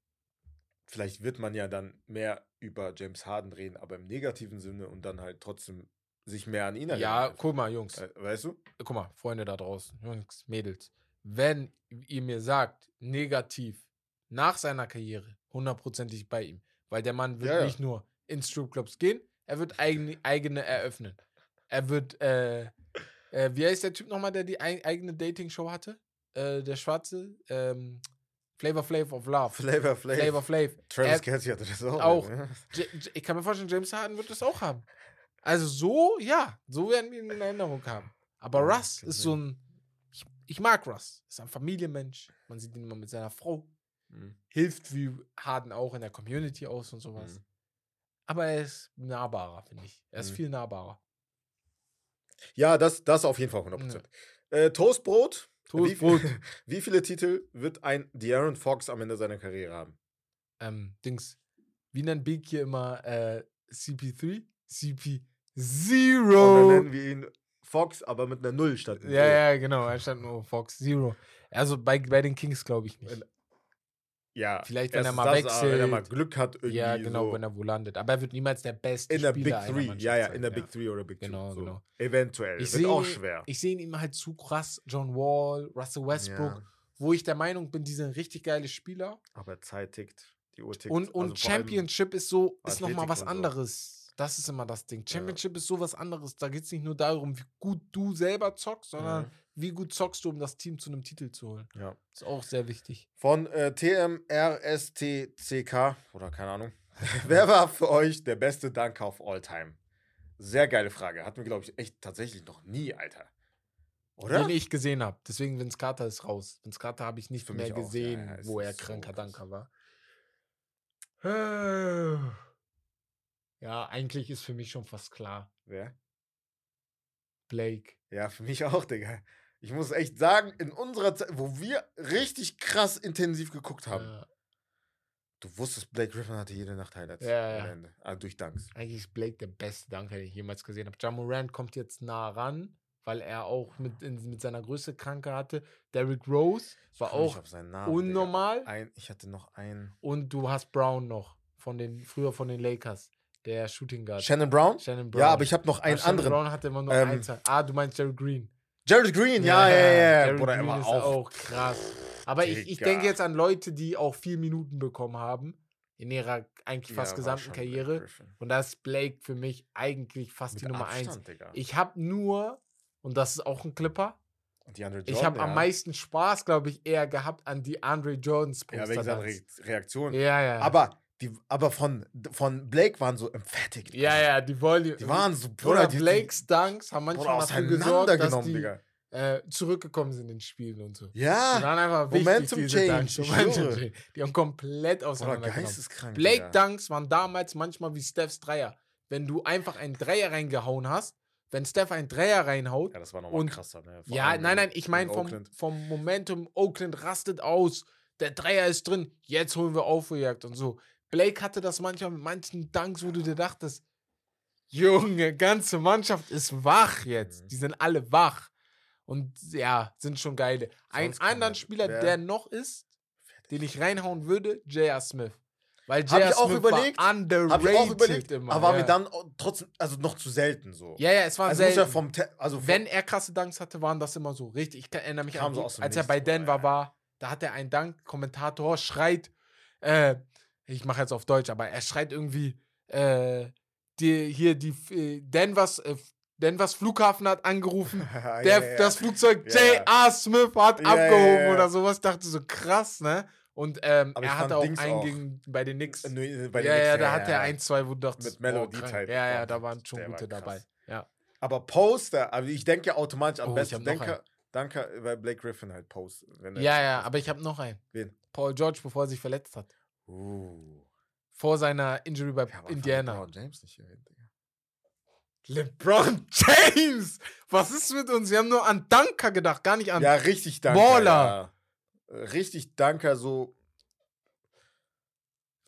vielleicht wird man ja dann mehr über James Harden reden, aber im negativen Sinne und dann halt trotzdem sich mehr an ihn erinnern. Ja, guck mal, Jungs. Äh, Weißt du? guck mal, Freunde da draußen, Jungs, Mädels, wenn ihr mir sagt, negativ nach seiner Karriere, hundertprozentig bei ihm, weil der Mann wird Ja, ja. nicht nur in Stripclubs gehen, er wird eigene, eigene eröffnen. Er wird, äh, äh, wie heißt der Typ nochmal, der die ei- eigene Dating-Show hatte? Äh, der Schwarze, ähm, Flavor Flav of Love. Flavor Flav. Flavor Flav. Travis Kelsey hatte das auch. auch. Ne? J- J- ich kann mir vorstellen, James Harden wird das auch haben. Also so, ja, so werden wir ihn in Erinnerung haben. Aber Ja, Russ ist so ein, ich, ich mag Russ, ist ein Familienmensch. Man sieht ihn immer mit seiner Frau, Mhm. hilft wie Harden auch in der Community aus und sowas. Mhm. Aber er ist nahbarer, finde ich. Er ist Mhm. viel nahbarer. Ja, das, das auf jeden Fall 100%. Äh, Toastbrot. Toastbrot. Wie, <laughs> wie viele Titel wird ein De'Aaron Fox am Ende seiner Karriere haben? Ähm, Dings, wie nennt Big hier immer äh, CP3? Und CP0. dann nennen wir ihn Fox, aber mit einer Null statt Ja, O. ja, genau. Er stand nur Fox Zero. Also bei, bei den Kings glaube ich nicht. Ja, Vielleicht, wenn er mal das, aber Wenn er mal wechselt. Glück hat, irgendwie Ja, genau, so wenn er wo landet. Aber er wird niemals der beste in der Spieler Big Three. Ja, ja, in der Big Three oder Big Genau, Two. So. genau. Eventuell. Ich wird sehe auch ihn- schwer. Ich sehe ihn ihm halt zu krass. John Wall, Russell Westbrook, Ja, wo ich der Meinung bin, die sind richtig geile Spieler. aber Zeit tickt. Die Uhr tickt. Und, und Also Championship ist so, ist nochmal was und so. Das ist immer das Ding. Championship ist so was anderes. Da geht es nicht nur darum, wie gut du selber zockst, sondern Mhm. wie gut zockst du, um das Team zu einem Titel zu holen. Ja. Ist auch sehr wichtig. Von äh, TMRSTCK, oder keine Ahnung. <laughs> Wer war für euch der beste Danker of all time? Sehr geile Frage. Hatten wir, glaube ich, echt tatsächlich noch nie, Alter. Oder? Den ich gesehen habe. Deswegen Vince Carter ist raus. Vince Carter habe ich nicht Für mehr mich auch, ja, gesehen, ja, ist wo er so kranker. Danker war. <sighs> Ja, eigentlich ist für mich schon fast klar. Wer? Blake. Ja, für mich auch, Digga. Ich muss echt sagen, in unserer Zeit, wo wir richtig krass intensiv geguckt haben, Ja, du wusstest, Blake Griffin hatte jede Nacht Highlights. Ja, am ja. Ende. Ah, durch Dunks. eigentlich ist Blake der beste Danker, den ich jemals gesehen habe. Jamorant kommt jetzt nah ran, weil er auch mit, in, mit seiner Größe Kranke hatte. Derrick Rose war auch Namen, unnormal. Ein, ich hatte noch einen. Und du hast Brown noch, von den, früher von den Lakers, der Shooting Guard. Shannon Brown? Shannon Brown. Ja, aber ich habe noch einen Shannon anderen. Brown hatte immer nur Ähm, eins. Ah, du meinst Jerry Green. Jared Green, ja, ja, ja. ja. Bruder, er Green ist auch. krass. Aber ich, ich denke jetzt an Leute, die auch vier Minuten bekommen haben in ihrer eigentlich Ja, fast war gesamten Karriere. Und da ist Blake für mich eigentlich fast Mit die Nummer eins. Abstand, Digga. Ich habe nur, und das ist auch ein Clipper, Andre ich habe ja. am meisten Spaß, glaube ich, eher gehabt an die Andre Jordans Ja, Poster. wegen seiner. Re Reaktion. ja, ja. Aber, die, aber von, von Blake waren so emphatic. ja, ja, die Volume. Die waren so, Bruder, Bruder, die, Blakes Dunks haben Bruder, manchmal dafür gesorgt, dass die Digga. äh, zurückgekommen sind in Spielen und so. Die Ja, waren einfach wichtig, Momentum diese Change, Momentum. Die haben komplett Bruder, auseinandergenommen. geisteskrank. Blake Digga. Dunks waren damals manchmal wie Stephs Dreier. Wenn du einfach einen Dreier reingehauen hast, wenn Steph einen Dreier reinhaut, Ja, das war nochmal krasser, ne? Vor ja, nein, nein, ich meine vom, vom Momentum, Oakland rastet aus, der Dreier ist drin, jetzt holen wir Aufholjagd und so. Blake hatte das manchmal mit manchen Dunks, wo du dir dachtest, Junge, ganze Mannschaft ist wach jetzt. Mhm. Die sind alle wach. Und ja, sind schon geile. Ein anderen Spieler, der noch ist, den ich reinhauen würde, J.R. Smith. Weil J.R. ich auch Smith überlegt, war underrated Hab ich auch überlegt, immer. aber war ja. mir dann trotzdem, also noch zu selten so. Ja, ja, es war also selten. ja vom, Te also vom, Wenn er krasse Dunks hatte, waren das immer so richtig. Ich kann- erinnere mich an, so als er bei Denver war, da hat er einen Dank, Kommentator schreit, äh, ich mache jetzt auf Deutsch, aber er schreit irgendwie, äh, die, hier die äh, Denvers, äh, Denvers Flughafen hat angerufen, <laughs> der, ja, ja. das Flugzeug. J.R. Smith hat abgehoben oder sowas. Dachte so krass, ne? Und ähm, ich er hatte auch Dings einen auch. gegen, bei den Knicks. Äh, bei den ja, Knicks, ja, da hat er ein, zwei, wo du dachtest, Mit Melody krank. Type. Ja, ja, Boah, da waren schon der war gute dabei. Ja. Aber Poster, also ich denke ja automatisch am Oh, ich besten Denker, Danke, weil Blake Griffin halt Post. Ja, ja, aber ich habe noch einen. Wen? Paul George, bevor er sich verletzt hat. Uh. Vor seiner Injury bei einfach Indiana. LeBron James nicht erwähnt, Digga. LeBron <laughs> James! Was ist mit uns? Wir haben nur an Dunker gedacht, gar nicht an. Ja, richtig Danke. Baller. Ja. Richtig Danke, so.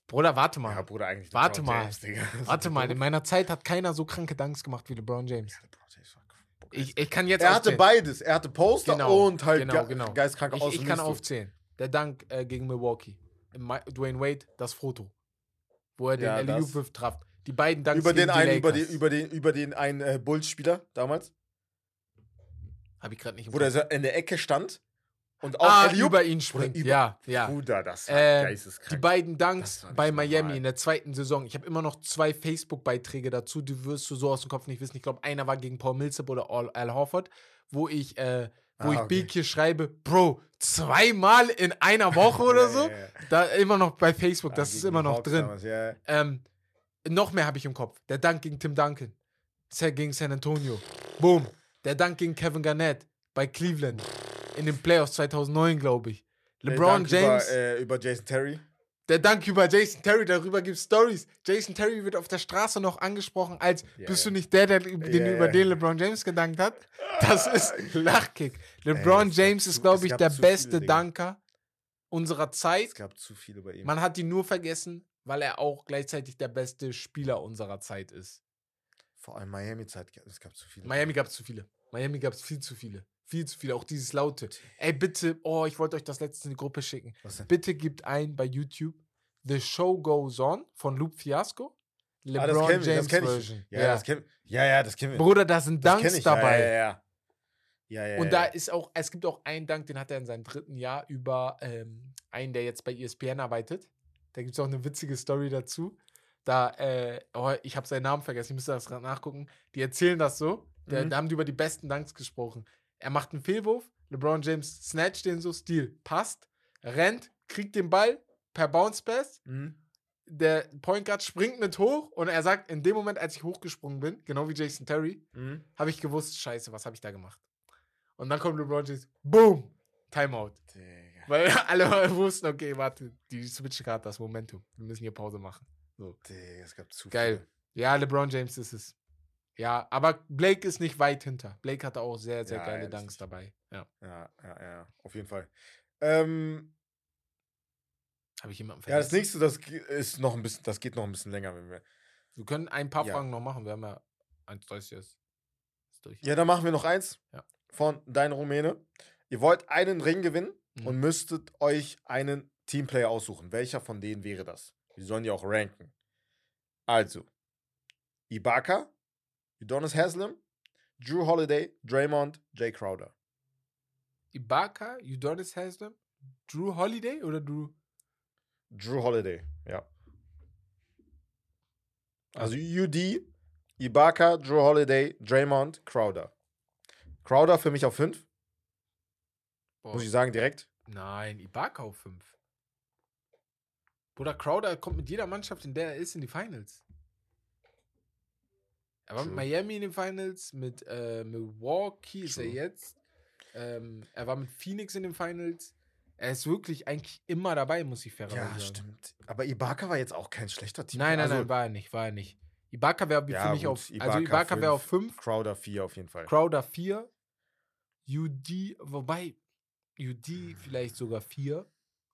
Bruder, warte mal. Ja, Bruder, eigentlich. Warte LeBron mal. James, Digga. <laughs> warte mal, in meiner Zeit hat keiner so kranke Dunks gemacht wie LeBron James. Ja, LeBron James war Ich, ich kann jetzt Er hatte aufzählen. beides. Er hatte Poster Genau, und halt genau, ge genau. geistkranke Ich, ich kann aufzählen. Der Dank äh, gegen Milwaukee. Dwayne Wade, das Foto. Wo er Ja, den das. LU traf. Die beiden Danks Über den einen, über den, über den, über den einen äh, Bulls-Spieler damals, Hab ich gerade nicht wo der in der Ecke stand und auch ah, über ihn springt. über- ja, ja. Bruder, das war Äh, geisteskrank. Die beiden Dunks bei Miami normal. in der zweiten Saison. Ich habe immer noch zwei Facebook-Beiträge dazu, die wirst du so aus dem Kopf nicht wissen. Ich glaube, einer war gegen Paul Millsap oder Al, Al Horford, wo ich, äh, wo Ah, ich okay. Bekir schreibe, Bro, zweimal in einer Woche oder <laughs> so. Ja, ja. Da immer noch bei Facebook, Ah, das ist immer noch Hawks drin. damals. Ähm, noch mehr habe ich im Kopf. Der Dank gegen Tim Duncan. Gegen San Antonio. Boom. Der Dank gegen Kevin Garnett bei Cleveland. In den Playoffs 2009, glaube ich. LeBron James. Über, äh, über Jason Terry. Der Dank über Jason Terry, darüber gibt es Stories. Jason Terry wird auf der Straße noch angesprochen als Ja, bist ja. du nicht der, der den, Ja, über den LeBron James gedankt hat? Das ist <laughs> Lachkick. LeBron gab James ist, glaube ich, der beste. Danker unserer Zeit. Es gab zu viel über ihn. Man hat ihn nur vergessen, weil er auch gleichzeitig der beste Spieler unserer Zeit ist. Vor allem Miami-Zeit, es gab zu viele. Miami gab es zu viele. Miami gab es viel zu viele. Viel zu viele. Auch dieses Laute. Ey, bitte, oh, ich wollte euch das letzte in die Gruppe schicken. Bitte gebt ein bei YouTube The Show Goes On von Loop Fiasco. LeBron Ah, das kenn ich, James das. Version. Ja, ja. das kennen ja, ja, das kennen wir. Bruder, da sind ich. dabei. Ja, ja, ja. ja, ja Und da ist auch, es gibt auch einen Dank, den hat er in seinem dritten Jahr über ähm, einen, der jetzt bei ESPN arbeitet. Da gibt es auch eine witzige Story dazu. Da, äh, oh, ich habe seinen Namen vergessen, ich müsste das gerade nachgucken. Die erzählen das so. Da, Mhm. da haben die über die besten Danks gesprochen. Er macht einen Fehlwurf, LeBron James snatcht den so, Stil, passt, rennt, kriegt den Ball per Bounce Pass. Mhm. Der Point Guard springt mit hoch und er sagt, in dem Moment, als ich hochgesprungen bin, genau wie Jason Terry, Mhm. habe ich gewusst, scheiße, was habe ich da gemacht? Und dann kommt LeBron James, boom, Timeout. Digga. Weil <laughs> alle wussten, okay, warte, die switchen gerade das Momentum. Wir müssen hier Pause machen. Digga, es gab zu Geil. Ja, LeBron James ist es. Ja, aber Blake ist nicht weit hinter. Blake hatte auch sehr, sehr Ja, geile ja, Dunks dabei. Ja. Ja, ja, ja, auf jeden Fall. Ähm, Habe ich jemanden ja, das vergessen? nächste, das ist noch ein bisschen, das geht noch ein bisschen länger, wenn wir. Wir können ein paar Ja. Fragen noch machen. Wir haben ja 1,30 jetzt. Ist durch. Ja, dann machen wir noch eins Ja. von Dein Rumäne. Ihr wollt einen Ring gewinnen Mhm. und müsstet euch einen Teamplayer aussuchen. Welcher von denen wäre das? Wir sollen die auch ranken. Also, Ibaka, Udonis Haslam, Drew Holiday, Draymond, Jay Crowder. Ibaka, Udonis Haslam, Drew Holiday oder Drew? Drew Holiday, ja. Also UD, Ibaka, Drew Holiday, Draymond, Crowder. Crowder für mich auf 5, Boah. muss ich sagen, direkt. Nein, Ibaka auf 5. Bruder, Crowder kommt mit jeder Mannschaft, in der er ist, in die Finals. Er war mit True. Miami in den Finals, mit äh, Milwaukee ist er True. jetzt. Ähm, er war mit Phoenix in den Finals. Er ist wirklich eigentlich immer dabei, muss ich fairerweise Ja, sagen. stimmt. Aber Ibaka war jetzt auch kein schlechter Team. Nein, nein, also, nein, war er nicht, war er nicht. Ibaka wäre Ja, für mich gut, auf. also Ibaka Ibaka wäre auf fünf. 5, Crowder 4 auf jeden Fall. Crowder 4, UD, wobei UD vielleicht sogar 4,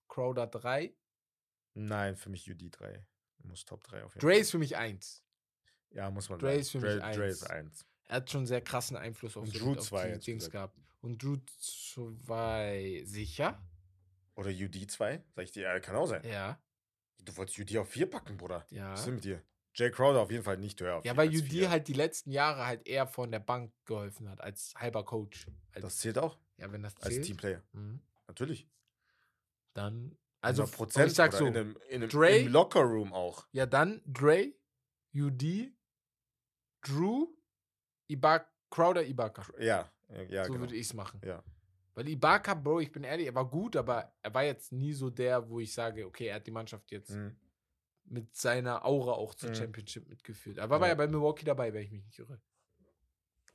Crowder 3. Nein, für mich UD 3. Muss Top 3 auf jeden Dre ist für mich 1. Ja, muss man Dre sagen. ist für mich Dre eins. ist 1. Er hat schon sehr krassen Einfluss auf, Und Drew auf zwei, die Dings gehabt. Und Drew 2 sicher? Oder UD 2? Sag ich dir, ja, kann auch sein. Ja, Du wolltest UD auf 4 packen, Bruder. ja. Was ist mit dir? Jay Crowder auf jeden Fall nicht höher. auf Ja, weil als UD vier. halt die letzten Jahre halt eher von der Bank geholfen hat, als halber Coach. Als, Das zählt auch ja, wenn das als zählt, Teamplayer. mhm. Natürlich. dann. Also, 100 und ich sag oder so, in einem, in einem, Dre- im Lockerroom auch. ja, dann Dre, UD, Drew, Ibaka, Crowder, Ibaka. Ja, ja, ja so genau. würde ich es machen. Ja. Weil Ibaka, Bro, ich bin ehrlich, er war gut, aber er war jetzt nie so der, wo ich sage, okay, er hat die Mannschaft jetzt Mhm. mit seiner Aura auch zur Mhm. Championship mitgeführt. Er war Ja. ja bei Milwaukee dabei, wenn ich mich nicht irre.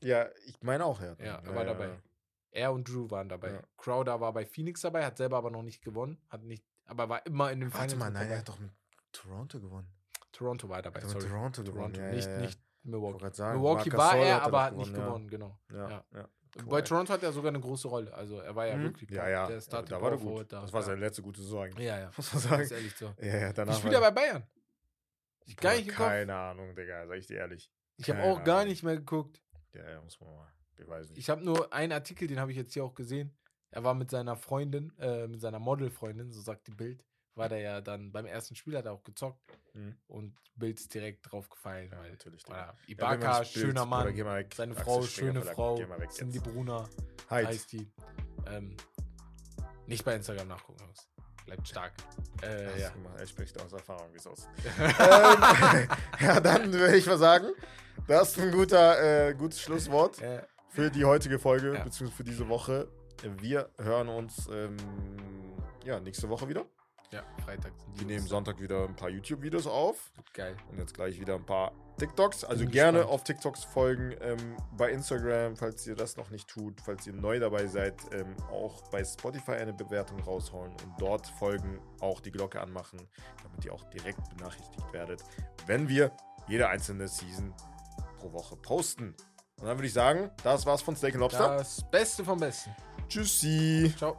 ja, ich meine auch, ja. Ja, er war dabei. Er und Drew waren dabei. Ja. Crowder war bei Phoenix dabei, hat selber aber noch nicht gewonnen, hat nicht, aber war immer in den Warte Finals mal, nein, dabei. er hat doch mit Toronto gewonnen. Toronto war dabei, mit sorry. Toronto gewonnen. Toronto, ja, nicht, ja, ja. nicht Ich Milwaukee. sagen, Milwaukee war Gasol er, hat aber hat nicht ja. gewonnen, genau. Ja, Ja. ja. Bei. Toronto hat er sogar eine große Rolle. Also er war ja Mhm. wirklich Ja, ja. der ja Starting da war er Power gut. Da. Das war ja. seine letzte gute Saison. Ja, ja. <laughs> Muss man Das sagen. ist ehrlich so. Ja, ja, danach. spielt er bei Bayern? Ich gar Boah, nicht im Kopf. Keine Ahnung, Digga, sag ich dir ehrlich. Ich habe auch gar Ahnung. nicht mehr geguckt. Ja, ja, muss man mal. Ich weiß nicht. Ich habe nur einen Artikel, den habe ich jetzt hier auch gesehen. Er war mit seiner Freundin, äh, mit seiner Modelfreundin, so sagt die Bild, war der ja dann beim ersten Spiel, hat er auch gezockt Mhm. und Bild ist direkt drauf gefallen. Weil, natürlich, Digga. voilà. Ja, wenn Ibaka, Bild- schöner Mann, weg. seine Frau, schöne Frau, weg Cindy. Bruna Halt. heißt die. Ähm, nicht bei Instagram nachgucken, Jungs. Bleibt stark. Äh, ja. Guck mal, Er spricht aus Erfahrung, wie es aussieht. <laughs> ähm, <laughs> ja, dann würde ich mal sagen, das ist ein guter, äh, gutes Schlusswort Äh, für die heutige Folge, Ja. beziehungsweise für diese Woche. Wir hören uns ähm, ja, nächste Woche wieder. Ja, Freitag sind die Wir nehmen. Sonntag wieder ein paar YouTube-Videos auf Geil. und jetzt gleich wieder ein paar TikToks. Also Bin gerne gespannt. auf TikToks folgen, ähm, bei Instagram, falls ihr das noch nicht tut, falls ihr neu dabei seid, ähm, auch bei Spotify eine Bewertung raushauen und dort folgen, auch die Glocke anmachen, damit ihr auch direkt benachrichtigt werdet, wenn wir jede einzelne Season pro Woche posten. Und dann würde ich sagen, das war's von Steak Lobster. Das Beste vom Besten. Tschüssi. Ciao.